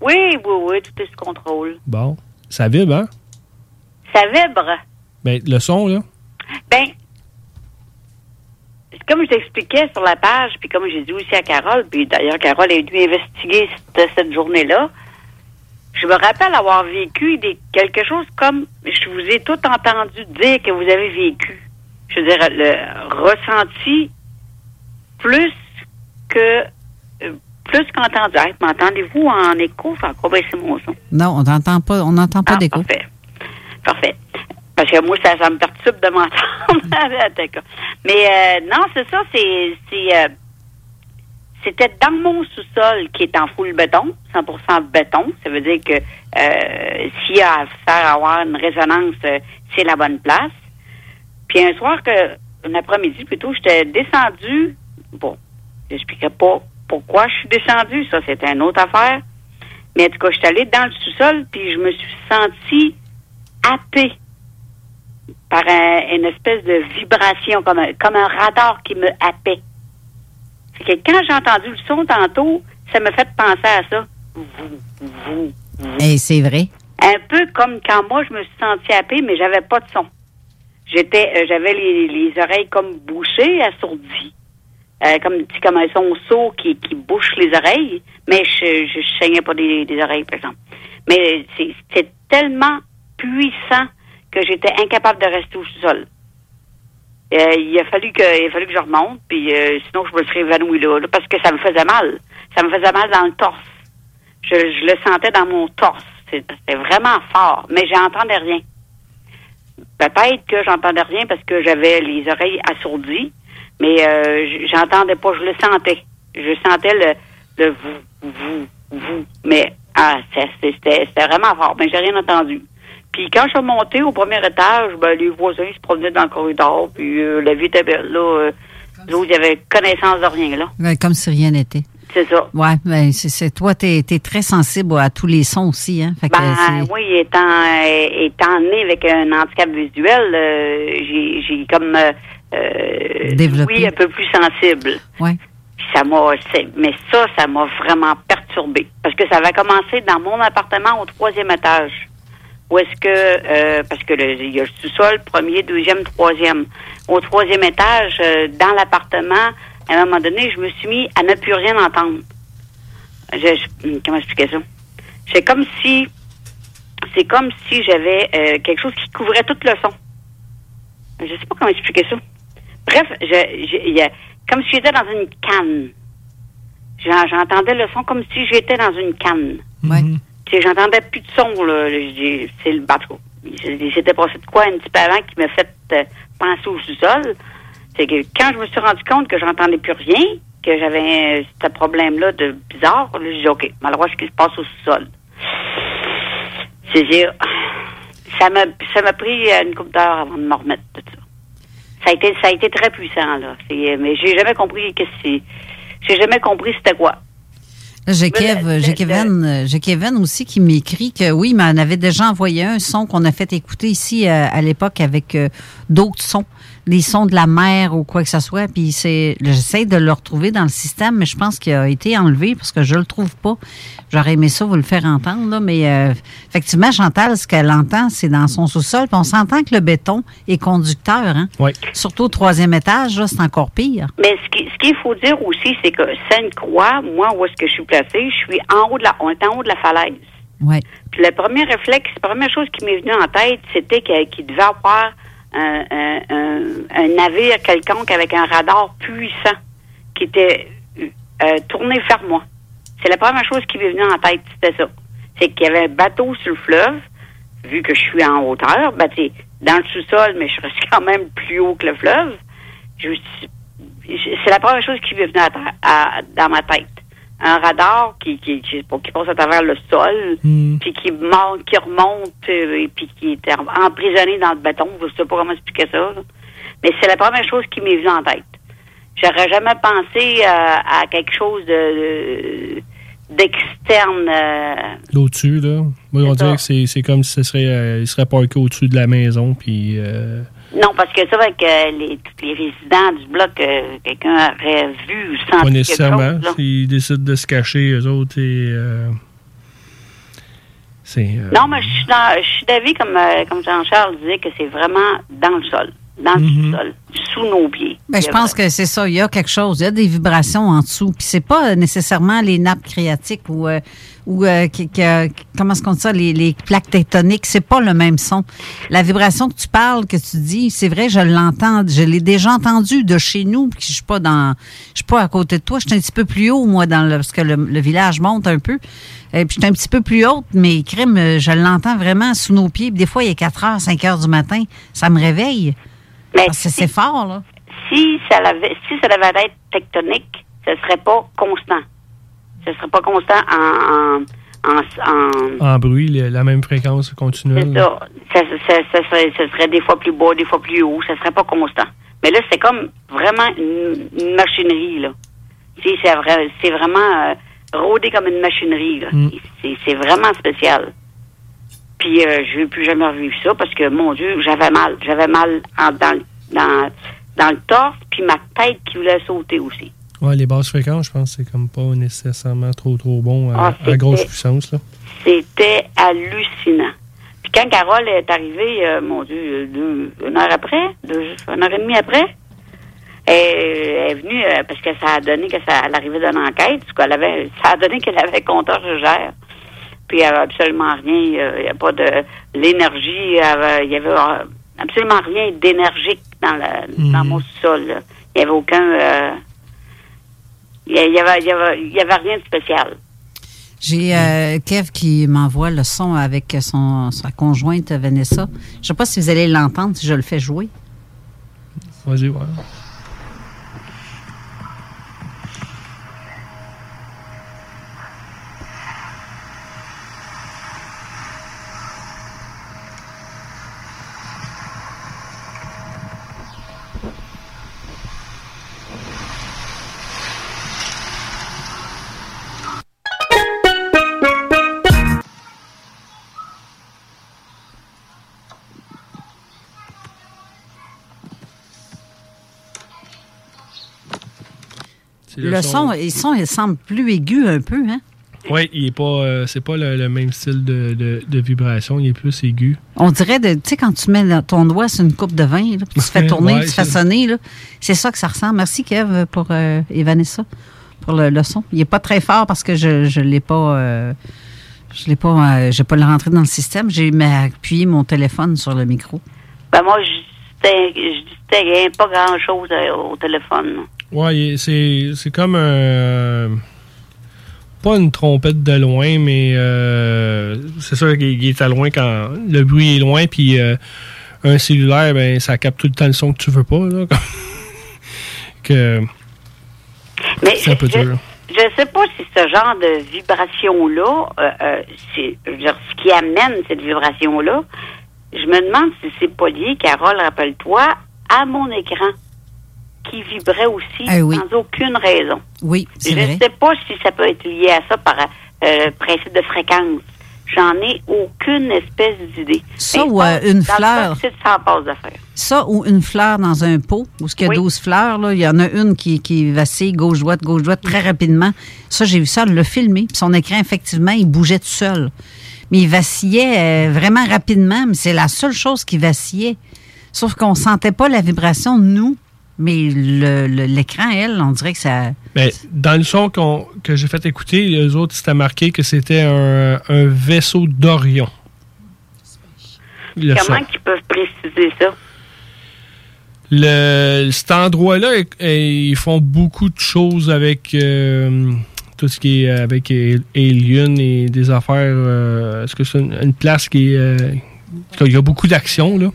Speaker 26: Oui, oui, oui, tout est sous contrôle.
Speaker 1: Bon. Ça vibre, hein?
Speaker 26: Ça vibre.
Speaker 1: Ben, le son, là?
Speaker 26: Ben, comme je t'expliquais sur la page, puis comme j'ai dit aussi à Carole, puis d'ailleurs Carole est venue investiguer cette, cette journée-là, je me rappelle avoir vécu des, quelque chose comme, je vous ai tout entendu dire que vous avez vécu. Je veux dire, le ressenti plus que, euh, plus qu'entendu. Hey, M'entendez-vous en écho? Fait encore baisser mon son.
Speaker 2: Non, on n'entend pas, on n'entend pas d'écho.
Speaker 26: Parfait. Parfait. Parce que moi, ça, ça me perturbe de m'entendre. Mais euh, non, c'est ça, c'est. c'est, euh, c'était dans mon sous-sol qui est en full béton, 100% béton. Ça veut dire que euh, s'il y a à faire avoir une résonance, euh, c'est la bonne place. Puis un soir que, un après-midi plutôt, j'étais descendu. Bon, J'expliquerai pas pourquoi je suis descendue. Ça, c'était une autre affaire. Mais en tout cas, je suis allée dans le sous-sol, puis je me suis sentie happée par un- une espèce de vibration, comme un, comme un radar qui me happait. Que quand j'ai entendu le son tantôt, ça me fait penser à ça.
Speaker 2: Et c'est vrai.
Speaker 26: Un peu comme quand moi, je me suis sentie happée, mais j'avais pas de son. J'étais, euh, j'avais les, les oreilles comme bouchées, assourdies. Euh, comme, comme un son sourd qui, qui bouche les oreilles, mais je, je, je saignais pas des, des oreilles, par exemple. Mais c'est, c'est tellement puissant que j'étais incapable de rester au sol. Euh, il a fallu que, il a fallu que je remonte, puis euh, sinon je me serais évanouie là, là, parce que ça me faisait mal. Ça me faisait mal dans le torse. Je, je le sentais dans mon torse. C'était vraiment fort, mais j'entendais rien. Peut-être que j'entendais rien parce que j'avais les oreilles assourdies, mais euh, j'entendais pas, je le sentais. Je sentais le, le vous, vous, vous. Mais ah, c'était vraiment fort, mais j'ai rien entendu. Puis quand je suis montée au premier étage, ben, les voisins se promenaient dans le corridor, puis euh, la vie était belle. Là, euh, les autres, ils avaient connaissance de rien, là.
Speaker 2: Ouais, Comme si rien n'était.
Speaker 26: C'est ça.
Speaker 2: Ouais, ben, c'est, toi, t'es, t'es très sensible à tous les sons aussi, hein. Fait que
Speaker 26: Ben oui, étant euh, étant né avec un handicap visuel, euh, j'ai j'ai comme euh, euh,
Speaker 2: Développé.
Speaker 26: oui un peu plus sensible.
Speaker 2: Ouais.
Speaker 26: Puis ça m'a mais ça ça m'a vraiment perturbé parce que ça avait commencé dans mon appartement au troisième étage. Où est-ce que euh, parce que le- il y a le sous-sol, premier, deuxième, troisième. Au troisième étage, euh, dans l'appartement, à un moment donné, je me suis mis à ne plus rien entendre. Je, je- comment expliquer ça? C'est comme si c'est comme si j'avais euh, quelque chose qui couvrait tout le son. Je sais pas comment expliquer ça. Bref, je, je- il y a- comme si j'étais dans une canne. J'en- J'entendais le son comme si j'étais dans une canne. Sais, j'entendais plus de son, là. C'est le bateau. C'était passé de quoi un petit peu avant qui m'a fait euh, penser au sous-sol? C'est que quand je me suis rendu compte que j'entendais plus rien, que j'avais euh, ce problème-là de bizarre, là, j'ai dit, OK, alors, ce qui se passe au sous-sol. C'est-à-dire, ça m'a, ça m'a pris euh, une couple d'heures avant de me remettre de ça. Ça a été, ça a été très puissant, là. C'est, mais j'ai jamais compris qu'est-ce que c'est. J'ai jamais compris c'était quoi.
Speaker 2: J'ai Kev-
Speaker 26: le-
Speaker 2: j'ai
Speaker 26: le-
Speaker 2: Kevin, j'ai Kevin aussi qui m'écrit que oui, mais on avait déjà envoyé un son qu'on a fait écouter ici euh, à l'époque avec euh, d'autres sons, des sons de la mer ou quoi que ce soit. Puis c'est, j'essaie de le retrouver dans le système, mais je pense qu'il a été enlevé parce que je le trouve pas. J'aurais aimé ça vous le faire entendre, là, mais euh, effectivement, Chantal, ce qu'elle entend, c'est dans son sous-sol. Puis on s'entend que le béton est conducteur, hein?
Speaker 1: Oui.
Speaker 2: Surtout au troisième étage, là, c'est encore pire.
Speaker 26: Mais ce qui- ce qu'il faut dire aussi, c'est que Sainte-Croix, moi, où est-ce que je suis placée, je suis en haut de la, on est en haut de la falaise.
Speaker 2: Ouais.
Speaker 26: Puis le premier réflexe, la première chose qui m'est venue en tête, c'était que- qu'il devait avoir un, navire quelconque avec un radar puissant qui était euh, tourné vers moi. C'est la première chose qui m'est venue en tête, c'était ça. C'est qu'il y avait un bateau sur le fleuve, vu que je suis en hauteur, ben, dans le sous-sol, mais je reste quand même plus haut que le fleuve. Je c'est la première chose qui m'est venue à- dans ma tête. Un radar qui, qui, qui, qui passe à travers le sol, puis qui monte, qui remonte, euh, et puis qui em- emprisonné dans le béton. Je sais pas comment expliquer ça. là. Mais c'est la première chose qui m'est venue en tête. J'aurais jamais pensé euh, à quelque chose de d'externe. euh,
Speaker 1: L'au-dessus, là. Moi, on dirait que c'est, comme si ce serait, euh, il serait parké au-dessus de la maison, puis...
Speaker 26: non, parce que ça, avec euh, les, tous les résidents du bloc, euh, quelqu'un aurait vu ou senti
Speaker 1: pas nécessairement. S'ils décident de se cacher, eux autres, et... euh, euh,
Speaker 26: Non, mais je suis, dans- je suis d'avis, comme, euh, comme Jean-Charles disait, que c'est vraiment dans le sol, dans le sous-sol, sous nos pieds.
Speaker 2: Ben, je pense que c'est ça. Il y a quelque chose. Il y a des vibrations en dessous. Puis c'est pas nécessairement les nappes phréatiques ou, euh, ou euh, qui- qui- comment est-ce qu'on dit ça, les, les plaques tectoniques. C'est pas le même son. La vibration que tu parles, que tu dis, c'est vrai, je l'entends. Je l'ai déjà entendu de chez nous. Puis je suis pas dans, je suis pas à côté de toi. Je suis un petit peu plus haut, moi, dans le, parce que le, le village monte un peu. Et puis je suis un petit peu plus haute, mais crime, euh, je l'entends vraiment sous nos pieds. Puis des fois, il est 4 heures, 5 heures du matin. Ça me réveille. Parce que c'est fort, là.
Speaker 26: Si ça, l'avait, si ça devait être tectonique, ce serait pas constant. Ce serait pas constant en... en, en, en-
Speaker 1: En bruit, la même fréquence
Speaker 26: c'est
Speaker 1: continuelle.
Speaker 26: ça. Ça, ça, ça serait, ce serait des fois plus bas, des fois plus haut. Ça serait pas constant. Mais là, c'est comme vraiment une, une machinerie, là. C'est c'est vrai- c'est vraiment euh, rodé comme une machinerie. là.
Speaker 1: Mm.
Speaker 26: C'est c'est vraiment spécial. Puis euh, je n'ai plus jamais revu ça parce que, mon Dieu, j'avais mal. J'avais mal en- dans, le- dans, dans le torse, puis ma tête qui voulait sauter aussi.
Speaker 1: Ouais, les basses fréquences, je pense c'est comme pas nécessairement trop trop bon à,
Speaker 26: Ah,
Speaker 1: à grosse puissance. Là.
Speaker 26: C'était hallucinant. Puis quand Carole est arrivée, euh, mon Dieu, deux, une heure après, deux, une heure et demie après, elle, elle est venue euh, parce que ça a donné que ça elle arrivait d'une enquête. qu'elle avait, ça a donné qu'elle avait compteur gère. Puis il n'y avait absolument rien. Il n'y a pas de l'énergie. Il y avait, il y avait, euh, absolument rien d'énergique dans, la, dans mon sol. là. Il n'y avait aucun. euh, il y avait, il y avait, il y avait rien de spécial.
Speaker 2: J'ai euh, Kev qui m'envoie le son avec son, sa conjointe Vanessa. Je sais pas si vous allez l'entendre si je le fais jouer.
Speaker 1: Vas-y, ouais.
Speaker 2: Le, son, il, son, il semble plus aigu un peu, hein?
Speaker 1: Oui, il est pas. euh, c'est pas le, le même style de, de- de vibration, il est plus aigu.
Speaker 2: On dirait, de- tu sais, quand tu mets dans ton doigt sur une coupe de vin, là, puis tu fais tourner,
Speaker 1: Ouais,
Speaker 2: tu fais sonner, là. c'est ça que ça ressemble. Merci, Kev, pour euh, et Vanessa, pour le, le son. Il n'est pas très fort parce que je ne l'ai pas. euh, je l'ai pas. euh, j'ai pas le rentré dans le système. J'ai mis- appuyé mon téléphone sur le micro.
Speaker 26: Ben moi, je distingue, je distingue pas grand-chose euh, au téléphone.
Speaker 1: Ouais, c'est, c'est comme un. Pas une trompette de loin, mais euh, c'est sûr qu'il il est à loin quand le bruit est loin, puis euh, un cellulaire, ben ça capte tout le temps le son que tu veux pas. Là, que
Speaker 26: Mais
Speaker 1: c'est un peu
Speaker 26: je,
Speaker 1: dur.
Speaker 26: je sais pas si ce genre de vibration-là, euh, euh, c'est, dire, ce qui amène cette vibration-là, je me demande si c'est pas lié, Carole, rappelle-toi, à mon écran qui vibrait aussi
Speaker 2: oui.
Speaker 26: sans aucune raison.
Speaker 2: Oui,
Speaker 26: Je
Speaker 2: c'est
Speaker 26: ne
Speaker 2: vrai.
Speaker 26: sais pas si ça peut être lié à ça par euh, principe de fréquence. J'en ai aucune espèce d'idée.
Speaker 2: Ça ou, euh, une
Speaker 26: le
Speaker 2: fleur?
Speaker 26: ça.
Speaker 2: Ça ou une fleur dans un pot, où il y a 12 fleurs, là, il y en a une qui, qui vacille gauche-droite, gauche-droite très rapidement. Ça, j'ai vu ça, filmé. Puis son écran, effectivement, il bougeait tout seul. Mais il vacillait euh, vraiment rapidement, mais c'est la seule chose qui vacillait. Sauf qu'on sentait pas la vibration, nous, mais l'écran, elle, on dirait que ça...
Speaker 1: Mais dans le son qu'on- que j'ai fait écouter, les autres, c'était marqué que c'était un, un vaisseau d'Orion.
Speaker 26: Comment qu'ils peuvent préciser ça?
Speaker 1: Le, cet endroit-là, ils font beaucoup de choses avec euh, tout ce qui est avec eh, Alien et des affaires. euh, Est-ce que c'est une, une place qui est. euh, il y a beaucoup d'actions, là,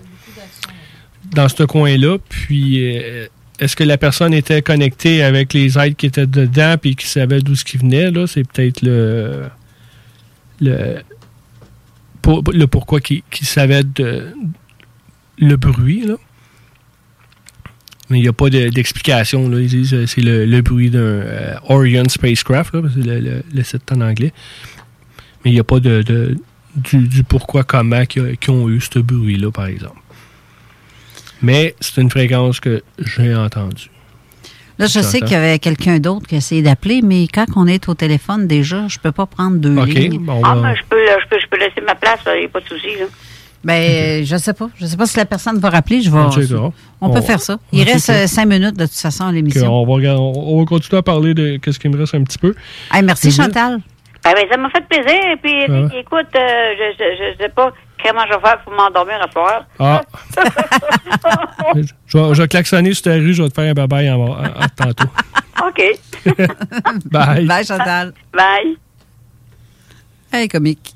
Speaker 1: dans ce coin-là. Puis, euh, est-ce que la personne était connectée avec les aides qui étaient dedans puis qui savaient d'où ce qui venait? C'est peut-être le. Le, pour- le pourquoi qui, qui savait le bruit, là. Mais il n'y a pas de- d'explication. Ils disent que c'est le, bruit d'un euh, Orion Spacecraft, que le, le, le en anglais. Mais il n'y a pas de, du, pourquoi, comment qu'ils ont eu ce bruit-là, par exemple. Mais c'est une fréquence que j'ai entendue.
Speaker 2: Là, je sais qu'il y avait quelqu'un d'autre qui a essayé d'appeler, mais quand on est au téléphone, déjà, je peux pas prendre deux
Speaker 1: OK,
Speaker 2: lignes.
Speaker 1: bon,
Speaker 26: Ah,
Speaker 1: ben,
Speaker 26: ben, je peux, je, peux, je peux laisser ma place, il n'y a pas de souci.
Speaker 2: Ben, je sais pas. Je sais pas si la personne va rappeler. Je vais.
Speaker 1: On
Speaker 2: peut
Speaker 1: On-
Speaker 2: faire ça. Il reste euh, cinq minutes de toute façon à l'émission.
Speaker 1: on, va, regarder- on va continuer à parler de ce qui me reste un petit peu.
Speaker 2: Hey, merci Chantal.
Speaker 26: Ah, ben, ça m'a fait plaisir. Puis,
Speaker 1: Ah
Speaker 26: écoute, euh, je, je, je sais pas comment je vais faire pour m'endormir à soir?
Speaker 1: Ah. je, vais, je vais klaxonner sur ta rue, je vais te faire un bye-bye en, en- en- tantôt.
Speaker 26: OK.
Speaker 1: Bye.
Speaker 2: Bye, Chantal.
Speaker 26: Bye.
Speaker 2: Hey, comique.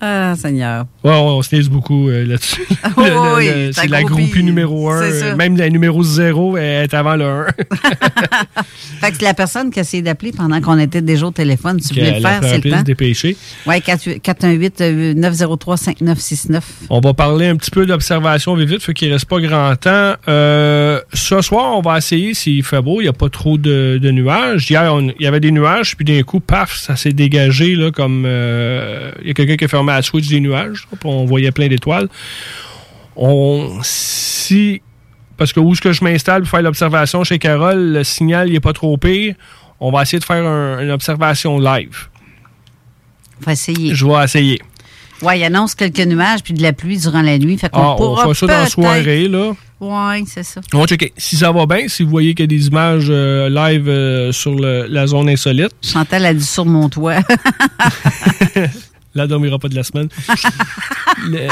Speaker 2: Ah, Seigneur.
Speaker 1: Ouais, on se lise beaucoup euh, là-dessus.
Speaker 2: Oh, oui,
Speaker 1: c'est la
Speaker 2: groupie,
Speaker 1: numéro 1.
Speaker 2: c'est ça.
Speaker 1: Même la numéro 0 est avant le 1.
Speaker 2: Fait que la personne qui a essayé d'appeler pendant qu'on était déjà au téléphone, tu voulais le faire, c'est le temps.
Speaker 1: dépêcher.
Speaker 2: Oui, 418-903-5969.
Speaker 1: On va parler un petit peu d'observation vite vite, fait qu'il reste pas grand temps. Euh, ce soir, on va essayer s'il fait beau, il n'y a pas trop de, de nuages. Hier, il y avait des nuages, puis d'un coup, paf, ça s'est dégagé là, comme euh, il y a quelqu'un qui a fermé la switch des nuages, puis on voyait plein d'étoiles. On si parce que où est-ce que je m'installe pour faire l'observation chez Carole, le signal n'est pas trop pire. On va essayer de faire un- une observation live.
Speaker 2: On va essayer.
Speaker 1: Je vais essayer.
Speaker 2: Oui, il annonce quelques nuages puis de la pluie durant la nuit. Fait qu'on
Speaker 1: Ah, on
Speaker 2: pourra
Speaker 1: fera ça dans la soirée, là.
Speaker 2: Oui, c'est ça.
Speaker 1: On va checker. Si ça va bien, si vous voyez qu'il y a des images euh, live euh, sur le- la zone insolite,
Speaker 2: Chantal a dit sur mon toit.
Speaker 1: là, dormira pas de la semaine. Le-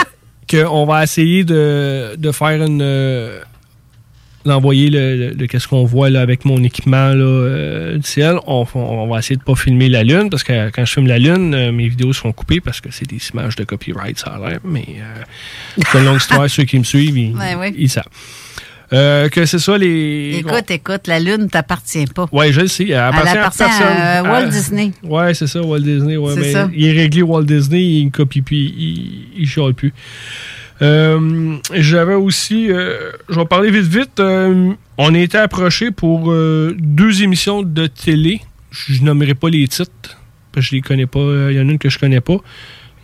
Speaker 1: que on va essayer de, de faire une. euh, d'envoyer le, le- le- qu'est-ce qu'on voit là, avec mon équipement là, euh, du ciel. On, on va essayer de pas filmer la Lune parce que quand je filme la Lune, euh, mes vidéos sont coupées parce que c'est des images de copyright, ça a l'air. Mais euh, c'est une longue histoire. Ceux qui me suivent, ils,
Speaker 2: Ouais, ouais.
Speaker 1: ils savent. Euh, que c'est ça les.
Speaker 2: écoute, écoute, la Lune t'appartient pas.
Speaker 1: Ouais, je le sais. Elle appartient,
Speaker 2: Elle appartient à,
Speaker 1: personne.
Speaker 2: euh, Walt
Speaker 1: Ah,
Speaker 2: Disney.
Speaker 1: Ouais, c'est ça, Walt Disney. Ouais, mais
Speaker 2: ça.
Speaker 1: Il est réglé Walt Disney, il copie puis il, il chiale plus. Euh, J'avais aussi, euh, je vais parler vite vite. on a été approché pour deux émissions de télé. Je nommerai pas les titres parce que je les connais pas. Il y en a une que je connais pas.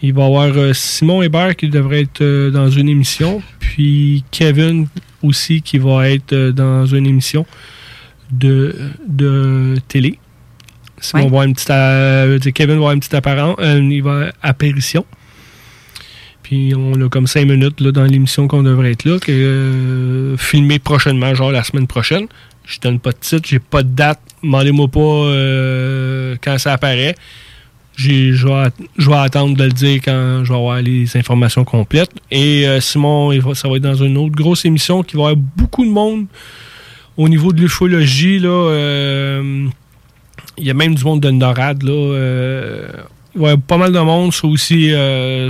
Speaker 1: Il va y avoir Simon Hébert qui devrait être dans une émission, puis Kevin aussi qui va être euh, dans une émission de, de télé. Simon va avoir une petite, euh, Kevin va avoir une petite apparence, euh, il va apparition. Puis on a comme cinq minutes là, dans l'émission qu'on devrait être là, que euh, filmé prochainement, genre la semaine prochaine. Je donne pas de titre, j'ai pas de date. Demandez-moi pas quand ça apparaît. Je vais, attendre de le dire quand je vais avoir les informations complètes. Et euh, Simon, il va- ça va être dans une autre grosse émission qui va avoir beaucoup de monde au niveau de l'ufologie. euh, il y a même du monde de Norad. Là, euh, il va y avoir pas mal de monde. Ça aussi,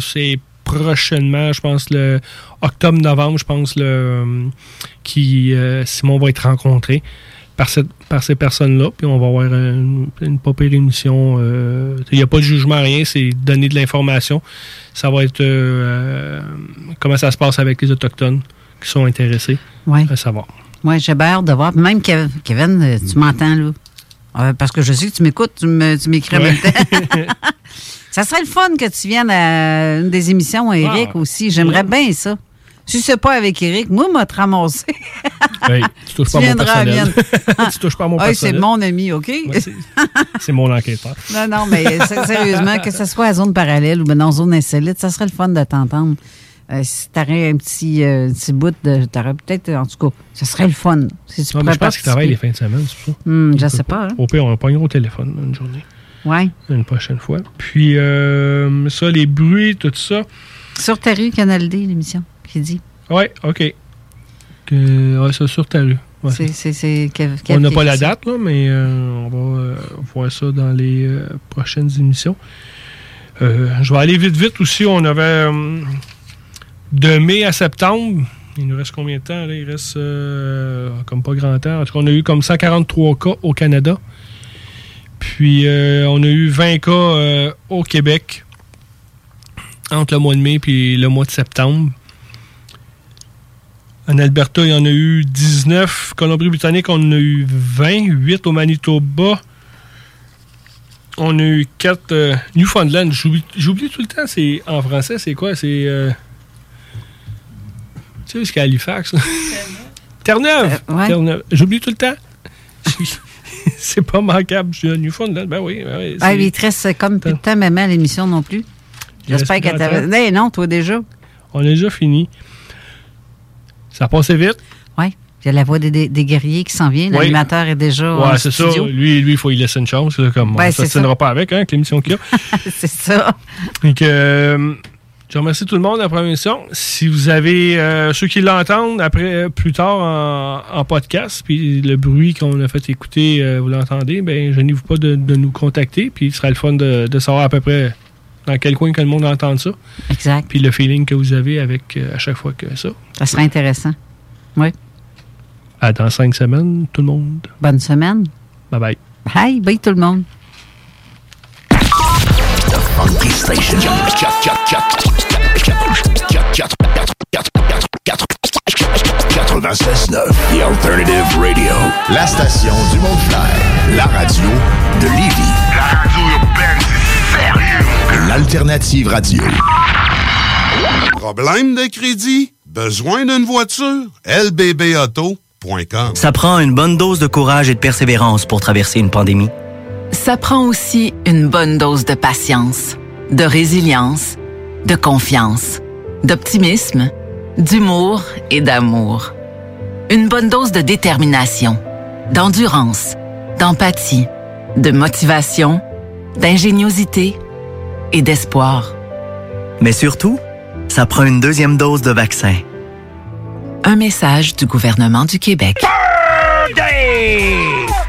Speaker 1: c'est prochainement, je pense, le octobre-novembre, je pense, le, qui Simon va être rencontré par, cette, par ces personnes-là. Puis on va avoir une, une pas pire émission. euh, Il n'y a pas de jugement, rien. C'est donner de l'information. Ça va être euh, comment ça se passe avec les Autochtones qui sont intéressés
Speaker 2: Ouais.
Speaker 1: à savoir.
Speaker 2: Oui, j'ai hâte de voir. Même Kev- Kevin, euh, tu m'entends, là? Euh, parce que je sais que tu m'écoutes, tu m'écris en
Speaker 1: Ouais.
Speaker 2: même temps. ça serait le fun que tu viennes à une des émissions, Eric,
Speaker 1: Ah.
Speaker 2: aussi. J'aimerais bien ça. Si c'est pas avec Eric, moi, m'a te ramasser.
Speaker 1: Hey, tu touches
Speaker 2: Tu
Speaker 1: pas à mon
Speaker 2: à
Speaker 1: personnel.
Speaker 2: mienne.
Speaker 1: tu touches pas à mon
Speaker 2: Ah, c'est mon ami, OK?
Speaker 1: C'est mon enquêteur.
Speaker 2: non, non, mais sérieusement, que ce soit à zone parallèle ou dans zone insolite, ça serait le fun de t'entendre. Euh, si t'aurais un petit, euh, petit bout de. T'aurais peut-être, en tout cas, ça serait le fun. Si tu
Speaker 1: Non, mais je pense qu'il travaille les fins de semaine, c'est ça.
Speaker 2: Hmm, je sais pas, hein.
Speaker 1: Au pire, on va pogner au téléphone une journée.
Speaker 2: Ouais.
Speaker 1: Une prochaine fois. Puis, euh, ça, les bruits, tout ça.
Speaker 2: Sur ta rue, Canal D, l'émission, qui dit.
Speaker 1: Ouais, OK. Que, ouais, ça, sur ta rue. Ouais.
Speaker 2: C'est- C'est c'est Kev- Kev
Speaker 1: On n'a pas la date, là, mais euh, on va euh, voir ça dans les euh, prochaines émissions. Euh, je vais aller vite, vite aussi. On avait euh, de mai à septembre. Il nous reste combien de temps? Là? Il reste euh, comme pas grand temps. En tout cas, on a eu comme 143 cas au Canada. Puis euh, on a eu 20 cas euh, au Québec entre le mois de mai et le mois de septembre. En Alberta, il y en a eu 19. Colombie-Britannique, on en a eu 20. 8 au Manitoba. On a eu 4. Newfoundland, j'oublie tout le temps, c'est en français, c'est quoi? C'est. euh, tu sais, jusqu'à Halifax. Terre-Neuve!
Speaker 2: Euh, ouais.
Speaker 1: Terre-Neuve. J'oublie tout le temps. c'est pas manquable. Je suis à Newfoundland. Ben oui. Ben oui
Speaker 2: Ah, il te reste comme plus de temps, même à l'émission non plus. J'espère que t'avais. Eh non, toi déjà.
Speaker 1: On a déjà fini. Ça passait vite?
Speaker 2: Oui. Il y a la voix des, des- des guerriers qui s'en vient.
Speaker 1: Oui.
Speaker 2: L'animateur est déjà en
Speaker 1: c'est ça. Lui, lui, il faut y laisser une chance. là, Comme
Speaker 2: Ben,
Speaker 1: on ne pas avec, hein, avec l'émission qu'il y a.
Speaker 2: c'est ça.
Speaker 1: Donc, euh, je remercie tout le monde de la première émission. Si vous avez euh, ceux qui l'entendent après euh, plus tard en, en podcast, puis le bruit qu'on a fait écouter, euh, vous l'entendez, ben gênez-vous pas de, de nous contacter, puis il sera le fun de, de savoir à peu près dans quel coin que le monde entend ça?
Speaker 2: Exact.
Speaker 1: Puis le feeling que vous avez avec euh, à chaque fois que ça.
Speaker 2: Ça serait intéressant. Oui.
Speaker 1: À dans cinq semaines, tout le monde.
Speaker 2: Bonne semaine.
Speaker 1: Bye bye.
Speaker 2: Bye, bye tout le monde.
Speaker 4: Funky Station. 96.9 The Alternative Radio. La station du Mont-Clair. La radio de Lévis.
Speaker 5: La radio urbaine, c'est sérieux.
Speaker 4: L'Alternative Radio.
Speaker 27: Problème de crédit? Besoin d'une voiture? lbbauto.com
Speaker 24: Ça prend une bonne dose de courage et de persévérance pour traverser une pandémie.
Speaker 14: Ça prend aussi une bonne dose de patience, de résilience, de confiance, d'optimisme, d'humour et d'amour. Une bonne dose de détermination, d'endurance, d'empathie, de motivation, d'ingéniosité et d'espoir.
Speaker 24: Mais surtout, ça prend une deuxième dose de vaccin.
Speaker 14: Un message du gouvernement du Québec.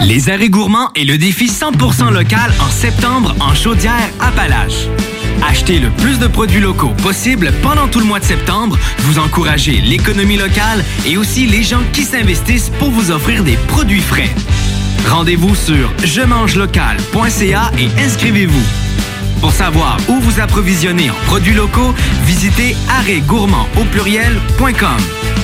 Speaker 6: Les arrêts gourmands et le défi 100% local en septembre en Chaudière-Appalaches. Achetez le plus de produits locaux possible pendant tout le mois de septembre. Vous encouragez l'économie locale et aussi les gens qui s'investissent pour vous offrir des produits frais. Rendez-vous sur je mange local.ca et inscrivez-vous. Pour savoir où vous approvisionner en produits locaux, visitez arrêtgourmand au pluriel.com.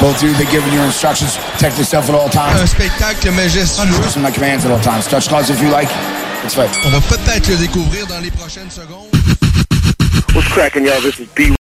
Speaker 28: Both of you, they're giving you instructions. Protect yourself at all times.
Speaker 29: Un spectacle majestueux.
Speaker 28: Listen to my commands at all times. Touch gloves if you like. It's right.
Speaker 29: On va peut-être le découvrir dans les prochaines secondes.
Speaker 30: What's cracking, y'all? This is B